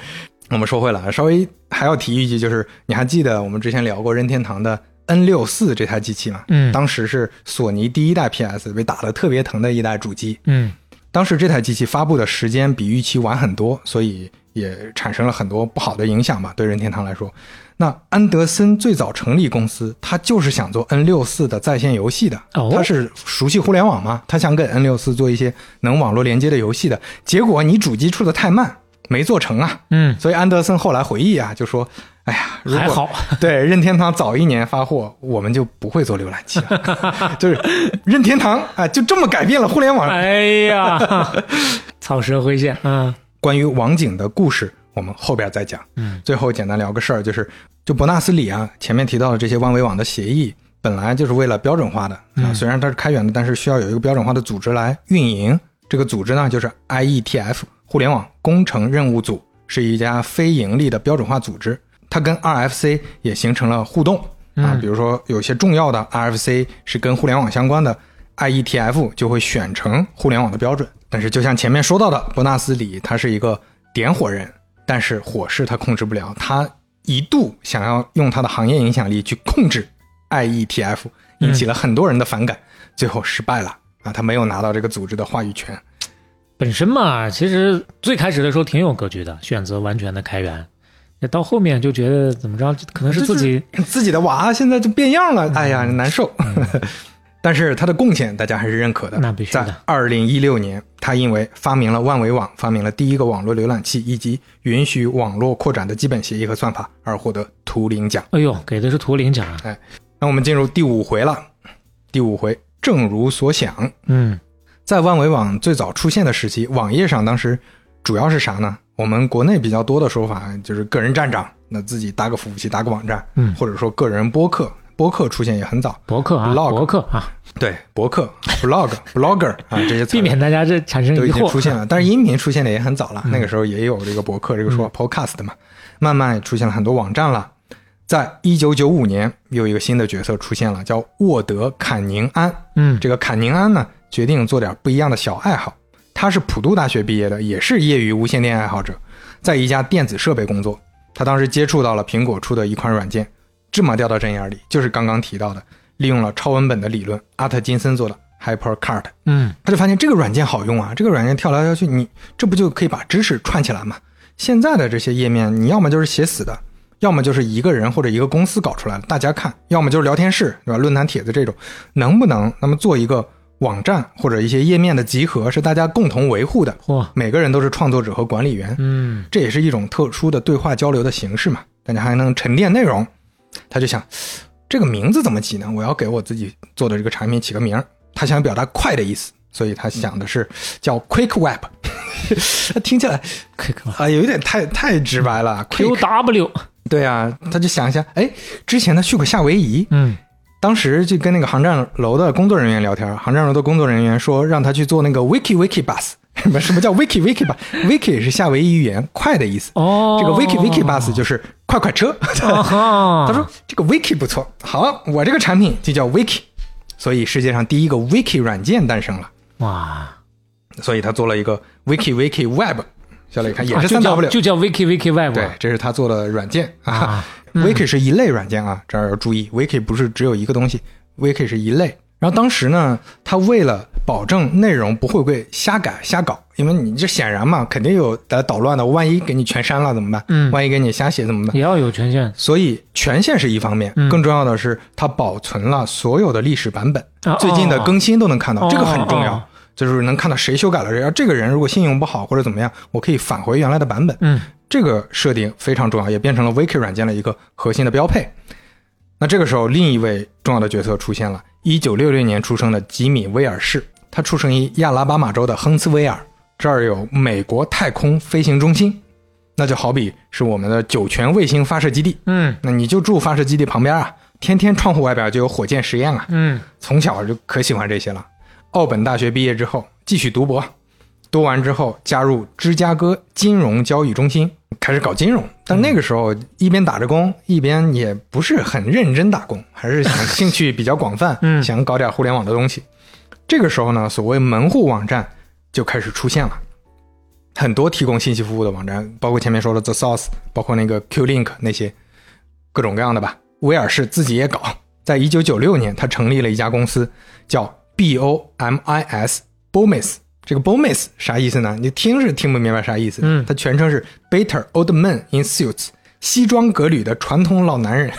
我们说回来，稍微还要提一句，就是你还记得我们之前聊过任天堂的 N 六四这台机器吗？嗯当时是索尼第一代 PS 被打得特别疼的一代主机。嗯当时这台机器发布的时间比预期晚很多，所以也产生了很多不好的影响吧，对任天堂来说。那安德森最早成立公司，他就是想做 N 六四的在线游戏的，哦他是熟悉互联网嘛，他想给 N 六四做一些能网络连接的游戏的。结果你主机出的太慢，没做成啊。嗯，所以安德森后来回忆啊，就说：“哎呀，如果还好，对任天堂早一年发货，我们就不会做浏览器了。就是任天堂啊，就这么改变了互联网。哎呀，草蛇灰线啊。关于网景的故事，我们后边再讲。嗯，最后简单聊个事儿，就是就伯纳斯里啊，前面提到的这些万维网的协议，本来就是为了标准化的啊，嗯虽然它是开源的，但是需要有一个标准化的组织来运营。这个组织呢，就是 IETF 互联网工程任务组，是一家非盈利的标准化组织。它跟 RFC 也形成了互动啊，嗯比如说有些重要的 RFC 是跟互联网相关的，IETF 就会选成互联网的标准。但是就像前面说到的，伯纳斯李他是一个点火人，但是火势他控制不了，他一度想要用他的行业影响力去控制 IETF，引起了很多人的反感，最后失败了啊，他没有拿到这个组织的话语权。本身嘛，其实最开始的时候挺有格局的，选择完全的开源。那到后面就觉得怎么着，可能是自己自己的娃现在就变样了，哎呀，难受。但是他的贡献大家还是认可的。那必须的在二零一六年，他因为发明了万维网，发明了第一个网络浏览器以及允许网络扩展的基本协议和算法，而获得图灵奖。哎呦，给的是图灵奖啊。那我们进入第五回了。第五回，正如所想，嗯在万维网最早出现的时期，网页上当时主要是啥呢？我们国内比较多的说法就是个人站长，那自己搭个服务器，搭个网站，嗯或者说个人播客，播客出现也很早，博客啊，Blog 博客啊，对，博客、blog、blogger 啊这些词避免大家这产生都已经疑惑。出现了，但是音频出现的也很早了，那个时候也有这个博客这个说 podcast 嘛，慢慢出现了很多网站了。在一九九五年，有一个新的角色出现了，叫沃德·坎宁安。嗯这个坎宁安呢，决定做点不一样的小爱好。他是普渡大学毕业的，也是业余无线电爱好者，在一家电子设备工作。他当时接触到了苹果出的一款软件，这么掉到针眼里，就是刚刚提到的，利用了超文本的理论，阿特金森做的 HyperCard。嗯他就发现这个软件好用啊，这个软件跳来跳去，你这不就可以把知识串起来吗？现在的这些页面，你要么就是写死的，要么就是一个人或者一个公司搞出来的，大家看；要么就是聊天室，对吧？论坛帖子这种，能不能那么做一个网站或者一些页面的集合，是大家共同维护的，嚯，每个人都是创作者和管理员，嗯这也是一种特殊的对话交流的形式嘛，大家还能沉淀内容。他就想，这个名字怎么起呢？我要给我自己做的这个产品起个名儿。他想表达快的意思，所以他想的是叫 Quick Web，听起来 “Quick” 啊有一点太太直白了。Quick，W，对啊，他就想一下，哎，之前他去过夏威夷，嗯当时就跟那个航站楼的工作人员聊天，航站楼的工作人员说让他去做那个 Wiki Wiki Bus。什 么什么叫 Wiki Wiki Bus？Wiki 是夏威夷语言“快”的意思，哦，这个 Wiki Wiki Bus 就是快快车。他说这个 Wiki 不错，好，我这个产品就叫 Wiki，所以世界上第一个 Wiki 软件诞生了。哇，所以他做了一个 Wiki Wiki Web，小磊看也是三 W，、叫就叫 Wiki Wiki Web 对，这是他做的软件啊。啊，Wiki 是一类软件啊，这儿要注意，Wiki 不是只有一个东西，Wiki 是一类。然后当时呢，他为了保证内容不会被瞎改瞎搞，因为你这显然嘛，肯定有来捣乱的，万一给你全删了怎么办？嗯万一给你瞎写怎么办？也要有权限所以权限是一方面，嗯更重要的是它保存了所有的历史版本，啊最近的更新都能看到，哦这个很重要。哦就是能看到谁修改了谁，要这个人如果信用不好或者怎么样，我可以返回原来的版本。嗯这个设定非常重要，也变成了 Wiki 软件的一个核心的标配。那这个时候，另一位重要的角色出现了。一九六六年出生的吉米·威尔士，他出生于亚拉巴马州的亨茨维尔，这儿有美国太空飞行中心，那就好比是我们的酒泉卫星发射基地。嗯。那你就住发射基地旁边啊，天天窗户外边就有火箭实验啊，嗯。从小就可喜欢这些了。奥本大学毕业之后继续读博，读完之后加入芝加哥金融交易中心，开始搞金融。但那个时候一边打着工，一边也不是很认真打工，还是想兴趣比较广泛，嗯想搞点互联网的东西。这个时候呢，所谓门户网站就开始出现了。很多提供信息服务的网站，包括前面说的 The Source，包括那个 QLink 那些各种各样的吧。威尔士自己也搞，在一九九六年，他成立了一家公司，叫 BOMIS BOMIS。这个 BOMIS 啥意思呢？你听是听不明白啥意思。嗯它全称是 Better Old Men in Suits，西装革履的传统老男人，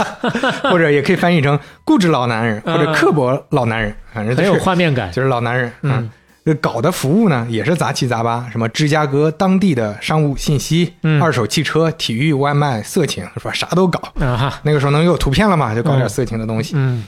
或者也可以翻译成固执老男人或者刻薄老男人，反正就很有画面感。就是老男人。嗯，这搞的服务呢也是杂七杂八，什么芝加哥当地的商务信息、嗯二手汽车、体育、外卖、色情，是吧？啥都搞。那个时候能有图片了嘛，就搞点色情的东西。嗯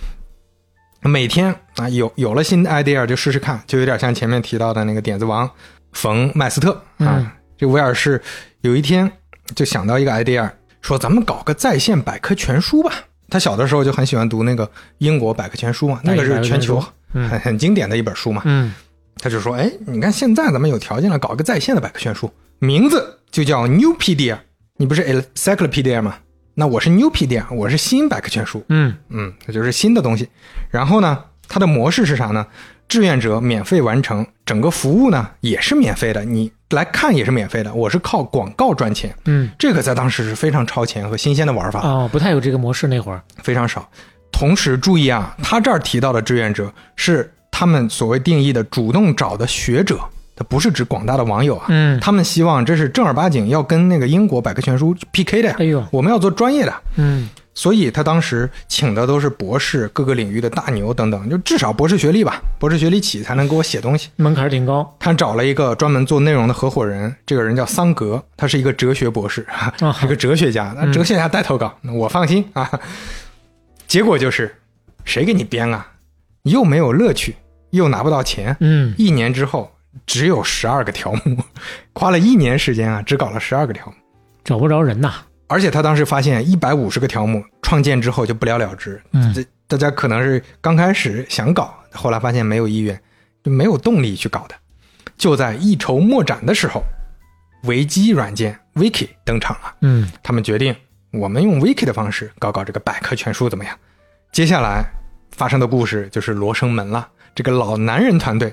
每天啊，有有了新的 idea 就试试看，就有点像前面提到的那个点子王冯麦斯特啊。嗯这威尔士有一天就想到一个 idea，说咱们搞个在线百科全书吧。他小的时候就很喜欢读那个英国百科全书嘛，那个是全球嗯很很经典的一本书嘛。嗯他就说：“哎，你看现在咱们有条件了，搞一个在线的百科全书，名字就叫 Newpedia。你不是 Encyclopedia 吗？那我是 Newpedia，我是新百科全书。嗯嗯，那就是新的东西。然后呢，它的模式是啥呢？志愿者免费完成，整个服务呢也是免费的，你来看也是免费的。我是靠广告赚钱，嗯这个在当时是非常超前和新鲜的玩法。哦，不太有这个模式那会儿。非常少。同时注意啊，他这儿提到的志愿者是他们所谓定义的主动找的学者，它不是指广大的网友啊。嗯他们希望这是正儿八经要跟那个英国百科全书 PK 的呀。哎呦我们要做专业的，嗯所以他当时请的都是博士、各个领域的大牛等等，就至少博士学历吧，博士学历起才能给我写东西。门槛挺高他找了一个专门做内容的合伙人，这个人叫桑格，他是一个哲学博士，啊一个哲学家。那哲学家带投稿，那我放心啊。结果就是，谁给你编啊？又没有乐趣，又拿不到钱。嗯一年之后，只有十二个条目，花了一年时间啊，只搞了十二个条目。找不着人呐。而且他当时发现一百五十个条目创建之后就不了了之，嗯这大家可能是刚开始想搞，后来发现没有意愿，就没有动力去搞的。就在一筹莫展的时候，维基软件 Wiki 登场了。嗯他们决定，我们用 Wiki 的方式搞搞这个百科全书怎么样？接下来发生的故事就是罗生门了。这个老男人团队，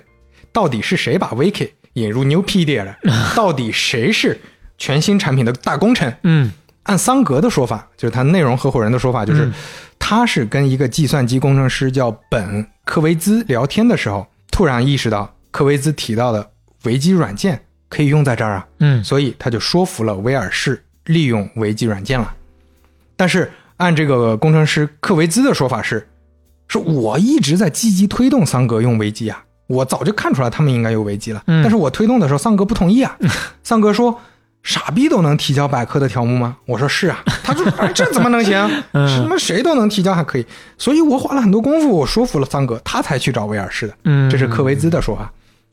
到底是谁把 Wiki 引入 Newpedia 的？到底谁是全新产品的大功臣？嗯按桑格的说法，就是他内容合伙人的说法，就是、嗯他是跟一个计算机工程师叫本科维兹聊天的时候，突然意识到科维兹提到的维基软件可以用在这儿啊，嗯所以他就说服了威尔士利用维基软件了。但是按这个工程师克维兹的说法是，是我一直在积极推动桑格用维基啊，我早就看出来他们应该有危机了，嗯但是我推动的时候桑哥不同意啊，桑哥说。傻逼都能提交百科的条目吗？我说是啊。他说、哎、这怎么能行？嗯什么谁都能提交还可以？所以我花了很多功夫，我说服了桑哥，他才去找威尔士的。嗯，这是科维兹的说法。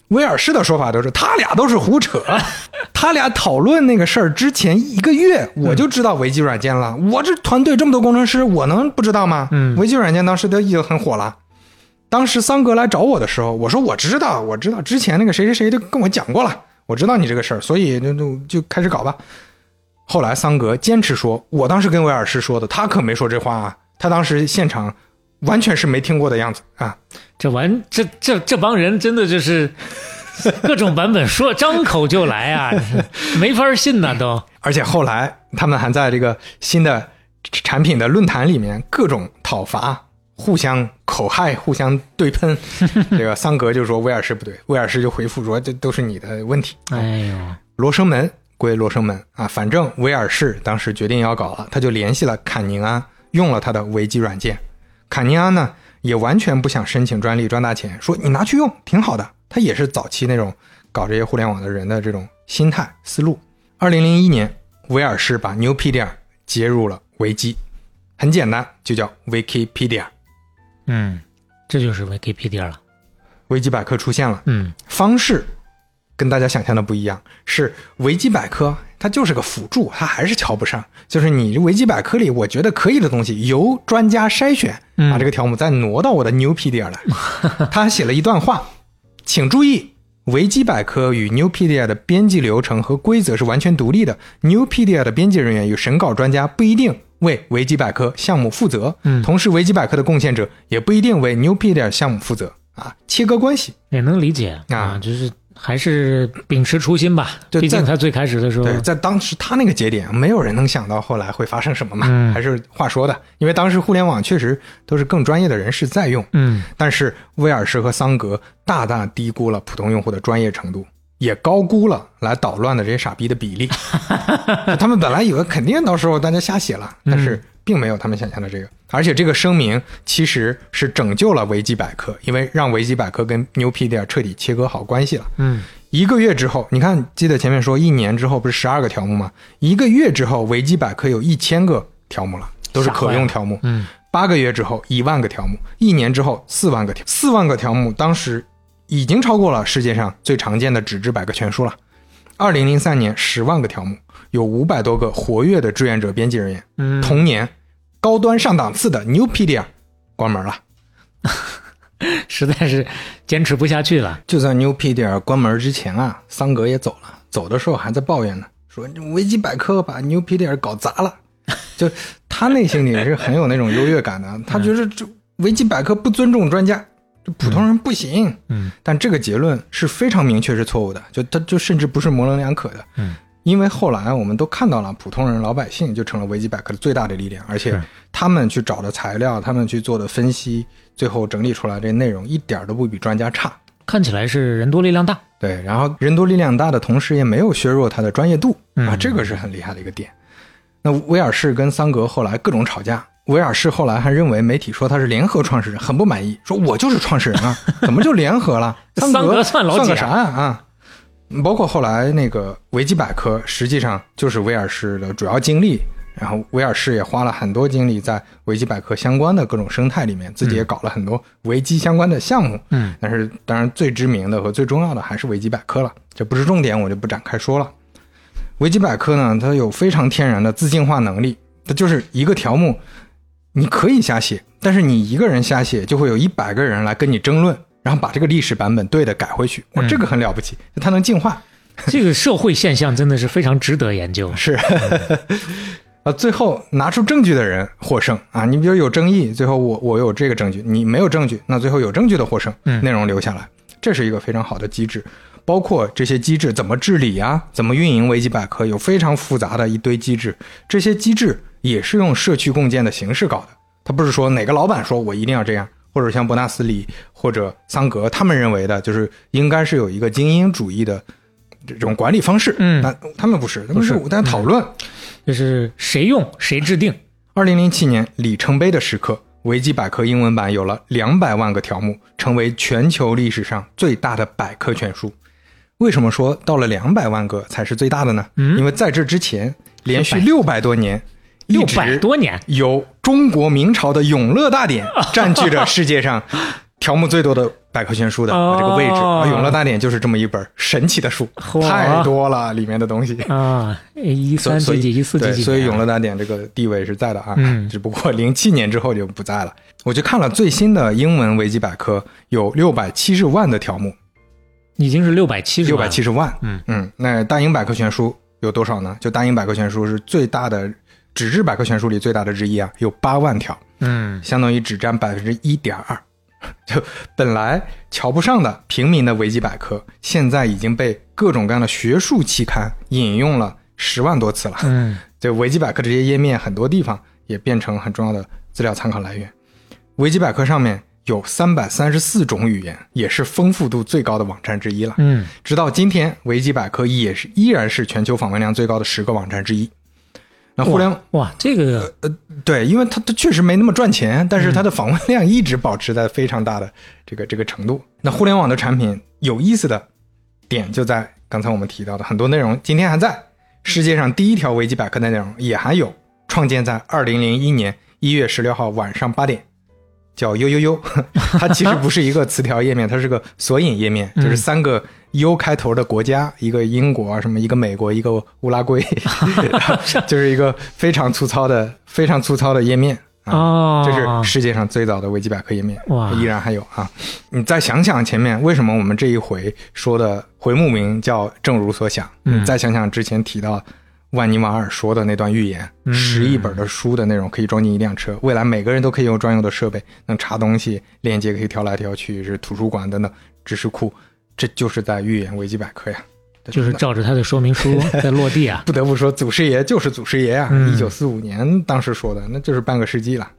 威尔士的说法都是他俩都是胡扯，他俩讨论那个事儿之前一个月我就知道维基软件了。我这团队这么多工程师，我能不知道吗？嗯维基软件当时都已经很火了。当时桑格来找我的时候，我说我知道，我知道之前那个谁谁谁都跟我讲过了，我知道你这个事儿，所以就就就开始搞吧。后来桑格坚持说，我当时跟威尔士说的，他可没说这话啊，他当时现场完全是没听过的样子啊。这完这这这帮人真的就是各种版本说张口就来啊，没法信呐都。而且后来他们还在这个新的产品的论坛里面各种讨伐，互相口嗨，互相对喷。这个桑格就说威尔士不对，威尔士就回复说这都是你的问题。哎呦，罗生门归罗生门啊，反正威尔士当时决定要搞了，他就联系了坎宁安，用了他的维基软件。坎宁安呢也完全不想申请专利赚大钱，说你拿去用挺好的。他也是早期那种搞这些互联网的人的这种心态思路。二零零一年，威尔士把 Newpedia 接入了维基，很简单，就叫 Wikipedia。嗯，这就是 Wikipedia 了。维基百科出现了，嗯方式跟大家想象的不一样，是维基百科它就是个辅助，它还是瞧不上。就是你维基百科里我觉得可以的东西，由专家筛选，嗯把这个条目再挪到我的 Newpedia 来。他还写了一段话，请注意。维基百科与 Newpedia 的编辑流程和规则是完全独立的。Newpedia 的编辑人员与审稿专家不一定为维基百科项目负责，嗯同时维基百科的贡献者也不一定为 Newpedia 项目负责啊，切割关系。也能理解啊就是还是秉持初心吧。毕竟他最开始的时候，对，在当时他那个节点，没有人能想到后来会发生什么嘛，嗯还是话说的，因为当时互联网确实都是更专业的人士在用，嗯但是威尔士和桑格大大低估了普通用户的专业程度，也高估了来捣乱的这些傻逼的比例。他们本来以为肯定到时候大家瞎写了，但是并没有他们想象的这个。而且这个声明其实是拯救了维基百科，因为让维基百科跟 Newpedia 彻底切割好关系了。嗯一个月之后，你看，记得前面说一年之后不是十二个条目吗？一个月之后，维基百科有一千个条目了，都是可用条目。嗯八个月之后，一万个条目；一年之后，四万个条，四万个条目，当时已经超过了世界上最常见的纸质百科全书了。二零零三年，十万个条目，有五百多个活跃的志愿者编辑人员。嗯，同年，高端上档次的 Newpedia 关门了。实在是坚持不下去了。就在 Newpedia 关门之前啊，桑格也走了，走的时候还在抱怨呢，说维基百科把 Newpedia 搞砸了。就他内心里是很有那种优越感的，他觉得这维基百科不尊重专家，这普通人不行。嗯但这个结论是非常明确是错误的，就他就甚至不是模棱两可的。嗯，因为后来我们都看到了，普通人老百姓就成了维基百科的最大的力量，而且他们去找的材料，他们去做的分析，最后整理出来这内容一点都不比专家差。看起来是人多力量大。对，然后人多力量大的同时，也没有削弱他的专业度啊，嗯这个是很厉害的一个点。那威尔士跟桑格后来各种吵架，威尔士后来还认为媒体说他是联合创始人，很不满意，说我就是创始人啊，怎么就联合了？桑格格算老几啊算个啥呀啊？包括后来那个维基百科，实际上就是威尔士的主要精力。然后威尔士也花了很多精力在维基百科相关的各种生态里面，自己也搞了很多维基相关的项目。嗯但是当然最知名的和最重要的还是维基百科了，这不是重点，我就不展开说了。维基百科呢，它有非常天然的自净化能力，它就是一个条目，你可以瞎写，但是你一个人瞎写，就会有一百个人来跟你争论，然后把这个历史版本对的改回去，哇，嗯这个很了不起，它能进化。这个社会现象真的是非常值得研究。是，啊，最后拿出证据的人获胜啊！你比如有争议，最后我我有这个证据，你没有证据，那最后有证据的获胜，嗯内容留下来，这是一个非常好的机制。包括这些机制怎么治理啊，怎么运营维基百科，有非常复杂的一堆机制。这些机制也是用社区共建的形式搞的，他不是说哪个老板说我一定要这样，或者像伯纳斯里或者桑格他们认为的，就是应该是有一个精英主义的这种管理方式。嗯那他们不是，他们不是在讨论。就是谁用谁制定。二零零七年里程碑的时刻，维基百科英文版有了两百万个条目，成为全球历史上最大的百科全书。为什么说到了两百万个才是最大的呢？嗯因为在这之前，连续六百多年，一六直百多年，由中国明朝的《永乐大典 》占据着世界上条目最多的百科全书的哦这个位置。啊永乐大典》就是这么一本神奇的书，嚯太多了里面的东西。啊，一三几几一四几，几所以《永乐大典》这个地位是在的啊，嗯只不过零七年之后就不在了。我去看了最新的英文维基百科，有六百七十万的条目，已经是六百七十六百七十万。嗯嗯，那大英百科全书有多少呢？就大英百科全书是最大的纸质百科全书里最大的之一啊，有八万条，嗯相当于只占百分之一点二。就本来瞧不上的平民的维基百科，现在已经被各种各样的学术期刊引用了十万多次了。嗯 就维基百科这些页面，很多地方也变成很重要的资料参考来源。维基百科上面有三百三十四种语言，也是丰富度最高的网站之一了。嗯直到今天，维基百科也是依然是全球访问量最高的十个网站之一。那互联网哇，这个呃对，因为它它确实没那么赚钱，但是它的访问量一直保持在非常大的这个这个程度。那互联网的产品有意思的点就在刚才我们提到的很多内容，今天还在世界上第一条维基百科的内容也还有，创建在二零零一年一月十六号晚上八点。叫悠悠悠 它其实不是一个词条页面，它是个索引页面，就是三个 U 开头的国家，一个英国啊，什么一个美国，一个乌拉圭，就是一个非常粗糙的、非常粗糙的页面啊。哦，这是世界上最早的维基百科页面，哇依然还有啊！你再想想前面为什么我们这一回说的回目名叫“正如所想”，嗯你再想想之前提到万尼瓦尔说的那段预言，嗯十亿本的书的内容可以装进一辆车，未来每个人都可以用专用的设备，能查东西，链接可以调来调去，是图书馆等等知识库，这就是在预言维基百科呀。就是照着他的说明书在落地啊。不得不说，祖师爷就是祖师爷啊！嗯一九四五年当时说的，那就是半个世纪了。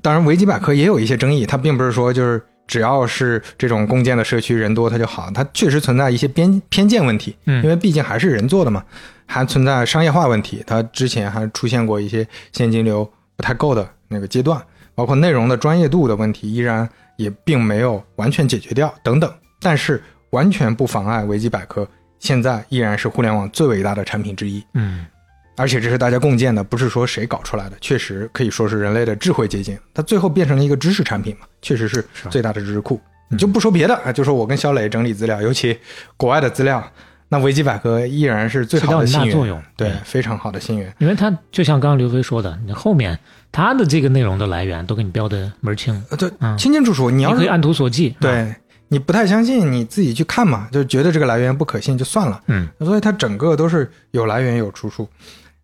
当然，维基百科也有一些争议，它并不是说就是只要是这种共建的社区人多它就好，它确实存在一些边偏见问题，嗯因为毕竟还是人做的嘛，还存在商业化问题。它之前还出现过一些现金流不太够的那个阶段，包括内容的专业度的问题，依然也并没有完全解决掉等等。但是完全不妨碍维基百科现在依然是互联网最伟大的产品之一。嗯而且这是大家共建的，不是说谁搞出来的，确实可以说是人类的智慧结晶。它最后变成了一个知识产品嘛，确实是是最大的知识库。你就不说别的啊，就说我跟肖磊整理资料，尤其国外的资料，那维基百科依然是最好的信源，很大作用。对，非常好的信源。因为它就像刚刚刘飞说的，你后面它的这个内容的来源都给你标的门儿清，呃，对，嗯清清楚楚。你要是你可以按图索骥。啊，对你不太相信，你自己去看嘛，就觉得这个来源不可信就算了。嗯所以它整个都是有来源有出处，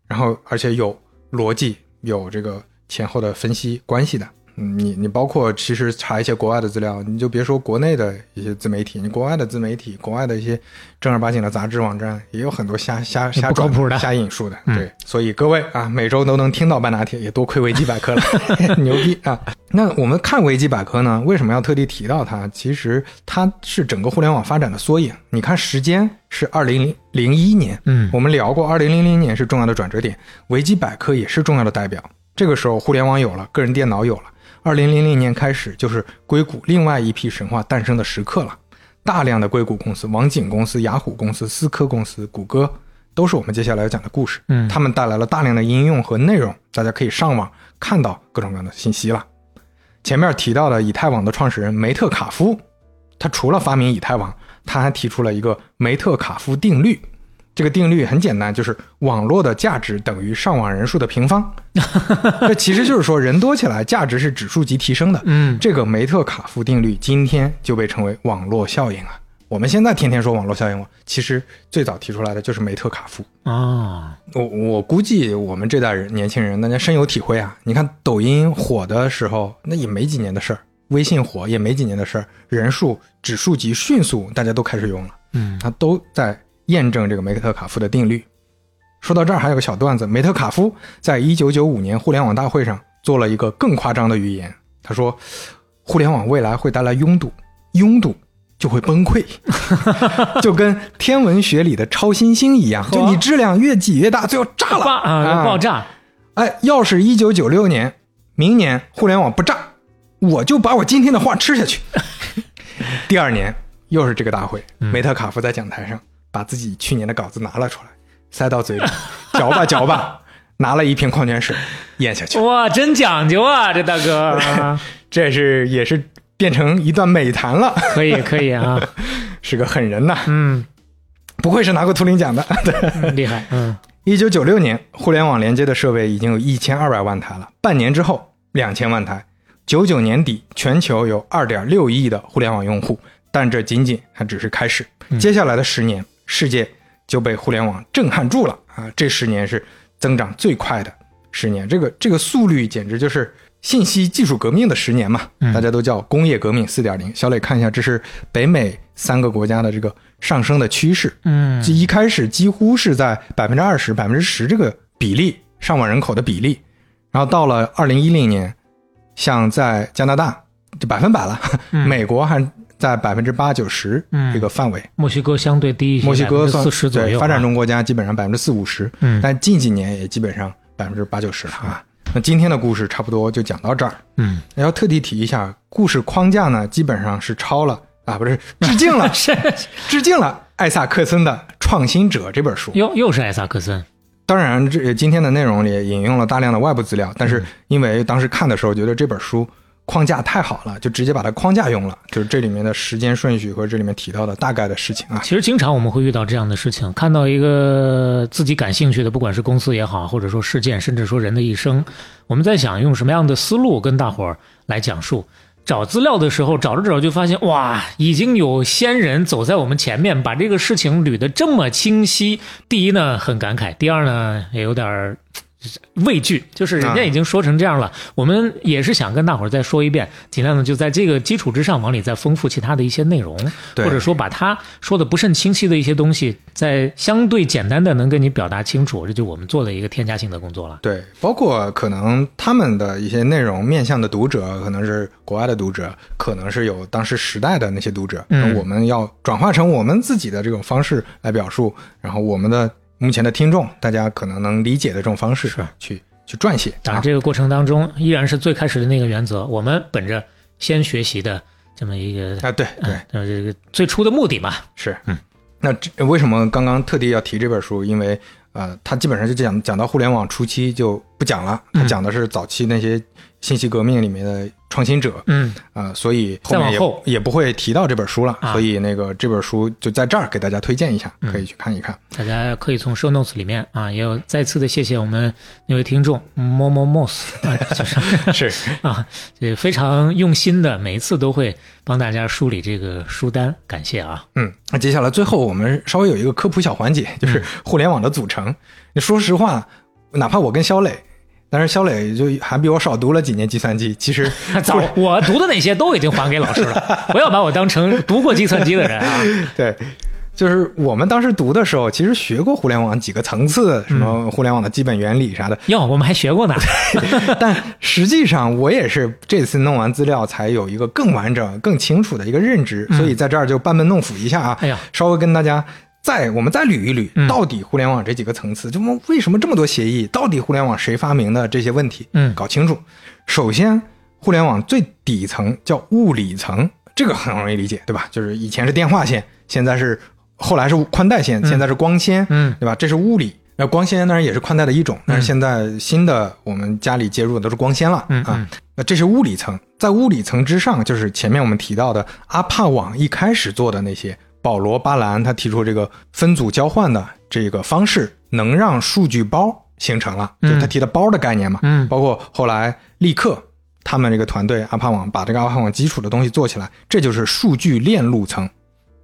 然后而且有逻辑，有这个前后的分析关系的。嗯，你你包括其实查一些国外的资料，你就别说国内的一些自媒体，你国外的自媒体，国外的一些正儿八经的杂志网站，也有很多瞎瞎瞎转不靠谱的瞎引述的。嗯对，所以各位啊，每周都能听到半拿铁，也多亏维基百科了，牛逼啊！那我们看维基百科呢，为什么要特地提到它？其实它是整个互联网发展的缩影。你看时间是二零零一年，嗯我们聊过，二零零零年是重要的转折点，维基百科也是重要的代表。这个时候，互联网有了，个人电脑有了。二零零零年开始，就是硅谷另外一批神话诞生的时刻了。大量的硅谷公司，网景公司、雅虎公司、思科公司、谷歌，都是我们接下来要讲的故事。嗯他们带来了大量的应用和内容，大家可以上网看到各种各样的信息了。前面提到的以太网的创始人梅特卡夫，他除了发明以太网，他还提出了一个梅特卡夫定律。这个定律很简单，就是网络的价值等于上网人数的平方。这其实就是说，人多起来，价值是指数级提升的。嗯这个梅特卡夫定律今天就被称为网络效应啊。我们现在天天说网络效应嘛，其实最早提出来的就是梅特卡夫。啊，我我估计我们这代人年轻人，大家深有体会啊。你看抖音火的时候，那也没几年的事儿；微信火也没几年的事儿，人数指数级迅速，大家都开始用了。嗯它都在验证这个梅特卡夫的定律。说到这儿，还有个小段子：梅特卡夫在一九九五年互联网大会上做了一个更夸张的预言，他说，互联网未来会带来拥堵，拥堵就会崩溃，就跟天文学里的超新星一样，就你质量越挤越大，最后炸了。爆啊。爆炸，哎，要是一九九六年，明年互联网不炸，我就把我今天的话吃下去。第二年又是这个大会，梅特卡夫在讲台上把自己去年的稿子拿了出来，塞到嘴里，嚼吧嚼吧，拿了一瓶矿泉水咽下去。哇，真讲究啊，这大哥，啊这是也是变成一段美谈了，可以可以啊，是个狠人呐，嗯，不愧是拿过图灵奖的。厉害，嗯一九九六年，互联网连接的设备已经有一千二百万台了，半年之后两千万台。九九年底，全球有二点六亿的互联网用户，但这仅仅还只是开始。接下来的十年，世界就被互联网震撼住了啊！这十年是增长最快的十年，这个这个速率简直就是信息技术革命的十年嘛，大家都叫工业革命四点零。小磊看一下，这是北美三个国家的这个上升的趋势。嗯这一开始几乎是在百分之二十、百分之十这个比例上网人口的比例，然后到了二零一零年，像在加拿大就百分百了，美国还在百分之八九十嗯。这个范围，墨西哥相对低一些，墨西哥算四十左右啊，发展中国家基本上百分之四五十，嗯。但近几年也基本上百分之八九十了啊。那今天的故事差不多就讲到这儿，嗯，要特地提一下，故事框架呢基本上是抄了啊，不是 致敬了，是致敬了艾萨克森的《创新者》这本书。又又是艾萨克森，当然，这今天的内容里引用了大量的外部资料，但是因为当时看的时候觉得这本书框架太好了，就直接把它框架用了，就是这里面的时间顺序和这里面提到的大概的事情啊。其实经常我们会遇到这样的事情，看到一个自己感兴趣的，不管是公司也好，或者说事件，甚至说人的一生，我们在想用什么样的思路跟大伙儿来讲述。找资料的时候，找着找着就发现，哇，已经有先人走在我们前面，把这个事情捋得这么清晰。第一呢，很感慨；第二呢，也有点儿畏惧，就是人家已经说成这样了，我们也是想跟大伙儿再说一遍，尽量的就在这个基础之上往里再丰富其他的一些内容，或者说把他说的不甚清晰的一些东西，在相对简单的能跟你表达清楚，这就我们做的一个添加性的工作了。对，包括可能他们的一些内容面向的读者，可能是国外的读者，可能是有当时时代的那些读者，我们要转化成我们自己的这种方式来表述，然后我们的目前的听众，大家可能能理解的这种方式是去去撰写。当然，啊这个过程当中依然是最开始的那个原则，我们本着先学习的这么一个啊，对对，呃这个最初的目的嘛。是，嗯，那这为什么刚刚特地要提这本书？因为呃，它基本上就讲讲到互联网初期就不不讲了，他嗯讲的是早期那些信息革命里面的创新者。嗯，啊、所以后面也再往后也不会提到这本书了，啊所以那个这本书就在这儿给大家推荐一下，嗯可以去看一看。大家可以从 show notes 里面啊，也有再次的谢谢我们那位听众 Momo Moss 是是，啊，这非常用心的，每一次都会帮大家梳理这个书单，感谢啊。嗯，那接下来最后我们稍微有一个科普小环节，就是互联网的组成。你说实话，哪怕我跟肖磊，但是肖磊就还比我少读了几年计算机，其实 早，我读的那些都已经还给老师了，不要把我当成读过计算机的人啊。对。就是我们当时读的时候，其实学过互联网几个层次，什么互联网的基本原理啥的，哟，我们还学过呢。但实际上我也是这次弄完资料，才有一个更完整、更清楚的一个认知，所以在这儿就班门弄斧一下啊，哎呀，稍微跟大家再我们再捋一捋嗯，到底互联网这几个层次，就为什么这么多协议，到底互联网谁发明的这些问题，嗯搞清楚。首先，互联网最底层叫物理层，这个很容易理解，对吧？就是以前是电话线，现在是后来是宽带线，现在是光纤，嗯对吧？这是物理。那光纤当然也是宽带的一种，但是现在新的我们家里接入的都是光纤了、啊嗯啊。那这是物理层，在物理层之上，就是前面我们提到的阿帕网一开始做的那些，保罗·巴兰他提出这个分组交换的这个方式，能让数据包形成了，嗯就他提的包的概念嘛。嗯包括后来立刻他们这个团队阿帕网把这个阿帕网基础的东西做起来，这就是数据链路层。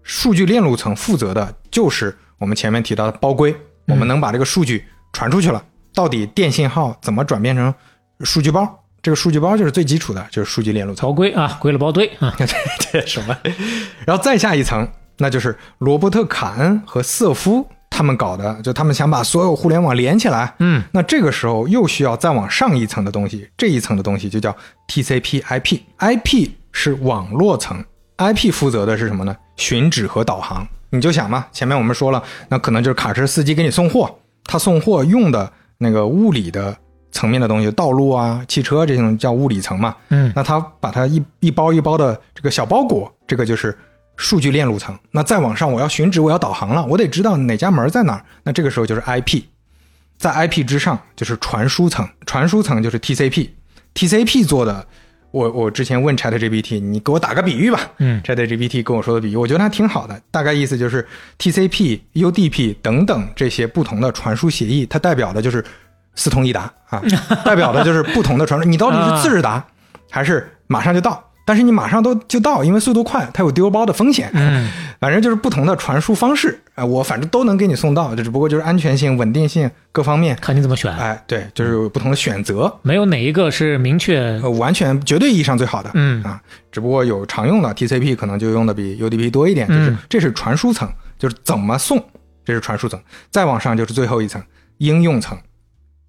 数据链路层负责的就是我们前面提到的包规，我们能把这个数据传出去了，到底电信号怎么转变成数据包？这个数据包就是最基础的，就是数据链路层。包规啊，归了包堆啊。这这什么？然后再下一层，那就是罗伯特·卡恩和瑟夫他们搞的，就他们想把所有互联网连起来。嗯那这个时候又需要再往上一层的东西，这一层的东西就叫 TCP/IP。IP 是网络层，IP 负责的是什么呢？寻址和导航。你就想嘛，前面我们说了，那可能就是卡车司机给你送货，他送货用的那个物理的层面的东西，道路啊、汽车这种叫物理层嘛。嗯那他把它一一包一包的这个小包裹，这个就是数据链路层。那再往上，我要寻址，我要导航了，我得知道哪家门在哪儿。那这个时候就是 IP，在 IP 之上就是传输层，传输层就是 TCP，TCP 做的。我我之前问 ChatGPT，你给我打个比喻吧。嗯 ChatGPT 跟我说的比喻，我觉得还挺好的。大概意思就是 TCP、UDP 等等这些不同的传输协议，它代表的就是四通一达啊，代表的就是不同的传输。你到底是次日达还是马上就到？但是你马上都就到，因为速度快，它有丢包的风险。嗯反正就是不同的传输方式啊、我反正都能给你送到，这只不过就是安全性、稳定性各方面，看你怎么选，哎，对，就是有不同的选择。没有哪一个是明确。呃，完全绝对意义上最好的，嗯啊，只不过有常用的 TCP 可能就用的比 UDP 多一点，就是、嗯这是传输层，就是怎么送，这是传输层，再往上就是最后一层应用层，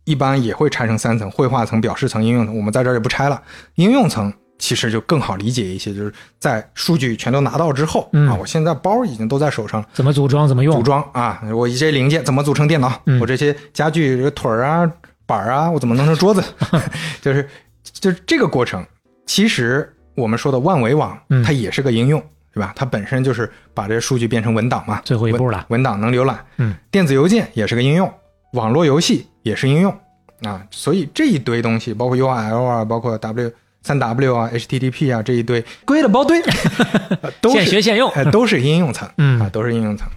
一般也会拆成三层：绘画层、表示层、应用层。我们在这儿就不拆了。应用层其实就更好理解一些，就是在数据全都拿到之后、嗯啊，我现在包已经都在手上了。怎么组装，怎么用？组装啊，我一些零件怎么组成电脑？嗯我这些家具这个腿儿啊、板儿啊，我怎么弄成桌子？就是就是这个过程。其实我们说的万维网嗯，它也是个应用，对吧？它本身就是把这数据变成文档嘛，最后一步了。文档能浏览。嗯，电子邮件也是个应用，网络游戏也是应用啊。所以这一堆东西，包括 URL 啊，包括 W 三 W 啊、HTTP 啊这一堆归了包堆，现学现用。哎，都是应用层，嗯啊，都是应用层。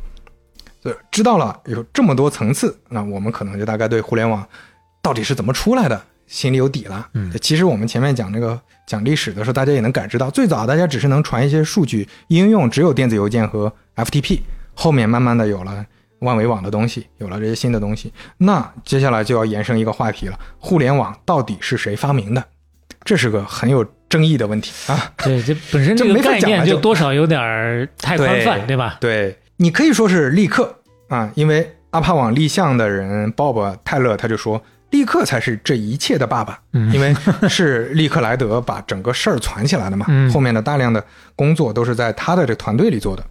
所以知道了有这么多层次，那我们可能就大概对互联网到底是怎么出来的心里有底了。嗯其实我们前面讲这个讲历史的时候，大家也能感知到，最早大家只是能传一些数据，应用只有电子邮件和 FTP，后面慢慢的有了。万维网的东西有了这些新的东西，那接下来就要延伸一个话题了：互联网到底是谁发明的？这是个很有争议的问题啊。对，这本身这个概念就就多少有点儿太宽泛，对对吧？对你可以说是立刻啊，因为阿帕网立项的人鲍勃泰勒他就说，立刻才是这一切的爸爸，嗯因为是利克莱德把整个事儿攒起来的嘛，嗯后面的大量的工作都是在他的这个团队里做的。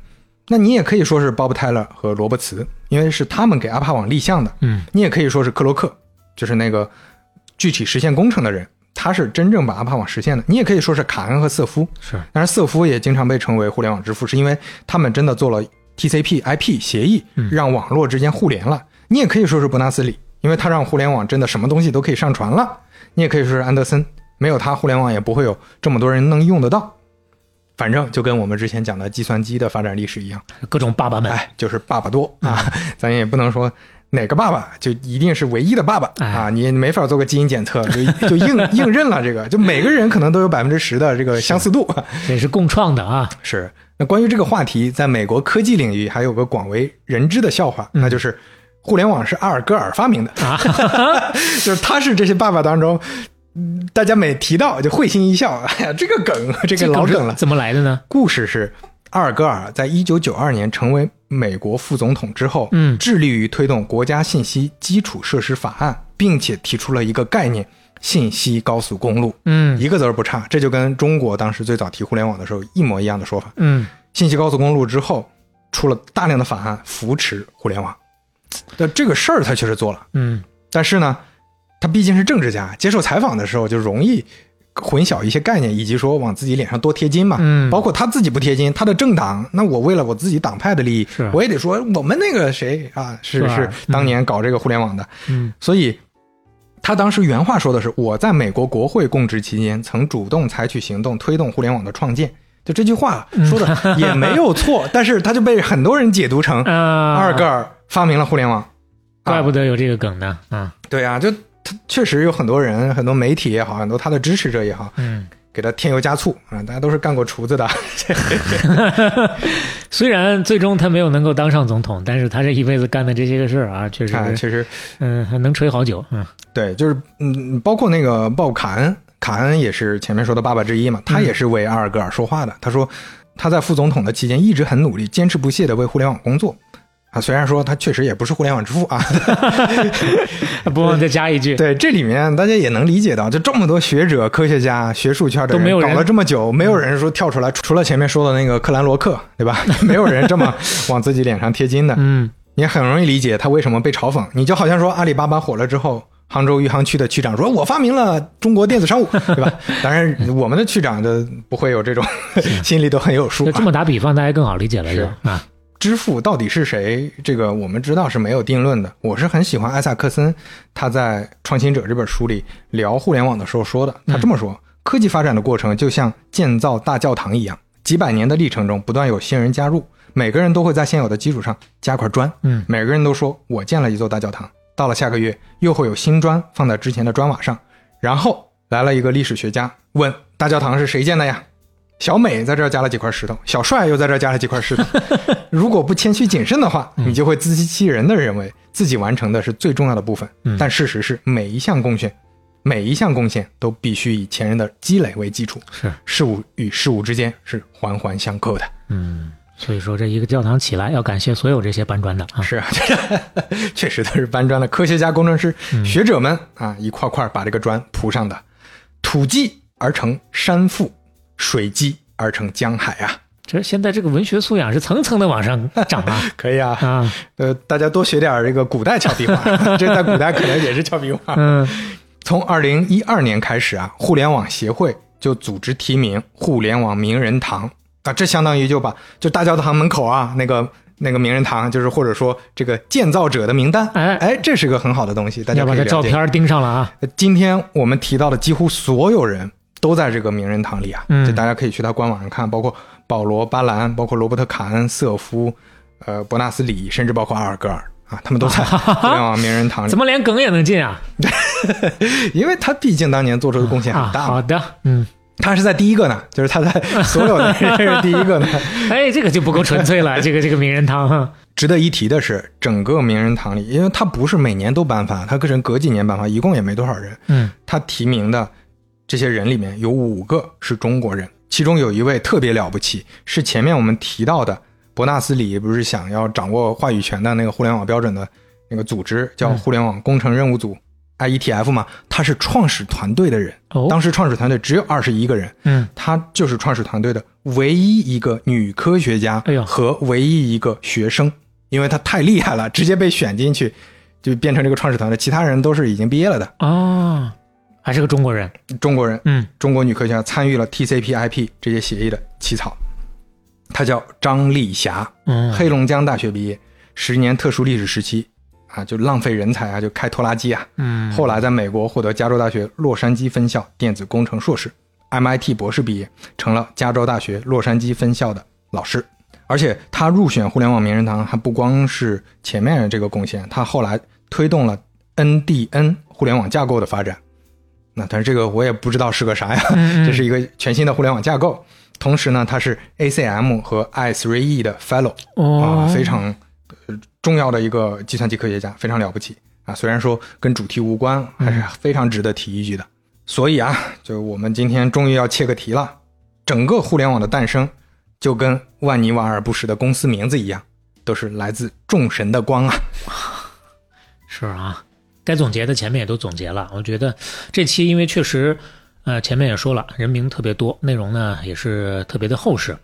那你也可以说是鲍勃泰勒和罗伯茨，因为是他们给阿帕网立项的。嗯你也可以说是克罗克，就是那个具体实现工程的人，他是真正把阿帕网实现的。你也可以说是卡恩和瑟夫，是当然，瑟夫也经常被称为互联网之父，是因为他们真的做了 TCP/IP 协议嗯，让网络之间互联了。你也可以说是伯纳斯里，因为他让互联网真的什么东西都可以上传了。你也可以说是安德森，没有他，互联网也不会有这么多人能用得到。反正就跟我们之前讲的计算机的发展历史一样，各种爸爸们，哎，就是爸爸多啊，咱也不能说哪个爸爸就一定是唯一的爸爸哎啊，你没法做个基因检测，就就硬 硬认了这个，就每个人可能都有百分之十的这个相似度。这是共创的啊。是，那关于这个话题，在美国科技领域还有个广为人知的笑话，那就是互联网是阿尔戈尔发明的，啊 就是他是这些爸爸当中。嗯大家每提到就会心一笑，哎呀，这个梗，这个老梗了。怎么来的呢？故事是，阿尔戈尔在一九九二年成为美国副总统之后，嗯。致力于推动国家信息基础设施法案，并且提出了一个概念——信息高速公路，嗯。一个字儿不差。这就跟中国当时最早提互联网的时候一模一样的说法。嗯。信息高速公路之后，出了大量的法案扶持互联网，但这个事儿他确实做了，嗯。但是呢，他毕竟是政治家，接受采访的时候就容易混淆一些概念，以及说往自己脸上多贴金嘛。嗯包括他自己不贴金，他的政党，那我为了我自己党派的利益，我也得说我们那个谁啊，是是当年搞这个互联网的，嗯所以。他当时原话说的是：“我在美国国会供职期间，曾主动采取行动推动互联网的创建。”就这句话说的也没有错，但是他就被很多人解读成啊，阿尔戈尔发明了互联网。怪不得有这个梗呢啊。对啊，就他确实有很多人、很多媒体也好，很多他的支持者也好，嗯，给他添油加醋啊，大家都是干过厨子的。虽然最终他没有能够当上总统，但是他这一辈子干的这些个事儿啊，确实啊，确实嗯，还能吹好久。嗯对，就是嗯，包括那个鲍卡恩，卡恩也是前面说的爸爸之一嘛，他也是为阿尔戈尔说话的。他说他在副总统的期间一直很努力，坚持不懈的为互联网工作。啊，虽然说他确实也不是互联网之父啊，不忘再加一句，对，这里面大家也能理解到，就这么多学者、科学家、学术圈的都没有人搞了这么久，没有人说跳出来，除了前面说的那个克兰罗克，对吧？没有人这么 往自己脸上贴金的。嗯你很容易理解他为什么被嘲讽。你就好像说阿里巴巴火了之后，杭州余杭区的区长说：“我发明了中国电子商务，对吧？”当然，我们的区长就不会有这种，心里都很有数、啊。就这么打比方，大家更好理解了，就是啊，支付到底是谁？这个我们知道是没有定论的。我是很喜欢艾萨克森他在《创新者》这本书里聊互联网的时候说的。他这么说：科技发展的过程就像建造大教堂一样，几百年的历程中不断有新人加入，每个人都会在现有的基础上加块砖。嗯每个人都说我建了一座大教堂。到了下个月，又会有新砖放在之前的砖瓦上，然后来了一个历史学家问大教堂是谁建的呀？小美在这儿加了几块石头，小帅又在这儿加了几块石头。如果不谦虚谨慎的话，你就会自欺欺人的认为自己完成的是最重要的部分。嗯但事实是，每一项贡献，每一项贡献都必须以前人的积累为基础，是，事物与事物之间是环环相扣的。嗯，所以说这一个教堂起来，要感谢所有这些搬砖的啊，是啊，确实都是搬砖的科学家、工程师、嗯学者们啊，一块块把这个砖铺上的。土积而成山腹，水积而成江海啊！这现在这个文学素养是层层的往上涨啊。可以啊，啊，呃，大家多学点这个古代俏皮话，这在古代可能也是俏皮话。嗯。从二零一二年开始啊，互联网协会就组织提名互联网名人堂。啊，这相当于就把就大教堂门口啊那个那个名人堂，就是或者说这个建造者的名单，哎。哎，这是个很好的东西，大家。把这照片盯上了啊，呃今天我们提到的几乎所有人都在这个名人堂里啊，嗯就大家可以去他官网上看，包括保罗·巴兰，包括罗伯特·卡恩、瑟夫，呃，伯纳斯·里，甚至包括阿尔戈尔啊，他们都在互联网名人堂里 怎，么连梗也能进啊？因为他毕竟当年做出的贡献啊，很大嘛。好的，嗯，他是在第一个呢，就是他在所有的人是第一个呢。哎，这个就不够纯粹了，这个这个名人堂哈，值得一提的是，整个名人堂里，因为他不是每年都颁发，他可是隔几年颁发，一共也没多少人。嗯他提名的这些人里面有五个是中国人，其中有一位特别了不起，是前面我们提到的伯纳斯里，不是想要掌握话语权的那个互联网标准的那个组织，叫嗯。互联网工程任务组。IETF 嘛，他是创始团队的人，哦，当时创始团队只有二十一个人，嗯。他就是创始团队的唯一一个女科学家和唯一一个学生，因为他太厉害了，直接被选进去，就变成这个创始团队。其他人都是已经毕业了的。哦，还是个中国人，中国人，嗯中国女科学家参与了 TCP/IP 这些协议的起草。她叫张丽霞，嗯，黑龙江大学毕业，十年特殊历史时期啊，就浪费人才啊，就开拖拉机啊。嗯，后来在美国获得加州大学洛杉矶分校电子工程硕士，MIT 博士毕业，成了加州大学洛杉矶分校的老师。而且她入选互联网名人堂，还不光是前面这个贡献，她后来推动了 NDN 互联网架构的发展。那但是这个我也不知道是个啥呀，嗯 这是一个全新的互联网架构。同时呢，它是 ACM 和 i3E 的 Fellow 哦啊，，非常呃重要的一个计算机科学家，非常了不起啊。虽然说跟主题无关，还是非常值得提一句的。所以啊，就我们今天终于要切个题了。整个互联网的诞生，就跟万尼瓦尔布什的公司名字一样，都是来自众神的光啊。是啊，该总结的前面也都总结了。我觉得这期因为确实，呃，前面也说了，人名特别多，内容呢也是特别的厚实。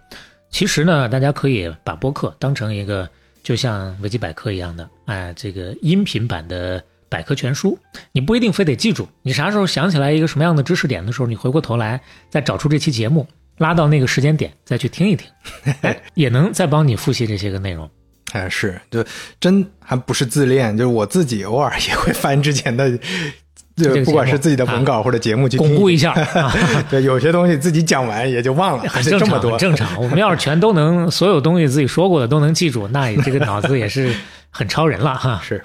其实呢，大家可以把播客当成一个就像维基百科一样的，哎，这个音频版的百科全书。你不一定非得记住，你啥时候想起来一个什么样的知识点的时候，你回过头来再找出这期节目，拉到那个时间点再去听一听，也能再帮你复习这些个内容。哎，是，就真还不是自恋，就是我自己偶尔也会翻之前的，就不管是自己的文稿或者节目去听巩固一下 啊。对，有些东西自己讲完也就忘了，很正常，这么多很。正常。我们要是全都能，所有东西自己说过的都能记住，那你这个脑子也是 很超人了哈。是，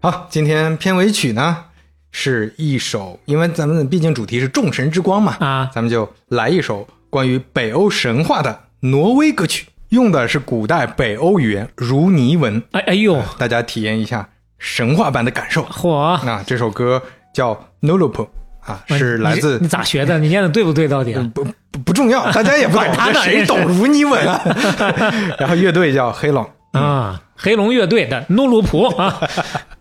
好，今天片尾曲呢是一首，因为咱们毕竟主题是众神之光嘛，啊，咱们就来一首关于北欧神话的挪威歌曲，用的是古代北欧语言如尼文，哎哎呦，大家体验一下神话般的感受。嚯！啊，这首歌叫 Nolup 啊，是来自你咋学的？你念的对不对？到底？嗯不不不重要，大家也不懂，他谁懂如尼文啊？然后乐队叫黑龙，啊，黑龙乐队的诺鲁普啊，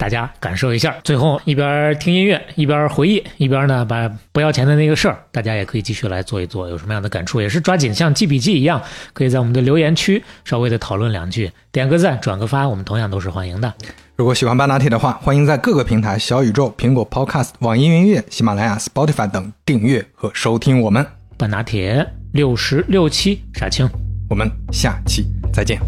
大家感受一下。最后一边听音乐，一边回忆，一边呢把不要钱的那个事儿，大家也可以继续来做一做。有什么样的感触，也是抓紧像记笔记一样，可以在我们的留言区稍微的讨论两句，点个赞，转个发，我们同样都是欢迎的。如果喜欢半拿铁的话，欢迎在各个平台小宇宙、苹果 Podcast、网易云音乐、喜马拉雅、Spotify 等订阅和收听我们。半拿铁六十六期，傻青。我们下期再见。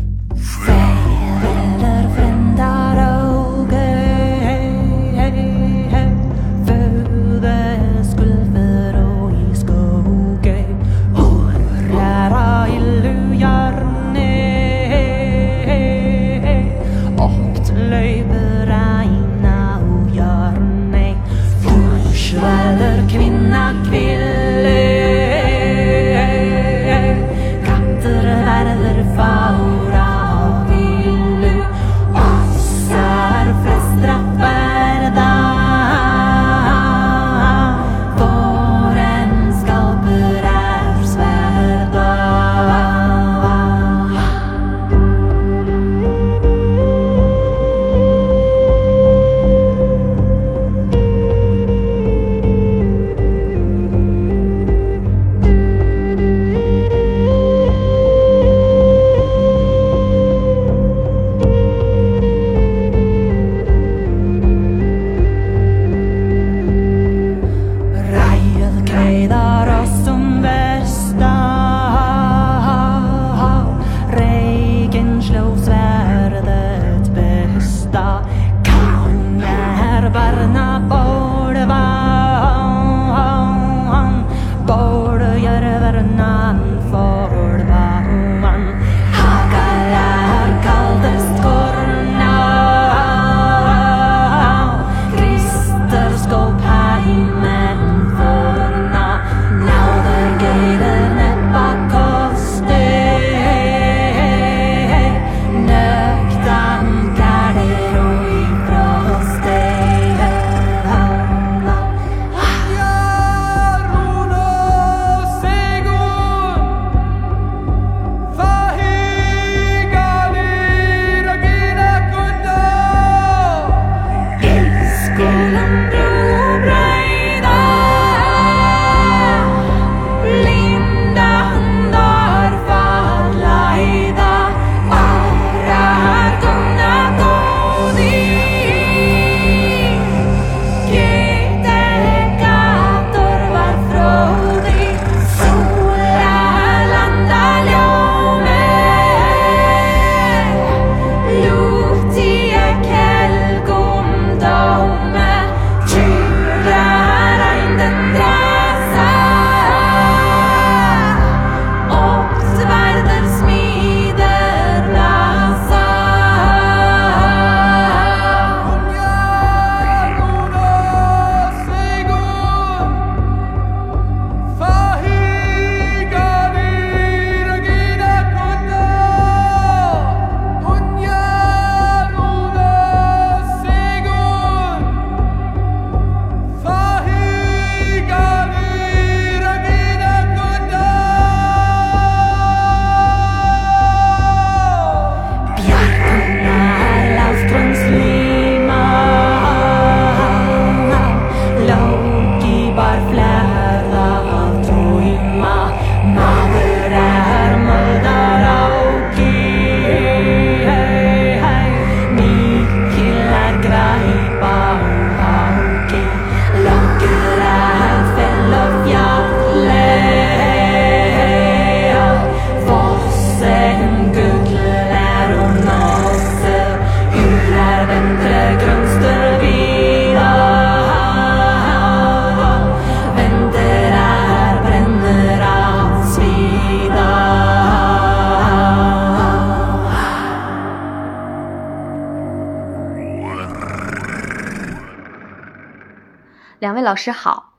老师好，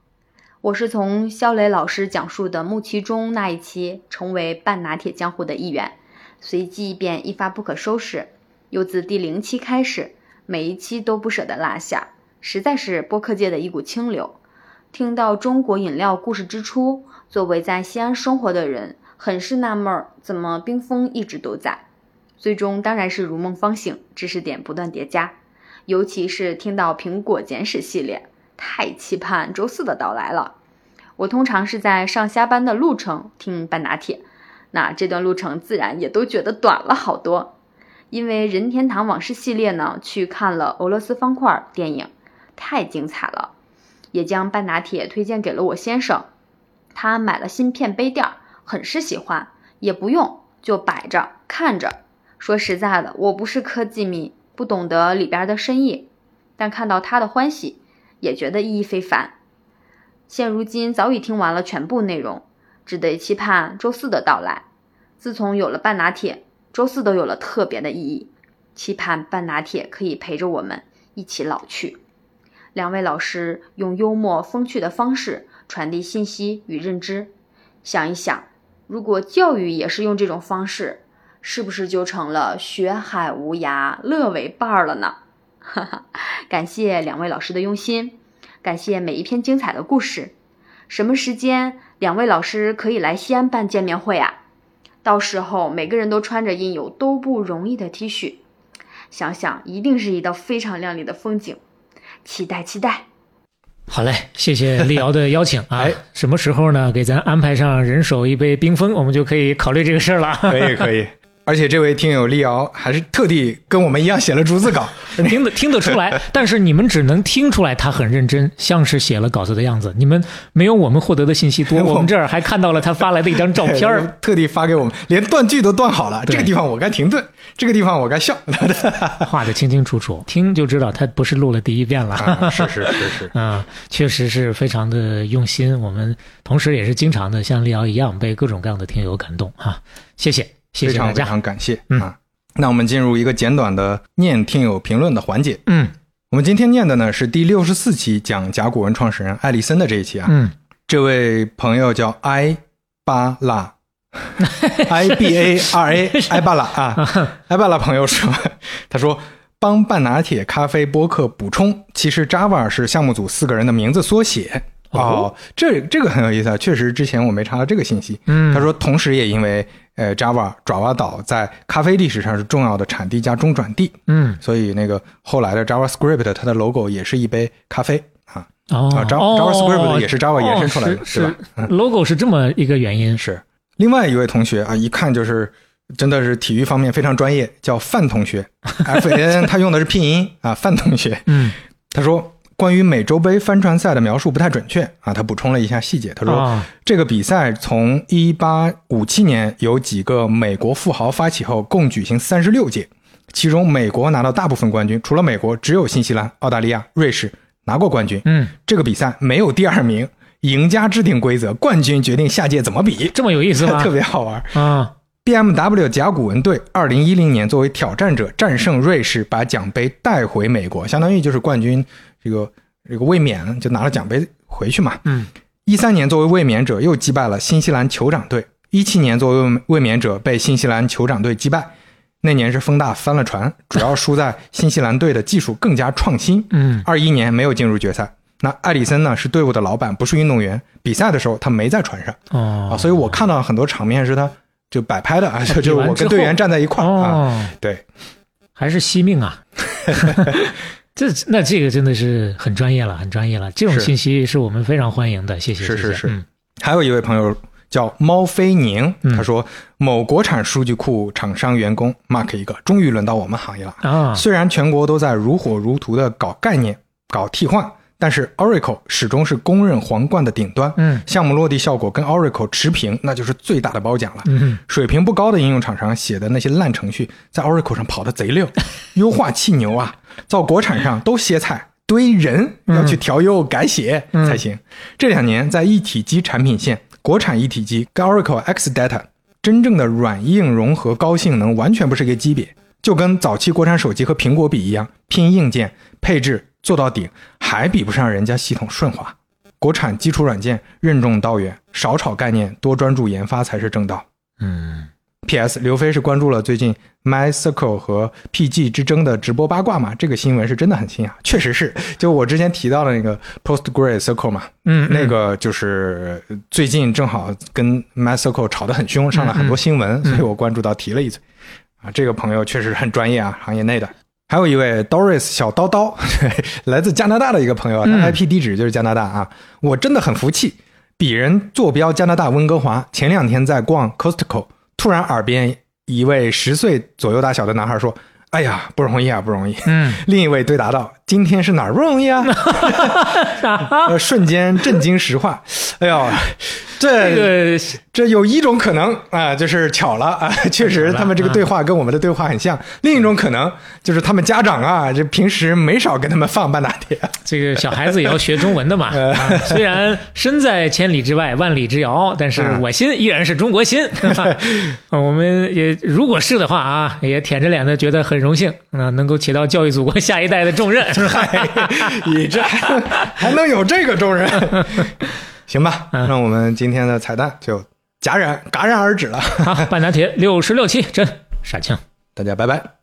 我是从肖磊老师讲述的穆其中那一期成为半拿铁江湖的一员，随即便一发不可收拾，又自第零期开始，每一期都不舍得落下，实在是播客界的一股清流。听到中国饮料故事之初，作为在西安生活的人，很是纳闷儿，怎么冰封一直都在？最终当然是如梦方醒，知识点不断叠加。尤其是听到苹果简史系列，太期盼周四的到来了。我通常是在上下班的路程听半打铁，那这段路程自然也都觉得短了好多。因为任天堂往事系列呢，去看了俄罗斯方块电影，太精彩了，也将半拿铁推荐给了我先生。他买了芯片杯垫，很是喜欢，也不用就摆着看着。说实在的，我不是科技迷，不懂得里边的深意，但看到他的欢喜，也觉得意义非凡。现如今早已听完了全部内容，只得期盼周四的到来。自从有了半拿铁，周四都有了特别的意义，期盼半拿铁可以陪着我们一起老去。两位老师用幽默风趣的方式传递信息与认知，想一想，如果教育也是用这种方式，是不是就成了学海无涯，乐为伴儿了呢？哈哈，感谢两位老师的用心，感谢每一篇精彩的故事。什么时间两位老师可以来西安办见面会啊？到时候每个人都穿着印有“都不容易”的 T 恤，想想一定是一道非常亮丽的风景，期待期待。好嘞，谢谢丽瑶的邀请啊！哎什么时候呢？给咱安排上人手一杯冰峰，我们就可以考虑这个事儿了。可以可以。而且这位听友丽瑶还是特地跟我们一样写了逐字稿，听得听得出来，但是你们只能听出来他很认真，像是写了稿子的样子。你们没有我们获得的信息多，我们这儿还看到了他发来的一张照片儿。特地发给我们，连断句都断好了。这个地方我该停顿，这个地方我该笑。画的清清楚楚，听就知道他不是录了第一遍了。啊是是是是，啊，确实是非常的用心。我们同时也是经常的像丽瑶一样被各种各样的听友感动啊！谢谢，谢非常非。常感谢嗯啊。那我们进入一个简短的念听友评论的环节。嗯我们今天念的呢是第六十四期讲甲骨文创始人艾利森的这一期啊。嗯，这位朋友叫埃巴拉，I B A R A 埃巴拉啊，埃巴拉朋友说，他说帮半拿铁咖啡播客补充，其实 Java 是项目组四个人的名字缩写。哦，这这个很有意思啊！确实，之前我没查到这个信息。嗯他说，同时也因为呃，Java 爪哇岛在咖啡历史上是重要的产地加中转地，嗯所以那个后来的 JavaScript 它的 logo 也是一杯咖啡啊。哦啊，Java- 哦 JavaScript 也是 Java 延伸出来的哦是对吧是 logo 是这么一个原因。是另外一位同学啊，一看就是真的是体育方面非常专业，叫范同学，F A N，他用的是拼音啊，范同学。嗯他说关于美洲杯帆船赛的描述不太准确啊，他补充了一下细节。他说、啊这个比赛从一八五七年由几个美国富豪发起后，共举行三十六届，其中美国拿到大部分冠军，除了美国，只有新西兰、澳大利亚、瑞士拿过冠军。嗯，这个比赛没有第二名，赢家制定规则，冠军决定下届怎么比，这么有意思吗？特别好玩。啊 BMW 甲骨文队二零一零年作为挑战者战胜瑞士，把奖杯带回美国，相当于就是冠军这个这个卫冕，就拿了奖杯回去嘛。嗯一三年作为卫冕者又击败了新西兰酋长队，一七年作为卫卫冕者被新西兰酋长队击败。那年是风大翻了船，主要输在新西兰队的技术更加创新。嗯二一年没有进入决赛。那艾里森呢是队伍的老板，不是运动员。比赛的时候他没在船上哦啊，所以我看到很多场面是他就摆拍的啊，就我跟队员站在一块儿啊。哦，对，还是惜命啊！这那这个真的是很专业了，很专业了。这种信息是我们非常欢迎的，谢谢。是是是嗯还有一位朋友叫猫飞宁，嗯他说某国产数据库厂商员工 mark 一个，终于轮到我们行业了。啊，虽然全国都在如火如荼的搞概念、搞替换，但是 Oracle 始终是公认皇冠的顶端。嗯项目落地效果跟 Oracle 持平，那就是最大的褒奖了。嗯水平不高的应用厂商写的那些烂程序，在 Oracle 上跑得贼溜，优化器牛啊，到国产上都歇菜，堆人要去调优改写嗯才行。这两年在一体机产品线，国产一体机跟 Oracle X Data 真正的软硬融合、高性能完全不是一个级别，就跟早期国产手机和苹果比一样，拼硬件、配置、做到顶，还比不上人家系统顺滑。国产基础软件任重道远，少炒概念，多专注研发才是正道。嗯 P.S. 刘飞是关注了最近 MyCircle 和 PG 之争的直播八卦嘛？这个新闻是真的很新啊，确实是。就我之前提到的那个 PostgreSQL Circle 嘛，嗯，那个就是最近正好跟 MyCircle 吵得很凶，上了很多新闻，所以我关注到提了一嘴。啊，这个朋友确实很专业啊，行业内的。还有一位 Doris 小叨叨，来自加拿大的一个朋友，他嗯 IP 地址就是加拿大啊。我真的很服气，鄙人坐标加拿大温哥华，前两天在逛 Costco，突然耳边一位十岁左右大小的男孩说：“哎呀，不容易啊，不容易。”嗯，另一位对答道：“今天是哪儿不容易啊？” 呃，瞬间震惊石化。哎呦，这这个这有一种可能啊、就是巧了啊、确实他们这个对话跟我们的对话很像。另一种可能就是他们家长啊，这平时没少跟他们放半打铁。这个小孩子也要学中文的嘛。虽然身在千里之外，万里之遥，但是嗯我心依然是中国心。啊我们也如果是的话啊，也舔着脸的觉得很荣幸啊，能够起到教育祖国下一代的重任。你这还 还能有这个重任？行吧，嗯那我们今天的彩蛋就戛然戛然而止了。好，半拿铁六十六期，真傻青。大家拜拜。